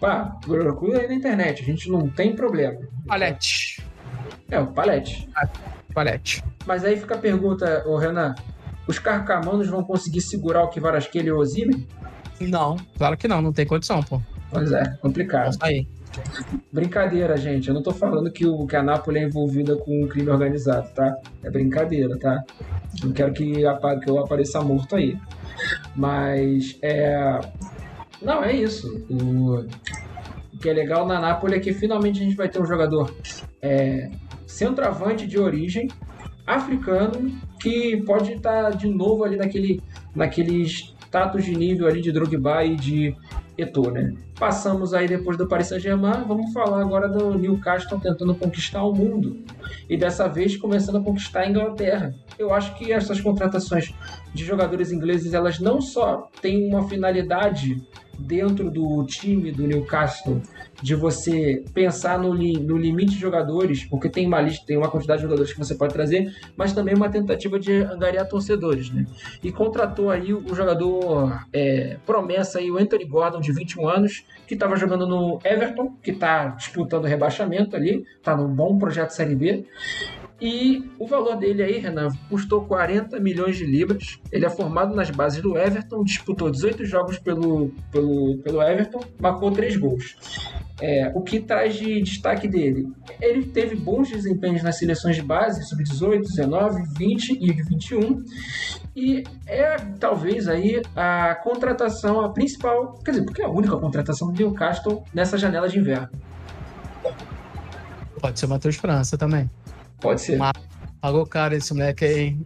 Pá, procura aí na internet, a gente não tem problema. Palete. É, o Palete. Ah, Palete. Mas aí fica a pergunta, ô Renan: os carcamanos vão conseguir segurar o Kivarasquele e o Ozime? Não, claro que não, não tem condição, pô. Pois é, complicado. Aí. Brincadeira, gente. Eu não tô falando que, o, que a Nápoles é envolvida com o crime organizado, tá? É brincadeira, tá? Não quero que, que eu apareça morto aí. Mas é. Não, é isso. O, o que é legal na Nápoles é que finalmente a gente vai ter um jogador é, centroavante de origem, africano, que pode estar de novo ali naquele, naquele status de nível ali de Drogba e de Eto'o, né? Passamos aí depois do Paris Saint-Germain, vamos falar agora do Newcastle tentando conquistar o mundo e dessa vez começando a conquistar a Inglaterra. Eu acho que essas contratações de jogadores ingleses, elas não só têm uma finalidade dentro do time do Newcastle de você pensar no, li, no limite de jogadores, porque tem uma lista, tem uma quantidade de jogadores que você pode trazer, mas também uma tentativa de angariar torcedores, né? E contratou aí o jogador é, promessa aí, o Anthony Gordon, de 21 anos, que estava jogando no Everton, que está disputando rebaixamento ali, está num bom projeto Série B. E o valor dele aí, Renan, custou 40 milhões de libras. Ele é formado nas bases do Everton, disputou 18 jogos pelo, pelo, pelo Everton, marcou 3 gols. É, o que traz de destaque dele? Ele teve bons desempenhos nas seleções de base, sub-18, 19, 20 e 21. E é talvez aí a contratação, a principal, quer dizer, porque é a única contratação do Newcastle nessa janela de inverno. Pode ser o Matheus França também. Pode ser. Mas pagou caro esse moleque aí.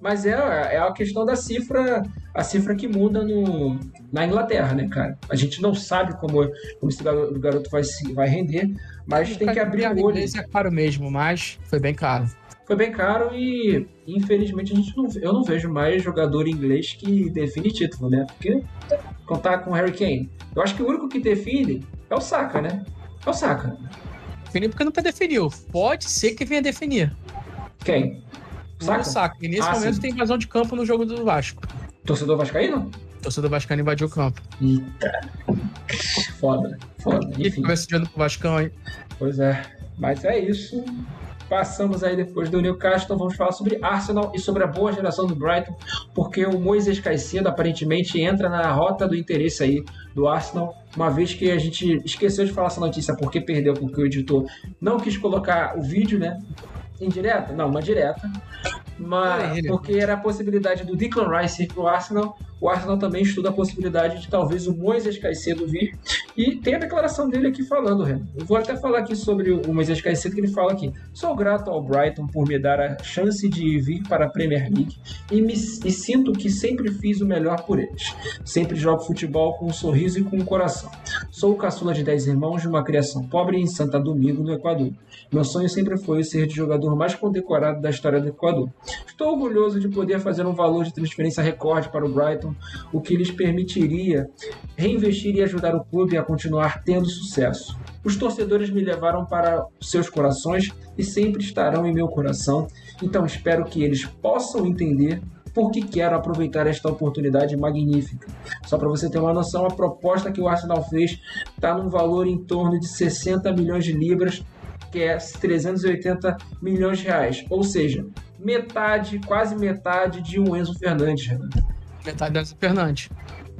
Mas é, é a questão da cifra, a cifra que muda no, na Inglaterra, né, cara? A gente não sabe como, como esse garoto, garoto vai, vai render, mas tem que abrir o olho. é caro mesmo, mas foi bem caro. Foi bem caro e, infelizmente, a gente não, eu não vejo mais jogador inglês que define título, né? Porque contar com o Harry Kane. Eu acho que o único que define é o Saka, né? É o Saka. Definir porque nunca definiu. Pode ser que venha definir. Quem? Saca? O Saka. E nesse ah, momento sim. tem invasão de campo no jogo do Vasco. Torcedor vascaíno? Torcedor vascaíno invadiu o campo. Eita. Foda, foda. Enfim. Começa de ano pro Vascão, hein? Pois é. Mas é isso. Passamos aí depois do Newcastle, vamos falar sobre Arsenal e sobre a boa geração do Brighton, porque o Moisés Caicedo aparentemente entra na rota do interesse aí do Arsenal, uma vez que a gente esqueceu de falar essa notícia porque perdeu, porque o editor não quis colocar o vídeo, né? Indireta? Não, uma direta. Mas, porque era a possibilidade do Declan Rice ir para o Arsenal o Arsenal também estuda a possibilidade de talvez o Moisés Caicedo vir. E tem a declaração dele aqui falando, Renan. Eu vou até falar aqui sobre o Moisés Caicedo, que ele fala aqui. Sou grato ao Brighton por me dar a chance de vir para a Premier League e, me, e sinto que sempre fiz o melhor por eles. Sempre jogo futebol com um sorriso e com um coração. Sou o caçula de 10 irmãos de uma criação pobre em Santa Domingo, no Equador. Meu sonho sempre foi ser de jogador mais condecorado da história do Equador. Estou orgulhoso de poder fazer um valor de transferência recorde para o Brighton o que lhes permitiria reinvestir e ajudar o clube a continuar tendo sucesso. Os torcedores me levaram para seus corações e sempre estarão em meu coração, então espero que eles possam entender por que quero aproveitar esta oportunidade magnífica. Só para você ter uma noção, a proposta que o Arsenal fez está num valor em torno de 60 milhões de libras, que é 380 milhões de reais, ou seja, metade, quase metade de um Enzo Fernandes. Renato. Metade da Fernandes.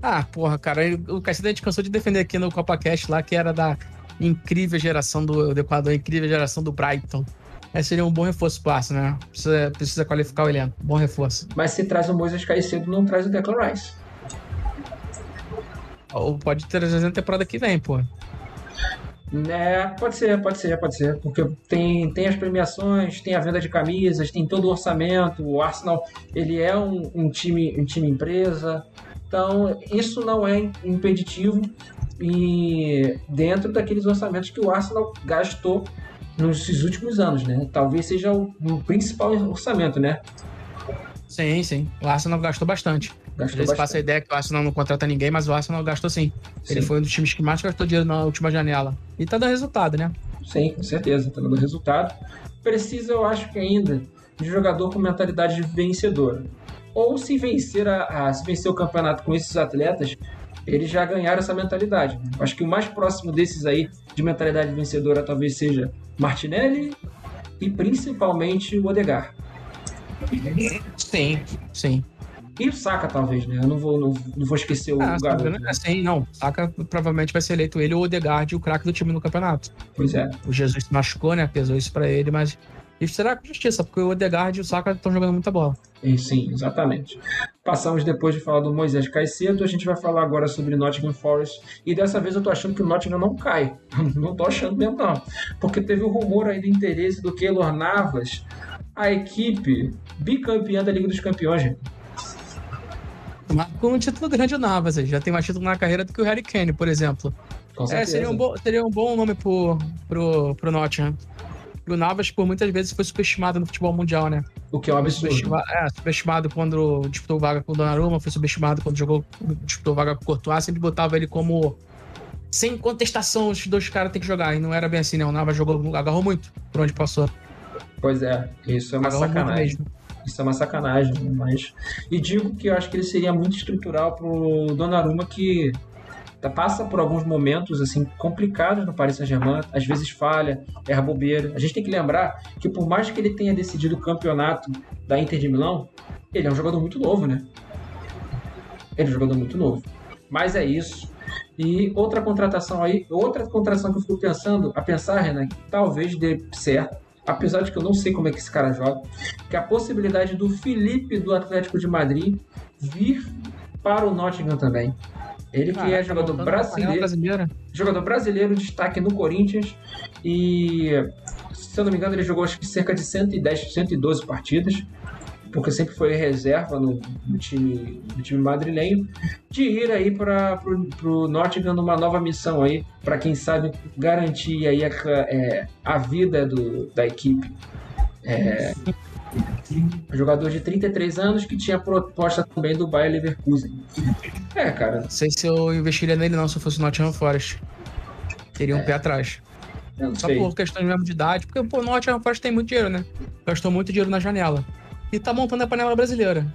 Ah, porra, cara, o Cacete a gente cansou de defender aqui no CopaCast lá, que era da incrível geração do, do Equador, incrível geração do Brighton. Esse seria um bom reforço pro Arsenal, né? Precisa, precisa qualificar o elenco. Bom reforço. Mas se traz o Moisés Caicedo, não traz o Declan Rice. Ou pode trazer na temporada que vem, pô. É, pode ser, pode ser, pode ser. Porque tem, tem as premiações, tem a venda de camisas, tem todo o orçamento. O Arsenal ele é um, um time, um time empresa. Então, isso não é impeditivo e dentro daqueles orçamentos que o Arsenal gastou nos últimos anos, né? Talvez seja o, o principal orçamento, né? Sim, sim. O Arsenal gastou bastante. Gastou Às passa a ideia que o Arsenal não contrata ninguém, mas o Arsenal gastou sim. sim. Ele foi um dos times que mais gastou dinheiro na última janela. E tá dando resultado, né? Sim, com certeza, tá dando resultado. Precisa, eu acho que ainda, de jogador com mentalidade vencedora. Ou se vencer, a, a se vencer o campeonato com esses atletas, eles já ganharam essa mentalidade. Acho que o mais próximo desses aí de mentalidade vencedora talvez seja Martinelli e principalmente o Odegar. Sim, sim. E o Saka, talvez, né? Eu não vou, não, não vou esquecer o ah, garoto. Né? Sim, não. Saka provavelmente vai ser eleito ele ou o Odegaard, o craque do time no campeonato. Pois é. O Jesus se machucou, né? Pesou isso pra ele, mas isso será com justiça, porque o Odegaard e o Saka estão jogando muita bola. Sim, exatamente. Passamos depois de falar do Moisés Caicedo, a gente vai falar agora sobre Nottingham Forest. E dessa vez eu tô achando que o Nottingham não cai. não tô achando mesmo, não. Porque teve o um rumor aí do interesse do Keylor Navas, a equipe bicampeã da Liga dos Campeões, com um título grande o Navas, já tem mais título na carreira do que o Harry Kane, por exemplo. É, seria um, bom, seria um bom nome pro, pro, pro Nottingham. O Navas, por muitas vezes, foi superestimado no futebol mundial, né? O que é um absurdo. Subestimado, é, superestimado quando disputou vaga com o Donnarumma, foi subestimado quando jogou, disputou vaga com o Courtois, sempre botava ele como sem contestação, os dois caras têm que jogar. E não era bem assim, né? O Navas jogou, agarrou muito por onde passou. Pois é, isso é uma agarrou sacanagem. Isso é uma sacanagem, mas. E digo que eu acho que ele seria muito estrutural pro Donnarumma, que tá, passa por alguns momentos assim complicados no Paris Saint-Germain, às vezes falha, erra bobeira. A gente tem que lembrar que por mais que ele tenha decidido o campeonato da Inter de Milão, ele é um jogador muito novo, né? Ele é um jogador muito novo. Mas é isso. E outra contratação aí, outra contratação que eu fico pensando, a pensar, Renan, que talvez dê certo, apesar de que eu não sei como é que esse cara joga, que a possibilidade do Felipe do Atlético de Madrid vir para o Nottingham também. Ele que ah, é jogador brasileiro, jogador brasileiro, destaque no Corinthians. E se eu não me engano ele jogou acho que cerca de 110, 112 partidas porque sempre foi reserva no, no time, no time madrilenho, de ir aí para o Nottingham numa nova missão aí, para quem sabe garantir aí a, é, a vida do, da equipe. É, jogador de 33 anos que tinha proposta também do Bayer Leverkusen. É, cara. Não sei se eu investiria nele não se eu fosse o Nottingham Forest. Teria um é. pé atrás. Só sei. por questões mesmo de idade, porque o Nottingham Forest tem muito dinheiro, né? Gastou muito dinheiro na janela e tá montando a panela brasileira.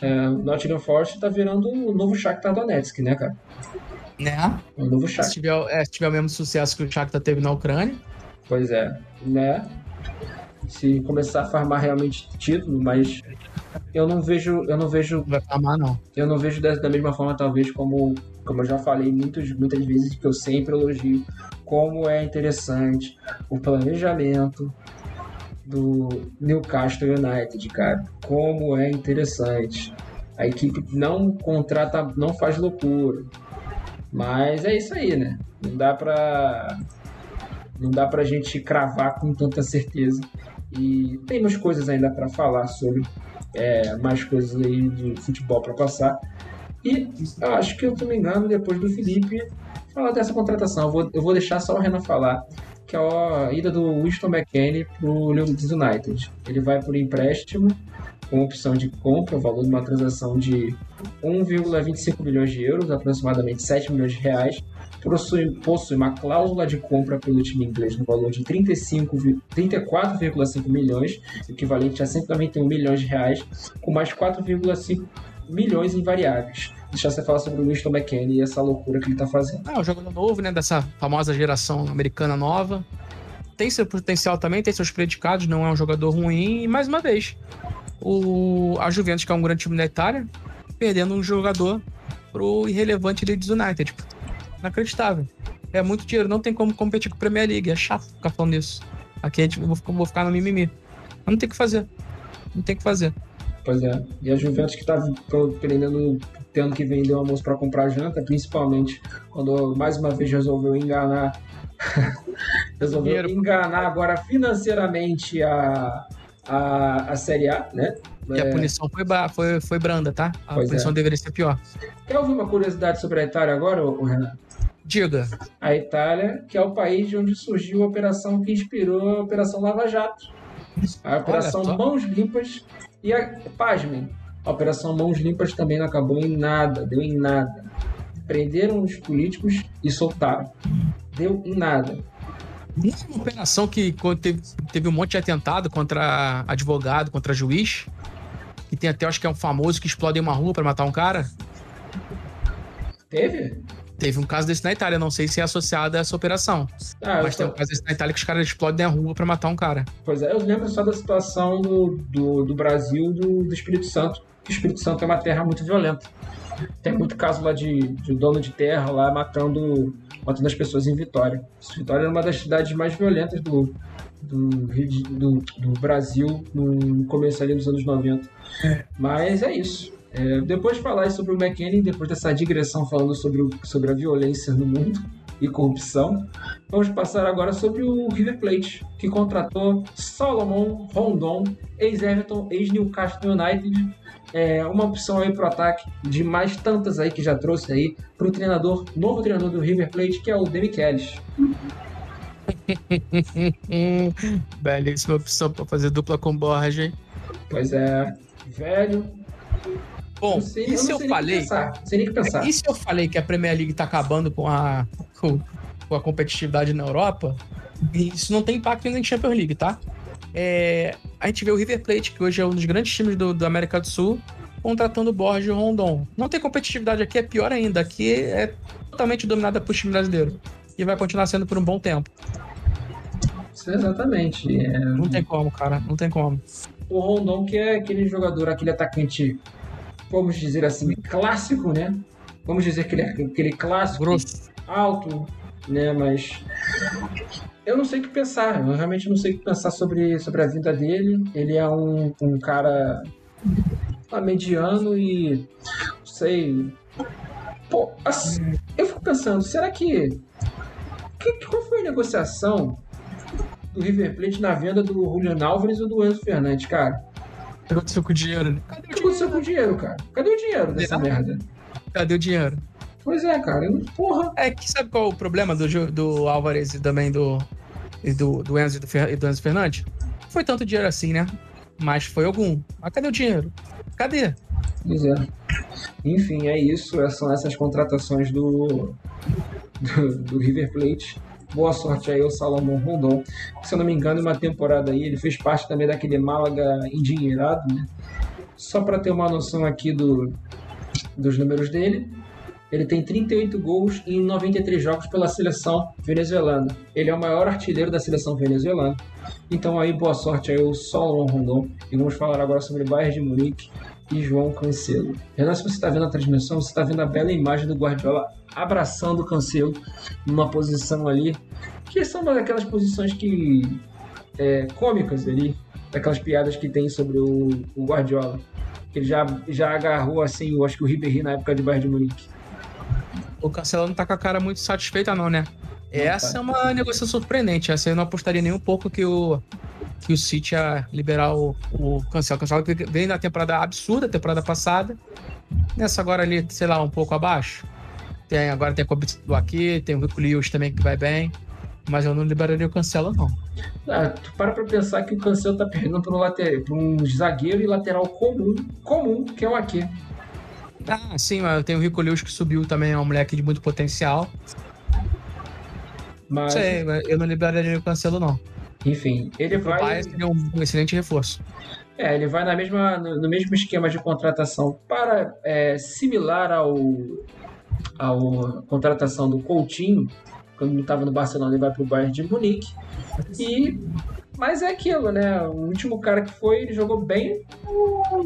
É, Nottingham Forest tá virando o novo Shakhtar Donetsk, né, cara? Né? O novo Shakhtar. Se tiver, é, se tiver o mesmo sucesso que o Shakhtar teve na Ucrânia. Pois é, né? Se começar a farmar realmente título, mas eu não vejo, eu não vejo, vai farmar não. Eu não vejo da, da mesma forma talvez como, como eu já falei muitas muitas vezes que eu sempre elogio como é interessante o planejamento, do Newcastle United, cara. Como é interessante. A equipe não contrata, não faz loucura. Mas é isso aí, né? Não dá pra. Não dá pra gente cravar com tanta certeza. E temos coisas ainda para falar sobre é, mais coisas aí de futebol para passar. E acho que eu tô me engano, depois do Felipe falar dessa contratação. Eu vou, eu vou deixar só o Renan falar que é a ida do Winston McKenney para o Leeds United. Ele vai por empréstimo com opção de compra, o valor de uma transação de 1,25 milhões de euros, aproximadamente 7 milhões de reais. Possui, possui uma cláusula de compra pelo time inglês no valor de 34,5 milhões, equivalente a 191 milhões de reais, com mais 4,5 milhões em variáveis deixar você falar sobre o Winston McKinney e essa loucura que ele tá fazendo. É, um jogador novo, né? Dessa famosa geração americana nova. Tem seu potencial também, tem seus predicados, não é um jogador ruim. E mais uma vez, o, a Juventus, que é um grande time da Itália, perdendo um jogador pro irrelevante Leeds United. Tipo, inacreditável. É muito dinheiro, não tem como competir com a Premier League. É chato ficar falando isso. Aqui a gente, eu vou, vou ficar no mimimi. Mas não tem o que fazer. Não tem o que fazer. Pois é. E a Juventus que tá prendendo tendo que vender o almoço para comprar janta, principalmente quando mais uma vez resolveu enganar resolveu Dinheiro. enganar agora financeiramente a, a, a Série A, né? E é... a punição foi, foi, foi branda, tá? A pois punição é. deveria ser pior. Quer ouvir uma curiosidade sobre a Itália agora, Renan? Diga. A Itália, que é o país de onde surgiu a operação que inspirou a Operação Lava Jato. A Operação Mãos Limpas. E, a, pasmem, a Operação Mãos Limpas também não acabou em nada, deu em nada. Prenderam os políticos e soltaram. Deu em nada. Uma operação que teve, teve um monte de atentado contra advogado, contra juiz. E tem até, acho que é um famoso que explode uma rua para matar um cara. Teve? Teve um caso desse na Itália, não sei se é associado a essa operação. Ah, mas tem um caso desse na Itália que os caras explodem a rua para matar um cara. Pois é, eu lembro só da situação do, do, do Brasil do, do Espírito Santo que o Espírito Santo é uma terra muito violenta. Tem muito caso lá de, de dono de terra lá matando, matando as pessoas em Vitória. Vitória é uma das cidades mais violentas do, do, do, do Brasil no começo ali dos anos 90. Mas é isso. É, depois de falar sobre o McKinney, depois dessa digressão falando sobre, o, sobre a violência no mundo e corrupção, vamos passar agora sobre o River Plate, que contratou Solomon Rondon, ex-Everton, ex-Newcastle United, é, uma opção aí pro ataque de mais tantas aí que já trouxe aí pro treinador, novo treinador do River Plate, que é o Demi Kelly. Belíssima opção para fazer dupla com Borja, hein? Pois é, velho. Bom, sei, e se eu, eu falei. E se eu falei que a Premier League tá acabando com a, com, com a competitividade na Europa? Isso não tem impacto nem em Champions League, tá? é, a gente vê o River Plate, que hoje é um dos grandes times do, do América do Sul, contratando o Borges e o Rondon. Não tem competitividade aqui, é pior ainda. Aqui é totalmente dominada por time brasileiro. E vai continuar sendo por um bom tempo. Exatamente. É... Não tem como, cara. Não tem como. O Rondon, que é aquele jogador, aquele atacante, vamos dizer assim, clássico, né? Vamos dizer que ele é aquele clássico Grosso. alto, né? Mas eu não sei o que pensar. Eu realmente não sei o que pensar sobre, sobre a vida dele. Ele é um, um cara tá mediano e não sei. Pô, assim, eu fico pensando, será que, que qual foi a negociação do River Plate na venda do Julian Álvares ou do Enzo Fernandes, cara? O que aconteceu com o dinheiro, né? Cadê o que aconteceu com o dinheiro, cara? Cadê o dinheiro dessa merda? Cadê o dinheiro? Pois é, cara. Eu, porra. É que sabe qual é o problema do, do Álvares e também do, e do, do Enzo e do, Fer- e do Enzo Fernandes? Não foi tanto dinheiro assim, né? Mas foi algum. Mas cadê o dinheiro? Cadê? Pois é. Enfim, é isso. É- São essas contratações do, do, do River Plate. Boa sorte aí ao Salomão Rondon. Se eu não me engano, uma temporada aí, ele fez parte também daquele Málaga endinheirado, né? Só para ter uma noção aqui do, dos números dele. Ele tem 38 gols em 93 jogos pela seleção venezuelana. Ele é o maior artilheiro da seleção venezuelana. Então aí, boa sorte aí ao Salomão Rondon. E vamos falar agora sobre o Bayern de Munique e João Cancelo. Renan, se você está vendo a transmissão, você está vendo a bela imagem do Guardiola abraçando o Cancelo numa posição ali, que são uma daquelas posições que é, cômicas ali, daquelas piadas que tem sobre o, o Guardiola. Que ele já, já agarrou assim, eu acho que o Ribéry na época de Bayern de Munique. O Cancelo não tá com a cara muito satisfeita, não, né? Essa tá. é uma negociação surpreendente. Essa eu não apostaria nem um pouco que o, que o City ia liberar o, o Cancelo. Cancelo que veio na temporada absurda, temporada passada. Nessa agora ali, sei lá, um pouco abaixo. Tem, agora tem a Kobitz do aqui, tem o Rico Lewis também que vai bem. Mas eu não liberaria o Cancelo, não. Ah, tu para pra pensar que o Cancelo tá perdendo para um, later... pra um zagueiro e lateral comum, comum, que é o Ake. Ah, sim, mas tem o Rico Lewis que subiu também, é um moleque de muito potencial. Mas, sei, mas eu não liberaria o Cancelo, não. Enfim, ele O vai. Bayern seria um excelente reforço. É, ele vai na mesma, no, no mesmo esquema de contratação para é, similar ao, ao contratação do Coutinho, quando estava no Barcelona ele vai para o Bayern de Munique. E mas é aquilo, né? O último cara que foi, ele jogou bem,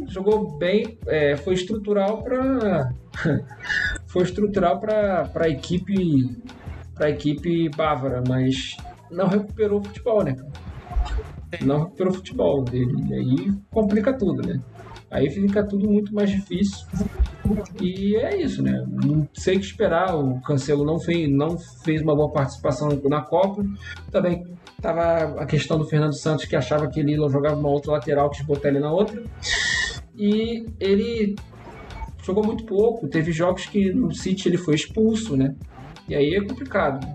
jogou bem, é, foi estrutural para foi estrutural para a equipe para equipe bávara, mas não recuperou o futebol, né? Não recuperou o futebol dele. E aí complica tudo, né? Aí fica tudo muito mais difícil. E é isso, né? Não sei o que esperar. O Cancelo não fez, não fez uma boa participação na Copa. Também tava a questão do Fernando Santos, que achava que ele jogava uma outra lateral, quis botar ele na outra. E ele jogou muito pouco. Teve jogos que no City ele foi expulso, né? E aí é complicado.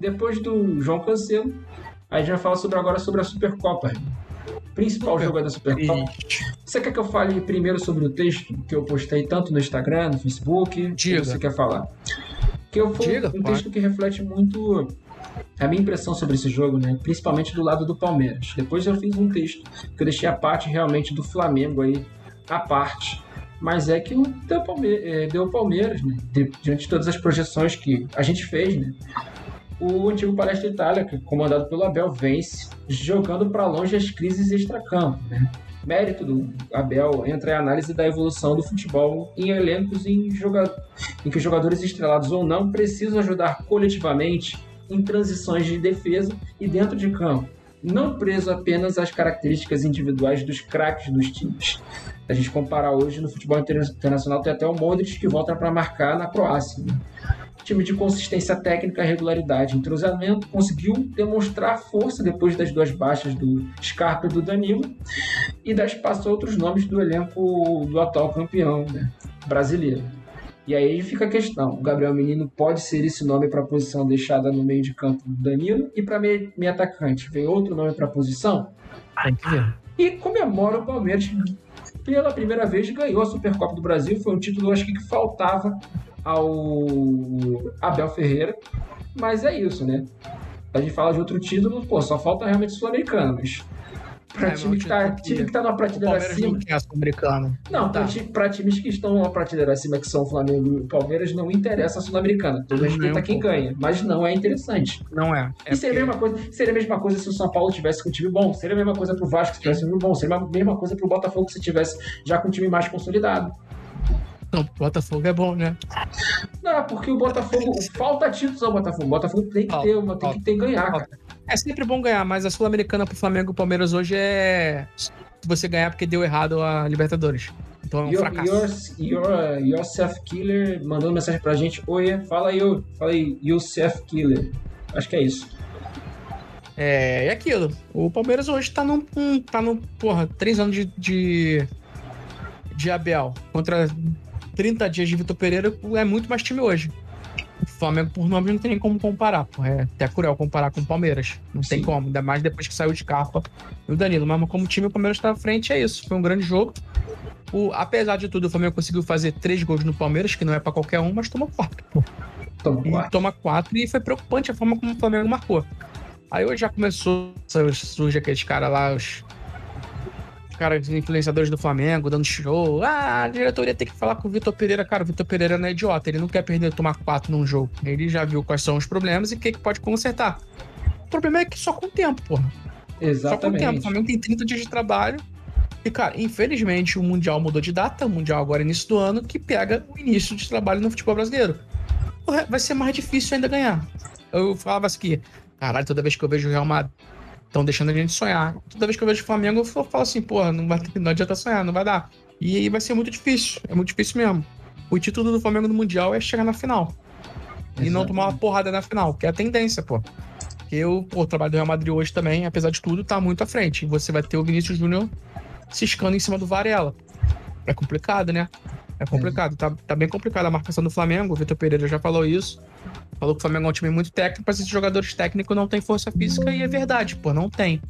Depois do João Cancelo, a gente vai falar sobre, agora sobre a Supercopa. Principal Super. jogo da Supercopa. Você quer que eu fale primeiro sobre o texto que eu postei tanto no Instagram, no Facebook? Diga. O que você quer falar? Que eu foi Diga, um pode. texto que reflete muito a minha impressão sobre esse jogo, né? Principalmente do lado do Palmeiras. Depois eu fiz um texto que eu deixei a parte realmente do Flamengo aí, a parte. Mas é que o deu, eh, deu Palmeiras, né? Di- Diante de todas as projeções que a gente fez, né? O antigo Palestra Itália, é comandado pelo Abel, vence, jogando para longe as crises extracampo, né? Mérito do Abel entra a análise da evolução do futebol em elencos em, joga... em que jogadores estrelados ou não precisam ajudar coletivamente em transições de defesa e dentro de campo, não preso apenas às características individuais dos craques dos times. A gente comparar hoje no futebol interna- internacional, tem até o Modric que volta para marcar na Croácia. né? Time de consistência técnica, regularidade, entrosamento, conseguiu demonstrar força depois das duas baixas do Scarpa e do Danilo e dar espaço a outros nomes do elenco do atual campeão né, brasileiro. E aí fica a questão: o Gabriel Menino pode ser esse nome para a posição deixada no meio de campo do Danilo e para meio, meio atacante vem outro nome para a posição? Tem que ver. E comemora o Palmeiras que pela primeira vez ganhou a Supercopa do Brasil. Foi um título, acho que, que faltava ao Abel Ferreira. Mas é isso, né? A gente fala de outro título, pô, só falta realmente Sul-Americano, mas Pra É, time, que tá, time que tá numa O prateleira acima. não tem sul-americano. Não, pra, tá. pra times que estão numa prateleira acima, que são o Flamengo e o Palmeiras, não interessa a Sul-Americana. Todo Nem respeito um a quem ganha. Mas não é interessante. Não é. é e seria a, porque- mesma coisa, seria a mesma coisa se o São Paulo tivesse com um time bom. Seria a mesma coisa pro Vasco se tivesse um time bom. Seria a mesma coisa pro Botafogo se tivesse já com um time mais consolidado. Não, Botafogo é bom, né? Não, porque o Botafogo. falta títulos ao Botafogo. O Botafogo tem que Falta, ter uma, tem que ter ganhar, cara. É sempre bom ganhar, mas a Sul-Americana pro Flamengo e Palmeiras hoje é. Você ganhar porque deu errado a Libertadores. Então é um Your, fracasso. your, your, your Self Killer mandando mensagem pra gente. Oi, fala aí, ô. fala aí, Youssef Killer. Acho que é isso. É, é aquilo. O Palmeiras hoje tá num. um- tá num. Porra, três anos de. de, de Abel contra 30 dias de Vitor Pereira é muito mais time hoje. O Flamengo, por nome, não tem nem como comparar. Porra, é até cruel comparar com o Palmeiras. Não tem Sim. como, ainda mais depois que saiu de capa e o Danilo. Mas como time, o Palmeiras tá à frente, é isso. Foi um grande jogo. O, apesar de tudo, o Flamengo conseguiu fazer três gols no Palmeiras, que não é pra qualquer um, mas tomou quatro. pô. Toma E quatro. toma quatro e foi preocupante a forma como o Flamengo marcou. Aí hoje já começou, surge aqueles caras lá, os caras influenciadores do Flamengo, dando show. Ah, a diretoria tem que falar com o Vitor Pereira. Cara, o Vitor Pereira não é idiota, ele não quer perder tomar quatro num jogo. Ele já viu quais são os problemas e o que, que pode consertar. O problema é que só com o tempo, porra. Só com o tempo. O Exatamente. Flamengo tem 30 dias de trabalho. E, cara, infelizmente o Mundial mudou de data. O Mundial agora é início do ano, que pega o início de trabalho no futebol brasileiro. Porra, Vai ser mais difícil ainda ganhar. Eu falava assim que, caralho, toda vez que eu vejo o Real Madrid, estão deixando a gente sonhar. Toda vez que eu vejo o Flamengo, eu falo assim, porra, não, vai, não adianta sonhar, não vai dar. E aí vai ser muito difícil. É muito difícil mesmo. O título do Flamengo no Mundial é chegar na final. E não Exatamente. tomar uma porrada na final, que é a tendência, pô. Porque o, pô, o trabalho do Real Madrid hoje também, apesar de tudo, tá muito à frente. E você vai ter o Vinícius Júnior ciscando em cima do Varela. É complicado, né? É complicado. Tá, tá bem complicado a marcação do Flamengo. O Vitor Pereira já falou isso. Falou que o Flamengo é um time muito técnico, mas esses jogadores técnicos não têm força física e é verdade, pô, não tem.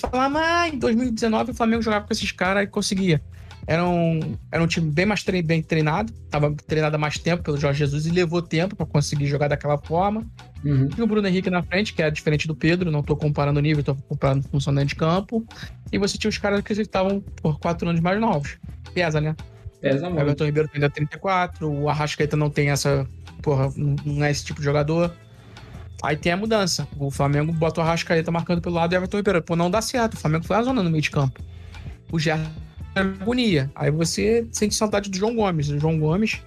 Falar, mas em 2019 o Flamengo jogava com esses caras e conseguia. Era um, era um time bem mais tre- bem treinado, tava treinado há mais tempo pelo Jorge Jesus e levou tempo pra conseguir jogar daquela forma. Uhum. E o Bruno Henrique na frente, que é diferente do Pedro, não tô comparando o nível, tô comparando função dentro de campo. E você tinha os caras que estavam por quatro anos mais novos. Pesa, né? Pesa O muito. Everton Ribeiro tem ainda 34, o Arrascaeta não tem essa. Porra, não é esse tipo de jogador. Aí tem a mudança. O Flamengo bota o Arrascaeta marcando pelo lado e o Everton Ribeiro. Pô, não dá certo. O Flamengo foi a zona no meio de campo. O Gerson é agonia. Aí você sente saudade do João Gomes. O João Gomes,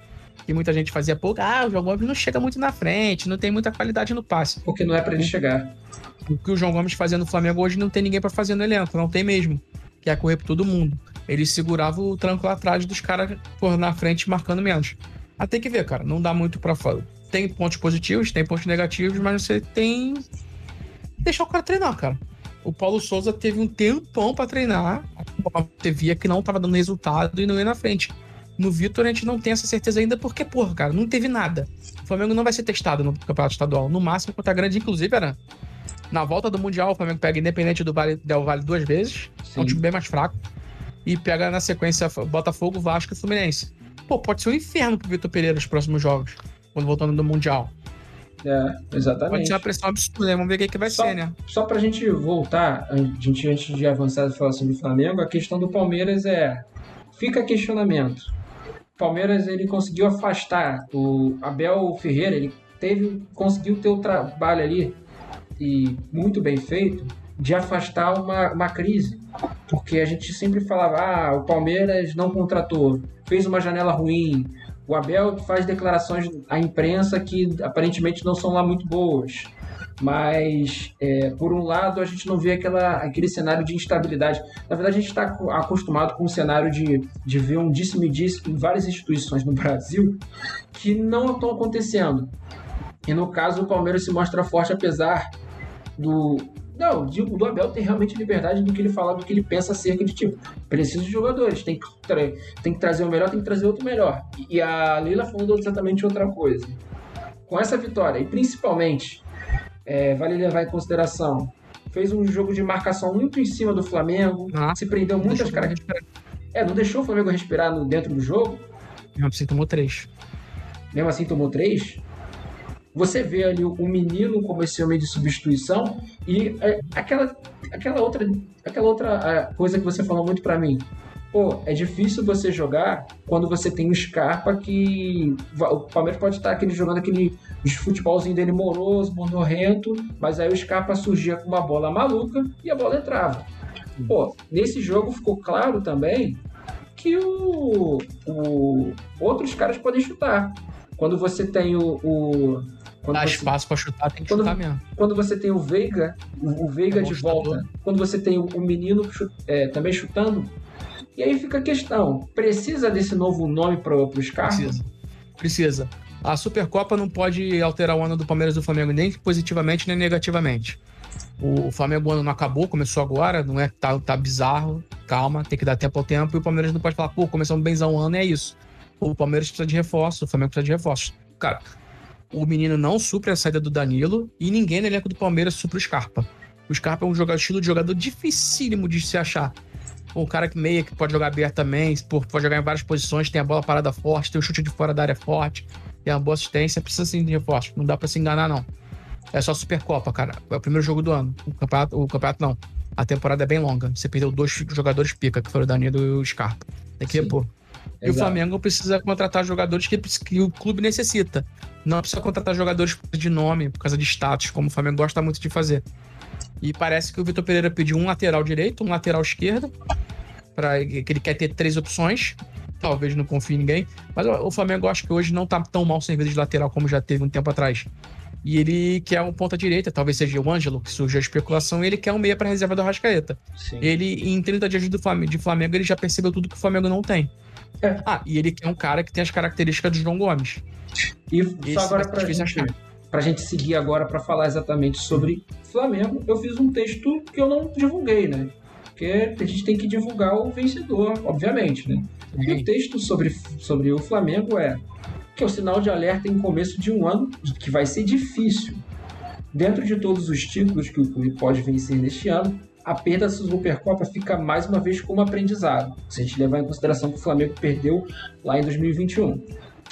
que muita gente fazia pouco, ah, o João Gomes não chega muito na frente, não tem muita qualidade no passe. Porque não é pra ele chegar. O que o João Gomes fazia no Flamengo hoje não tem ninguém pra fazer no elenco, não tem mesmo. Que é correr por todo mundo. Ele segurava o tranco lá atrás dos caras por na frente marcando menos. Ah, tem que ver, cara. Não dá muito pra fora. Tem pontos positivos, tem pontos negativos, mas você tem. Deixar o cara treinar, cara. O Paulo Souza teve um tempão pra treinar. Você via que não tava dando resultado e não ia na frente. No Vitor a gente não tem essa certeza ainda porque, porra, cara, não teve nada. O Flamengo não vai ser testado no Campeonato Estadual. No máximo contra a grande, inclusive, era na volta do Mundial, o Flamengo pega Independente do Vale, Del Vale duas vezes. É um Sim. time bem mais fraco. E pega na sequência Botafogo, Vasco e Fluminense. Pô, pode ser um inferno pro Vitor Pereira nos próximos jogos. Quando voltando do Mundial. É, Pode exatamente. ser uma pressão absurda, né? Vamos ver o que, que vai Só- ser, né? Só pra gente voltar, a gente, antes de avançar e falar sobre o Flamengo, a questão do Palmeiras é. Fica questionamento. O Palmeiras ele conseguiu afastar o Abel Ferreira, ele teve, conseguiu ter o trabalho ali e muito bem feito de afastar uma, uma crise. Porque a gente sempre falava, ah, o Palmeiras não contratou, fez uma janela ruim. O Abel faz declarações à imprensa que aparentemente não são lá muito boas mas é, por um lado a gente não vê aquela, aquele cenário de instabilidade. Na verdade, a gente está acostumado com um cenário de, de ver um disse-me-disse em várias instituições no Brasil que não estão acontecendo. E no caso, o Palmeiras se mostra forte apesar do. Não, digo, do Abel ter realmente liberdade do que ele fala, do que ele pensa acerca de tipo, preciso de jogadores, tem que, tem que trazer o melhor, tem que trazer outro melhor. E a Leila falou exatamente outra coisa. Com essa vitória, e principalmente é, vale levar em consideração. Fez um jogo de marcação muito em cima do Flamengo, Ah, se prendeu muitas caras. É, não deixou o Flamengo respirar no- dentro do jogo, Não, você tomou três. mesmo assim tomou três. Você vê ali o menino como esse homem de substituição e é, aquela, aquela outra, aquela outra coisa que você falou muito para mim. Pô, é difícil você jogar quando você tem o Scarpa que. O Palmeiras pode estar aquele, jogando aquele futebolzinho dele moroso, monorrento, mas aí o Scarpa surgia com uma bola maluca e a bola entrava. Pô, nesse jogo ficou claro também que o, o outros caras podem chutar. Quando você tem o. o quando Dá você, espaço para chutar, tem que quando, chutar mesmo. Quando você tem o Veiga, o, o Veiga é de volta, quando você tem o, o menino é, também chutando, e aí fica a questão: precisa desse novo nome para o Scarpa? Precisa. Precisa. A Supercopa não pode alterar o ano do Palmeiras e do Flamengo nem positivamente nem negativamente. O Flamengo ano não acabou, começou agora, não é tá, tá bizarro, calma, tem que dar tempo ao tempo, e o Palmeiras não pode falar, pô, começamos benzão um ano, é isso. O Palmeiras precisa de reforço, o Flamengo precisa de reforço. Cara, o menino não supre a saída do Danilo e ninguém no elenco do Palmeiras supre o Scarpa. O Scarpa é um jogador, estilo de jogador dificílimo de se achar um cara que meia que pode jogar aberto também, pode jogar em várias posições, tem a bola parada forte, tem o chute de fora da área forte, tem uma boa assistência, precisa sim de reforço. Não dá para se enganar, não. É só Supercopa, cara. É o primeiro jogo do ano. O campeonato, o campeonato não. A temporada é bem longa. Você perdeu dois jogadores pica, que foram o Danilo e o Scarpa. Tem que repor. E o Flamengo precisa contratar jogadores que, que, o clube necessita. Não precisa contratar jogadores de nome, por causa de status, como o Flamengo gosta muito de fazer. E parece que o Vitor Pereira pediu um lateral direito, um lateral esquerdo, para que ele quer ter três opções. Talvez não confie em ninguém. Mas o Flamengo acho que hoje não tá tão mal servido de lateral como já teve um tempo atrás. E ele quer um ponta direita, talvez seja o Ângelo, que surgiu a especulação, e ele quer um meia para reserva do Arrascaeta. Sim. Ele, em 30 dias do Flamengo, de Flamengo, ele já percebeu tudo que o Flamengo não tem. É. Ah, e ele quer um cara que tem as características do João Gomes. E Esse só agora pra gente, achar. pra gente seguir agora para falar exatamente sobre Flamengo, eu fiz um texto que eu não divulguei, né? porque a gente tem que divulgar o vencedor, obviamente, né? E o texto sobre, sobre o Flamengo é que é o sinal de alerta em começo de um ano que vai ser difícil. Dentro de todos os títulos que o clube pode vencer neste ano, a perda da Supercopa fica mais uma vez como aprendizado, se a gente levar em consideração que o Flamengo perdeu lá em 2021.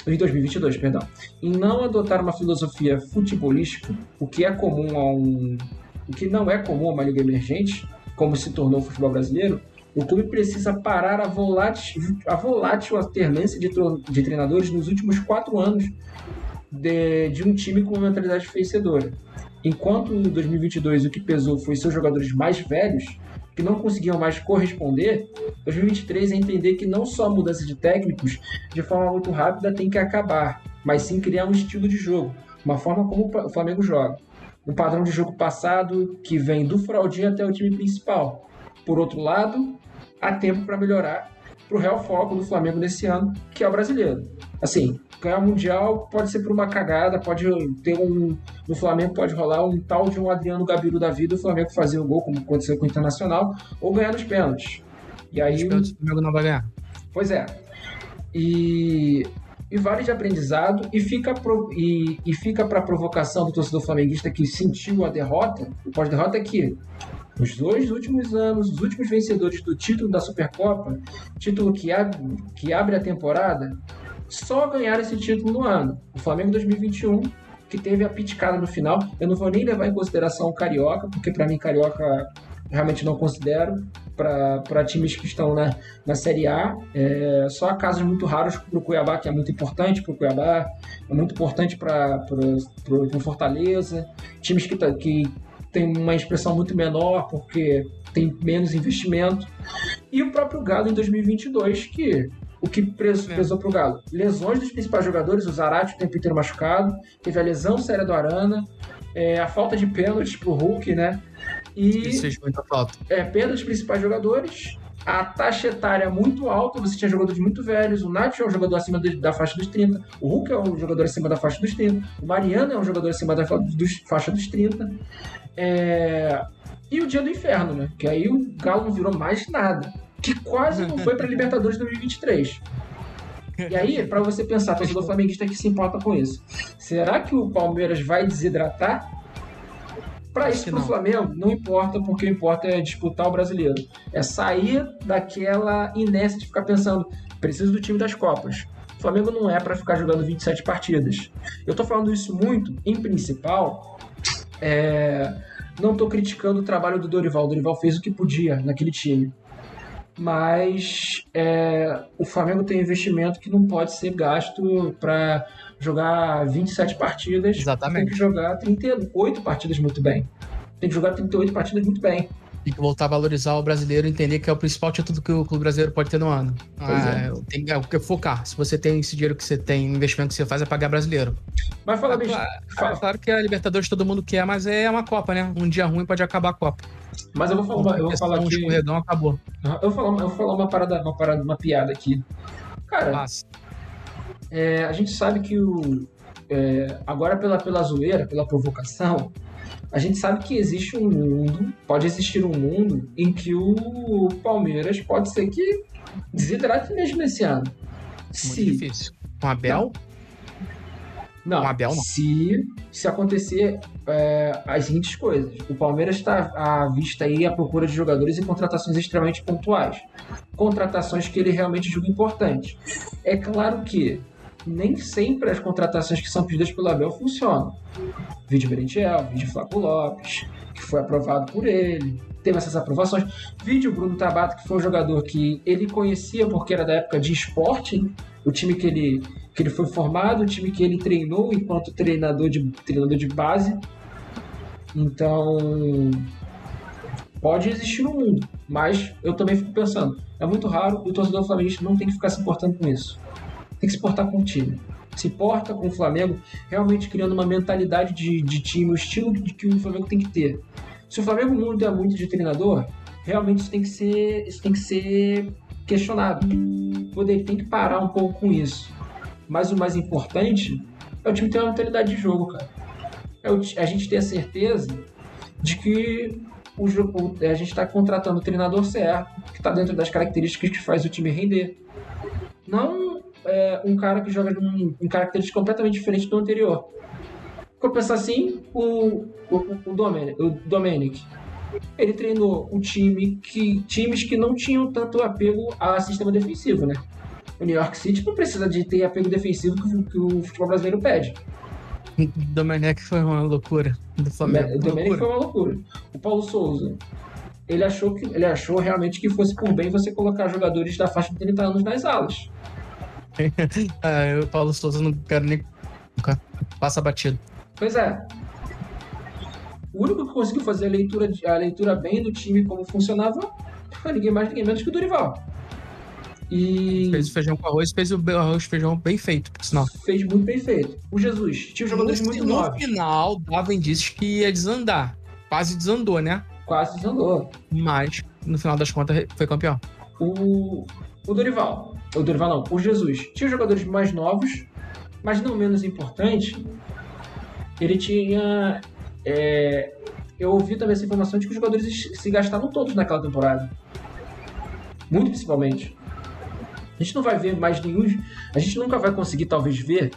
Em 2022, perdão. Em não adotar uma filosofia futebolística, o que é comum a um o que não é comum a uma liga emergente, como se tornou o futebol brasileiro, o clube precisa parar a volátil, a volátil alternância de, de treinadores nos últimos quatro anos de, de um time com uma mentalidade vencedora. Enquanto em 2022 o que pesou foi seus jogadores mais velhos, que não conseguiam mais corresponder, 2023 é entender que não só a mudança de técnicos de forma muito rápida tem que acabar, mas sim criar um estilo de jogo, uma forma como o Flamengo joga um padrão de jogo passado que vem do fraudinho até o time principal. Por outro lado, há tempo para melhorar para o real foco do Flamengo nesse ano, que é o brasileiro. Assim, ganhar o Mundial pode ser por uma cagada, pode ter um. No Flamengo pode rolar um tal de um Adriano Gabiru da vida, o Flamengo fazer o gol, como aconteceu com o Internacional, ou ganhar nos pênaltis. E aí. Os pênaltis o Flamengo não vai ganhar. Pois é. E e vale de aprendizado e fica pro, e, e fica para provocação do torcedor flamenguista que sentiu a derrota, o pós-derrota é que nos dois últimos anos, os últimos vencedores do título da Supercopa, título que abre, que abre a temporada, só ganharam esse título no ano. O Flamengo 2021, que teve a piticada no final. Eu não vou nem levar em consideração o Carioca, porque para mim Carioca realmente não considero para times que estão na, na Série A. É, só casos muito raros para o Cuiabá, que é muito importante para o Cuiabá, é muito importante para o Fortaleza. Times que, tá, que tem uma expressão muito menor porque tem menos investimento. E o próprio Galo em 2022, que o que preso, é. pesou para o Galo? Lesões dos principais jogadores, o Zarate o tempo inteiro machucado, teve a lesão séria do Arana, é, a falta de pênalti para o Hulk, né? E seja muita falta. É, perda dos principais jogadores, a taxa etária é muito alta, você tinha jogadores muito velhos, o Nacho é um jogador acima da faixa dos 30, o Hulk é um jogador acima da faixa dos 30, o Mariano é um jogador acima da faixa dos 30. É... E o dia do inferno, né? Que aí o Galo não virou mais nada. Que quase não foi para Libertadores 2023. E aí, para você pensar, torcedor flamenguista que se importa com isso, será que o Palmeiras vai desidratar para isso, para o Flamengo, não importa, porque o importa é disputar o brasileiro. É sair daquela inércia de ficar pensando, preciso do time das Copas. O Flamengo não é para ficar jogando 27 partidas. Eu estou falando isso muito, em principal, é, Não tô criticando o trabalho do Dorival. O Dorival fez o que podia naquele time. Mas é, o Flamengo tem investimento que não pode ser gasto para jogar 27 partidas. Exatamente. Tem que jogar 38 partidas muito bem. Tem que jogar 38 partidas muito bem. Tem que voltar a valorizar o brasileiro e entender que é o principal título que o clube brasileiro pode ter no ano. Ah, é. Tem que focar. Se você tem esse dinheiro que você tem, investimento que você faz é pagar brasileiro. Mas fala, Ah, bicho. claro, fala- claro que a Libertadores todo mundo quer, mas é uma Copa, né? Um dia ruim pode acabar a Copa. Mas eu vou falar, eu vou falar um aqui. escorregão acabou. Eu vou falar, eu vou falar uma parada, uma parada, uma piada aqui. Cara, Passa. É, a gente sabe que o. é, agora pela, pela zoeira, pela provocação, a gente sabe que existe um mundo, pode existir um mundo em que o Palmeiras pode ser que desidrate mesmo nesse ano. Muito Se, difícil. Com Abel? não, Com Abel, não. se, se acontecer é, as seguintes coisas. O Palmeiras está à vista aí à procura de jogadores e contratações extremamente pontuais. Contratações que ele realmente julga importantes. É claro que nem sempre as contratações que são pedidas pelo Abel funcionam. Vídeo Merentiel, vídeo Flávio Lopes, que foi aprovado por ele, teve essas aprovações. Vídeo Bruno Tabata, que foi um jogador que ele conhecia porque era da época de esporte, o time que ele, que ele foi formado, o time que ele treinou enquanto treinador de, treinador de base. Então, pode existir um mundo, mas eu também fico pensando, é muito raro e o torcedor flamenguista não tem que ficar se importando com isso. Tem que se portar com o time. Se porta com o Flamengo, realmente criando uma mentalidade de, de time, o estilo de que o Flamengo tem que ter. Se o Flamengo muda muito de treinador, realmente isso tem que ser, isso tem que ser questionado. Poder tem que parar um pouco com isso. Mas o mais importante é o time ter uma mentalidade de jogo, cara. É o ti- a gente ter a certeza de que o jogo, a gente está contratando o treinador certo, que está dentro das características que faz o time render. Não é, um cara que joga em características completamente diferentes do anterior. Vou pensar assim, o, o, o, o Domenic, ele treinou um time que times que não tinham tanto apego a sistema defensivo, né? O New York City não precisa de ter apego defensivo que, o- que o futebol brasileiro pede. Domenech foi uma loucura do Flamengo. O Loucura. foi uma loucura. O Paulo Souza, ele achou, que, ele achou realmente que fosse por bem você colocar jogadores da faixa de 30 anos nas alas. Ah, eu, Paulo Souza, não quero nem. nunca Passa batido. Pois é. O único que conseguiu fazer a leitura, a leitura bem do time como funcionava foi ninguém mais, ninguém menos que o Dorival. E Fez o feijão com arroz, fez o arroz feijão bem feito, por sinal. fez muito bem feito. O Jesus tinha jogadores no, muito no novos. final, dava indícios que ia desandar. Quase desandou, né? Quase desandou. Mas, no final das contas, foi campeão. O, o Dorival, o Dorival não, o Jesus, tinha jogadores mais novos, mas não menos importante, ele tinha. é, eu ouvi também essa informação de que os jogadores se gastaram todos naquela temporada. Muito principalmente. A gente não vai ver mais nenhum. A gente nunca vai conseguir, talvez, ver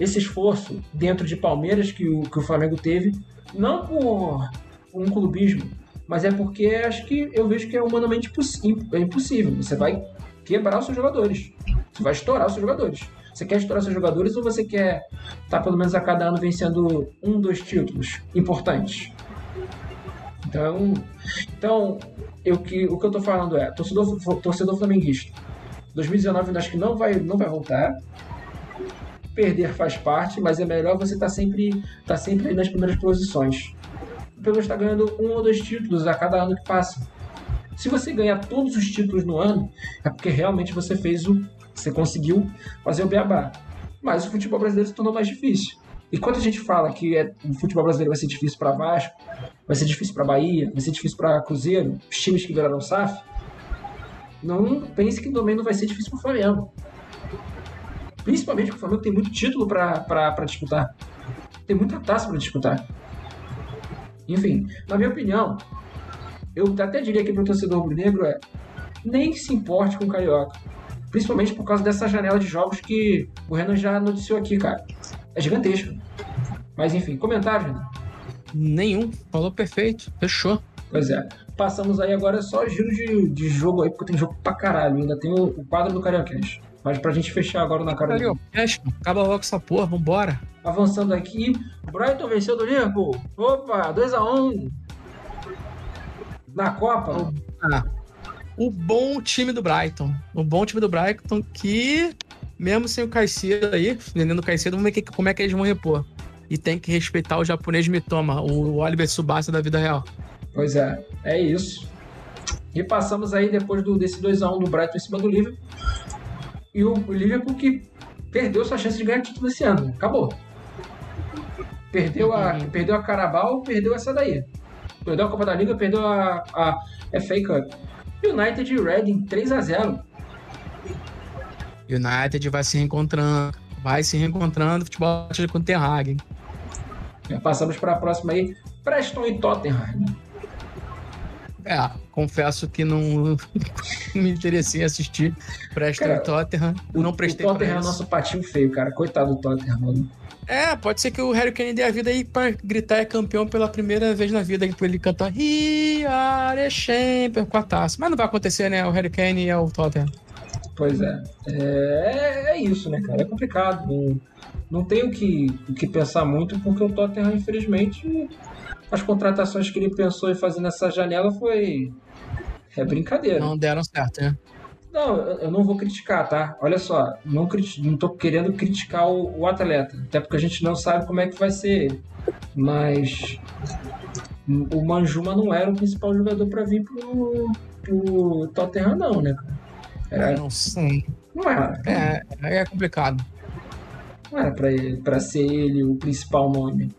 esse esforço dentro de Palmeiras que o, que o Flamengo teve, não por um clubismo, mas é porque acho que eu vejo que é humanamente é impossível. Você vai quebrar os seus jogadores. Você vai estourar os seus jogadores. Você quer estourar seus jogadores ou você quer estar pelo menos a cada ano vencendo um, dois títulos importantes? Então, então eu, que, o que eu tô falando é, torcedor, torcedor flamenguista, 2019 eu acho que não vai, não vai voltar. Perder faz parte, mas é melhor você estar sempre, tá sempre nas primeiras posições. O Palmeiras está ganhando um ou dois títulos a cada ano que passa. Se você ganhar todos os títulos no ano, é porque realmente você fez o. Você conseguiu fazer o beabá. Mas o futebol brasileiro se tornou mais difícil. E quando a gente fala que é, o futebol brasileiro vai ser difícil para Vasco, vai ser difícil para Bahia, vai ser difícil para Cruzeiro, os times que viraram SAF, não pense que também não vai ser difícil para o Flamengo. Principalmente porque o Flamengo tem muito título para disputar. Tem muita taça para disputar. Enfim, na minha opinião, eu até diria que para o torcedor rubro-negro é nem se importe com o Carioca. Principalmente por causa dessa janela de jogos que o Renan já noticiou aqui, cara. É gigantesco. Mas enfim, comentário, Renan. Nenhum. Falou perfeito. Fechou. Pois é. Passamos aí agora só giro de, de jogo aí, porque tem jogo pra caralho. Ainda tem o, o quadro do Cariocast. Mas pra gente fechar agora na cara do... Acaba logo essa porra, vambora. Avançando aqui, Brighton venceu do Liverpool. Opa, 2x1. Na Copa? Ah, o bom time do Brighton. O bom time do Brighton que, mesmo sem o Caicedo aí, vendendo o Caicedo, vamos ver que, como é que eles vão repor. E tem que respeitar o japonês Mitoma, o Oliver Subasa da vida real. Pois é, é isso. E passamos aí depois do, desse 2x1 do Brighton em cima do Liverpool. E o, o Liverpool que perdeu sua chance de ganhar título esse ano. Acabou. Perdeu a, uhum. perdeu a Carabao, perdeu essa daí. Perdeu a Copa da Liga, perdeu a, a FA Cup. United e Reading 3x0. United vai se reencontrando. Vai se reencontrando. Futebol com o Ten Hag. Passamos para a próxima aí. Preston e Tottenham. É, confesso que não, me interessei em assistir Preston cara, e Tottenham. O, não prestei o Tottenham é nosso patinho feio, cara. Coitado do Tottenham, mano. É, pode ser que o Harry Kane dê a vida aí pra gritar é campeão pela primeira vez na vida, pra ele cantar We are champion com a taça. Mas não vai acontecer, né? O Harry Kane é o Tottenham. Pois é. É, é isso, né, cara? É complicado. Não, não tem o que, o que pensar muito, porque o Tottenham, infelizmente, as contratações que ele pensou em fazer nessa janela foi. É brincadeira. Não deram certo, né? Não, eu não vou criticar, tá? Olha só, não, não tô querendo criticar o, o atleta, até porque a gente não sabe como é que vai ser ele. Mas o Manjuma não era o principal jogador para vir pro, pro Tottenham, não, né? Era, não sei. Não era. É, é complicado. Não era pra, pra ser ele o principal nome.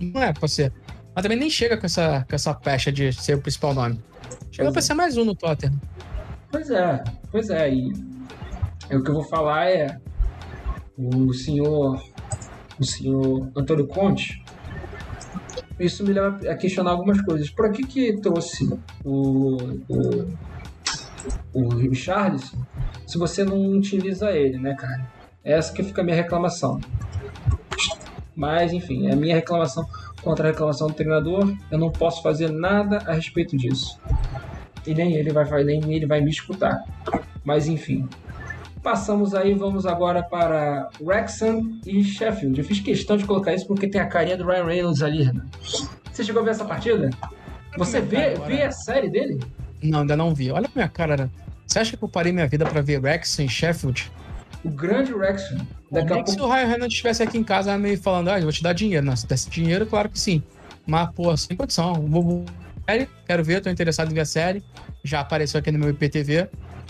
Não é pra ser. Mas também nem chega com essa, com essa pecha de ser o principal nome. Chega pois pra é. ser mais um no Tottenham. Pois é, pois é. E o que eu vou falar é o senhor, o senhor Antônio Conte. Isso me leva a questionar algumas coisas. Por que que trouxe o, o, o Richarlison se você não utiliza ele, né, cara? Essa que fica a minha reclamação. Mas, enfim, é a minha reclamação contra a reclamação do treinador. Eu não posso fazer nada a respeito disso e nem ele vai, nem ele vai me escutar. Mas enfim. Passamos aí, vamos agora para Wrexham e Sheffield. Eu fiz questão de colocar isso porque tem a carinha do Ryan Reynolds ali. Né? Você chegou a ver essa partida? Você vê, vê a série dele? Não, ainda não vi. Olha a minha cara. Né? Você acha que eu parei minha vida para ver Wrexham e Sheffield? O grande Wrexham. Daqui a pouco... se o Ryan Reynolds estivesse aqui em casa me falando, ah, eu vou te dar dinheiro. Não, se desse dinheiro, claro que sim. Mas, pô, sem condição. Vou série, quero ver, tô interessado em ver a série. Já apareceu aqui no meu IPTV.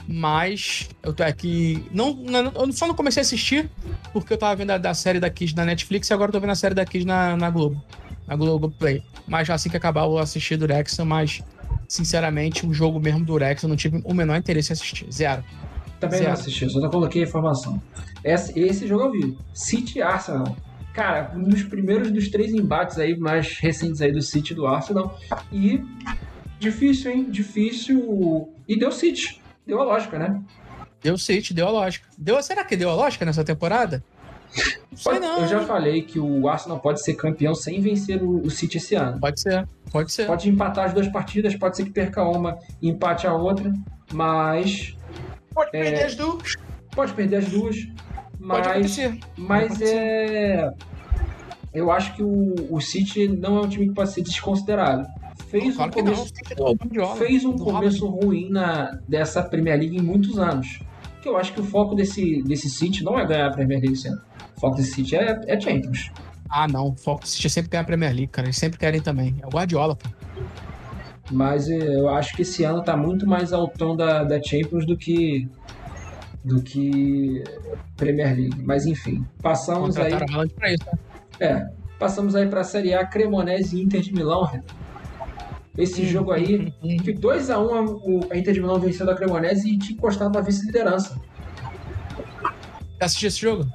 Mas eu tô aqui. Não, não, eu só não comecei a assistir porque eu tava vendo a da série da Kids na Netflix e agora eu tô vendo a série da Kids na, na Globo. Na Globo Play. Mas assim que acabar, eu vou assistir do Rex, mas sinceramente, o jogo mesmo do Rex eu não tive o menor interesse em assistir. Zero. Também Zero. não assisti, só coloquei a informação. Esse, esse jogo eu vi. City Arsenal cara, um dos primeiros dos três embates aí mais recentes aí do City do Arsenal. E difícil, hein? Difícil. E deu City. Deu a lógica, né? Deu City, deu a lógica. Deu, será que deu a lógica nessa temporada? Não sei não. Eu já falei que o Arsenal pode ser campeão sem vencer o, o City esse ano. Pode ser, pode ser. Pode empatar as duas partidas, pode ser que perca uma e empate a outra, mas. Pode é, perder as duas. Pode perder as duas. Mas, mas é. Eu acho que o, o City não é um time que pode ser desconsiderado. Fez claro um começo, fez um começo ruim na, dessa Premier League em muitos anos. Que eu acho que o foco desse, desse City não é ganhar a Premier League esse ano. O foco desse City é, é Champions. Ah, não. O foco do City é sempre ganhar a Premier League, cara. Eles sempre querem também. É o Guardiola, pô. Mas é, eu acho que esse ano tá muito mais ao tom da, da Champions do que do que Premier League. Mas enfim, passamos aí. Pra isso, né? É, passamos aí para a Série A Cremonese e Inter de Milão. Esse hum, jogo aí, hum, que 2x1 a, Inter de Milão venceu da Cremonese e tinha encostado na vice-liderança. Assistiu esse jogo?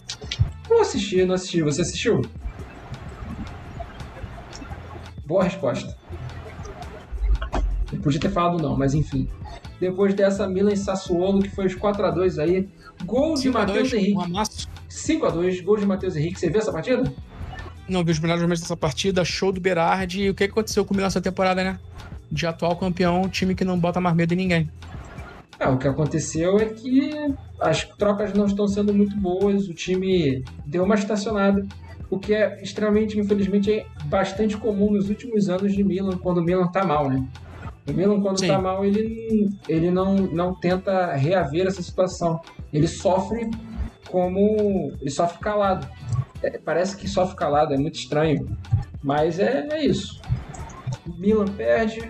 Não assisti, não assisti. Você assistiu? Boa resposta. Eu podia ter falado não, mas enfim. Depois dessa, Milan e Sassuolo, que foi os 4x2 aí. Gol de Matheus Henrique. 5x2, gol de Matheus Henrique. Você viu essa partida? Não, vi os melhores momentos dessa partida. Show do Berardi. E o que aconteceu com o Milan essa temporada, né? De atual campeão, time que não bota mais medo em ninguém. É, o que aconteceu é que as trocas não estão sendo muito boas. O time deu uma estacionada. o que é extremamente, infelizmente, é bastante comum nos últimos anos de Milan, quando o Milan tá mal, né? O Milan, quando Sim. tá mal, ele, ele não, não tenta reaver essa situação. Ele sofre como. Ele sofre calado. É, parece que sofre calado, é muito estranho. Mas é, é isso. Milan perde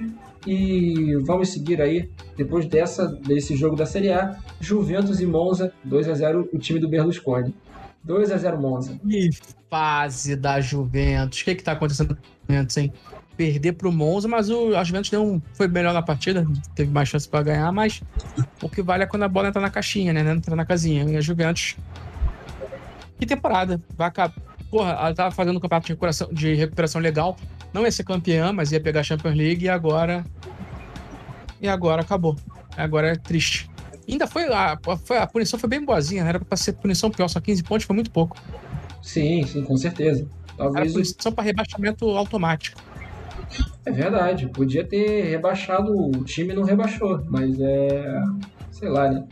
e vamos seguir aí. Depois dessa, desse jogo da Série A, Juventus e Monza, 2 a 0 o time do Berlusconi. 2 a 0 Monza. Que fase da Juventus. O que, que tá acontecendo com Juventus, hein? Perder pro Monza, mas o, a Juventus um, foi melhor na partida, teve mais chance para ganhar, mas o que vale é quando a bola entra na caixinha, né? Entra na casinha. E a Juventus. Que temporada. Vai acabar. Porra, ela tava fazendo um campeonato de recuperação, de recuperação legal. Não ia ser campeã, mas ia pegar a Champions League e agora. E agora acabou. Agora é triste. Ainda foi a, foi, a punição foi bem boazinha, né? Era pra ser punição pior, só 15 pontos foi muito pouco. Sim, sim, com certeza. Talvez Era punição para rebaixamento automático. É verdade, podia ter rebaixado, o time não rebaixou, mas é. sei lá, né?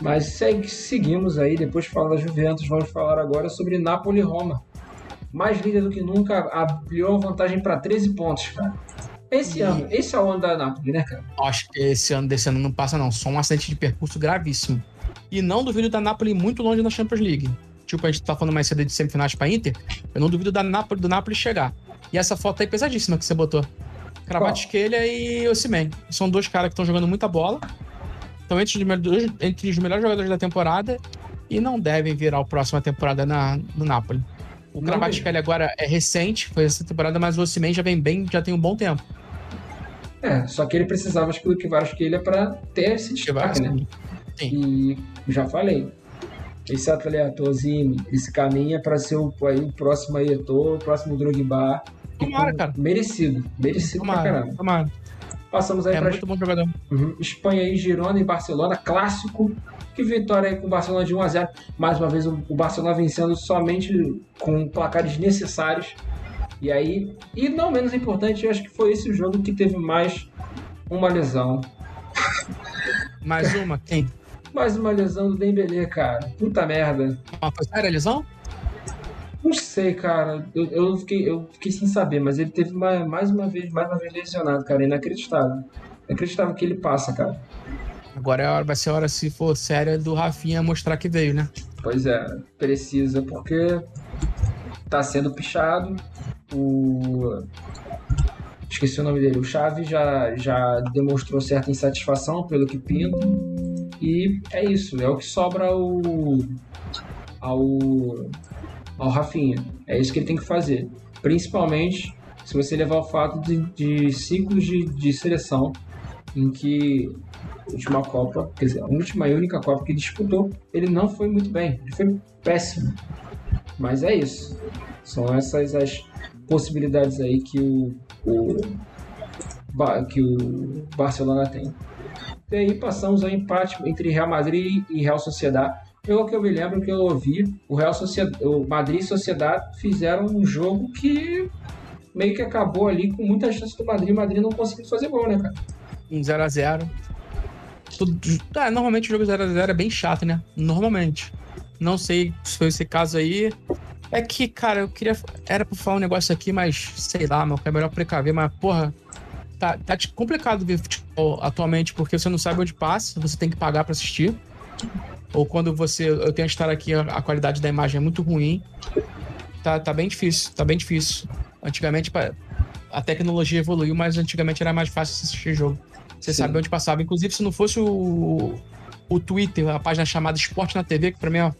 Mas segue, seguimos aí, depois de falar da Juventus, vamos falar agora sobre Napoli e Roma. Mais líder do que nunca, ampliou a vantagem para 13 pontos, cara. Esse ano, esse é o ano da Napoli, né, cara? Acho que esse ano desse ano não passa, não. Só um acidente de percurso gravíssimo. E não duvido da Napoli muito longe na Champions League. Tipo, a gente tá falando mais cedo de semifinais pra Inter. Eu não duvido da Napoli, do Napoli chegar. E essa foto aí pesadíssima que você botou. Kravatskelia e Osimhen. São dois caras que estão jogando muita bola. Estão entre, entre os melhores jogadores da temporada e não devem virar a próxima temporada na, no Napoli. O Kravatskelia agora é recente, foi essa temporada, mas o Osimhen já vem bem, já tem um bom tempo. É, só que ele precisava, acho que, do Kvaratskhelia para ter esse destaque, né? Sim. E já falei, esse atleta Ozime, esse caminha para ser o, aí, o próximo Aietor, o próximo Drogba. Tomara, cara. Merecido, merecido tomara, pra caramba. Tomara. Passamos aí é para muito bom jogador. Uhum. Espanha aí, Girona e Barcelona, clássico. Que vitória aí com o Barcelona de 1 a 0 Mais uma vez o Barcelona vencendo somente com placares necessários. E aí, e não menos importante, eu acho que foi esse o jogo que teve mais uma lesão. Mais uma? Quem? Mais uma lesão do Dembélé, cara. Puta merda. Foi séria a lesão? Não sei, cara. Eu, eu, fiquei, eu fiquei sem saber, mas ele teve uma, mais uma vez, mais uma vez lesionado, cara. Inacreditável. Inacreditável que ele passa, cara. Agora é hora, vai ser a hora, se for séria, do Rafinha mostrar que veio, né? Pois é, precisa, porque tá sendo pichado. O. Esqueci o nome dele. O Chaves já, já demonstrou certa insatisfação pelo que pinta. E é isso, é o que sobra ao, ao, ao Rafinha. É isso que ele tem que fazer. Principalmente se você levar o fato de, de ciclos de, de seleção em que última Copa, quer dizer, a última e única Copa que disputou, ele não foi muito bem, ele foi péssimo. Mas é isso. São essas as possibilidades aí que o, o que o Barcelona tem. E aí passamos ao empate entre Real Madrid e Real Sociedade. Pelo que eu me lembro que eu ouvi, o Real Sociedade, o Madrid e Sociedade fizeram um jogo que meio que acabou ali com muita chance do Madrid. O Madrid não conseguiu fazer gol, né, cara? Um 0x0. Tudo... Ah, normalmente o jogo 0x0 é bem chato, né? Normalmente. Não sei se foi esse caso aí. É que, cara, eu queria. Era pra falar um negócio aqui, mas sei lá, meu, é melhor precaver, mas, porra, tá, tá complicado ver futebol atualmente, porque você não sabe onde passa, você tem que pagar para assistir. Ou quando você. Eu tenho que estar aqui, a, qualidade da imagem é muito ruim. Tá, tá bem difícil, tá bem difícil. Antigamente a tecnologia evoluiu, mas antigamente era mais fácil assistir jogo. Você Sim. sabe onde passava. Inclusive, se não fosse o, o Twitter, a página chamada Esporte na TV, que pra mim é uma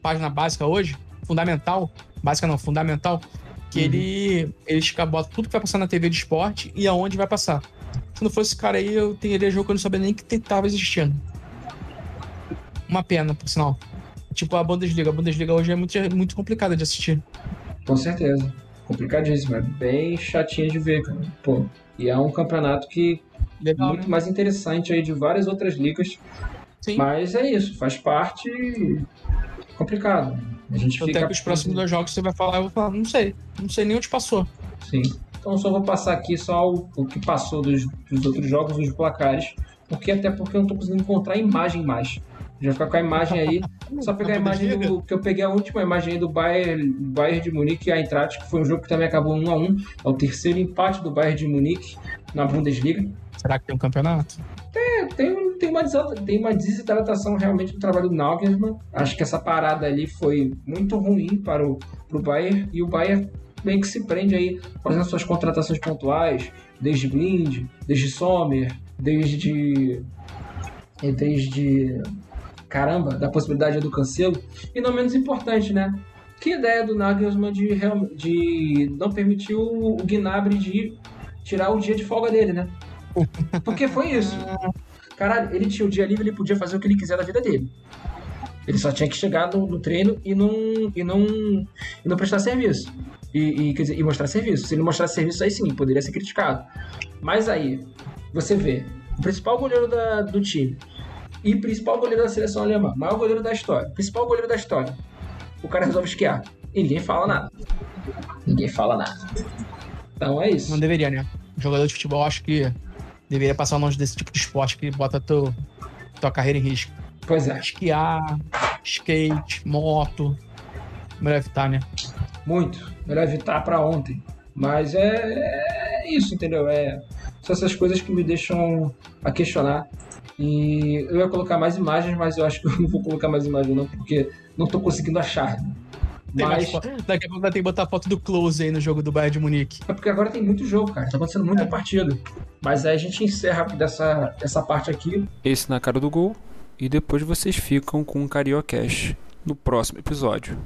página básica hoje, fundamental, básica não, fundamental, que uhum. ele, ele bota tudo que vai passar na TV de esporte e aonde vai passar. Se não fosse esse cara aí, eu teria jogo que eu não sabia nem que tentava existindo. Uma pena, por sinal. Tipo a Bundesliga. A Bundesliga hoje é muito, muito complicada de assistir. Com certeza. Complicadíssimo. É bem chatinha de ver, cara. Pô. E é um campeonato que Legal, muito né? mais interessante aí de várias outras ligas. Sim. Mas é isso, faz parte complicado. A gente Até que os próximos dois jogos você vai falar, eu vou falar, não sei. Não sei nem onde passou. Sim. Então só vou passar aqui só o, o que passou dos, dos, outros jogos, os placares. Porque até porque eu não tô conseguindo encontrar imagem mais. Já fica com a imagem aí. Só pegar a imagem do. Que eu peguei a última imagem aí do Bayern, Bayern de Munique e a Eintracht, que foi um jogo que também acabou 1 a 1 É o terceiro empate do Bayern de Munique na Bundesliga. Será que tem um campeonato? Tem, tem, tem, uma, tem uma desidratação realmente do trabalho do Nagelsmann. Acho que essa parada ali foi muito ruim para o pro Bayern. E o Bayern meio que se prende aí fazendo suas contratações pontuais, desde Blind, desde Sommer, desde. Desde caramba, da possibilidade do Cancelo. E não menos importante, né? Que ideia do Nagelsmann de, de não permitir o Gnabry de tirar o dia de folga dele, né? Porque foi isso. Caralho, ele tinha o dia livre, ele podia fazer o que ele quiser da vida dele. Ele só tinha que chegar no, no treino e não, e, não, e não prestar serviço. E, e, dizer, e mostrar serviço. Se ele mostrasse serviço, aí sim, poderia ser criticado. Mas aí, você vê, o principal goleiro da, do time e principal goleiro da seleção alemã, maior goleiro da história, principal goleiro da história, o cara resolve esquiar. E ninguém fala nada. Ninguém fala nada. Então é isso. Não deveria, né? jogador de futebol, acho que deveria passar longe desse tipo de esporte que bota teu, tua carreira em risco. Pois é. Esquiar, skate, moto. Melhor evitar, né? Muito. Melhor evitar para ontem. Mas é, é, isso, entendeu? É, são essas coisas que me deixam a questionar. E eu ia colocar mais imagens, mas eu acho que eu não vou colocar mais imagens, não, porque não estou conseguindo achar. Mas... Daqui a pouco vai ter que botar foto do Close aí no jogo do Bayern de Munique. É porque agora tem muito jogo, cara. Tá acontecendo muita é. partida. Mas aí a gente encerra dessa, dessa parte aqui. Esse na cara do gol. E depois vocês ficam com o Cariocash no próximo episódio.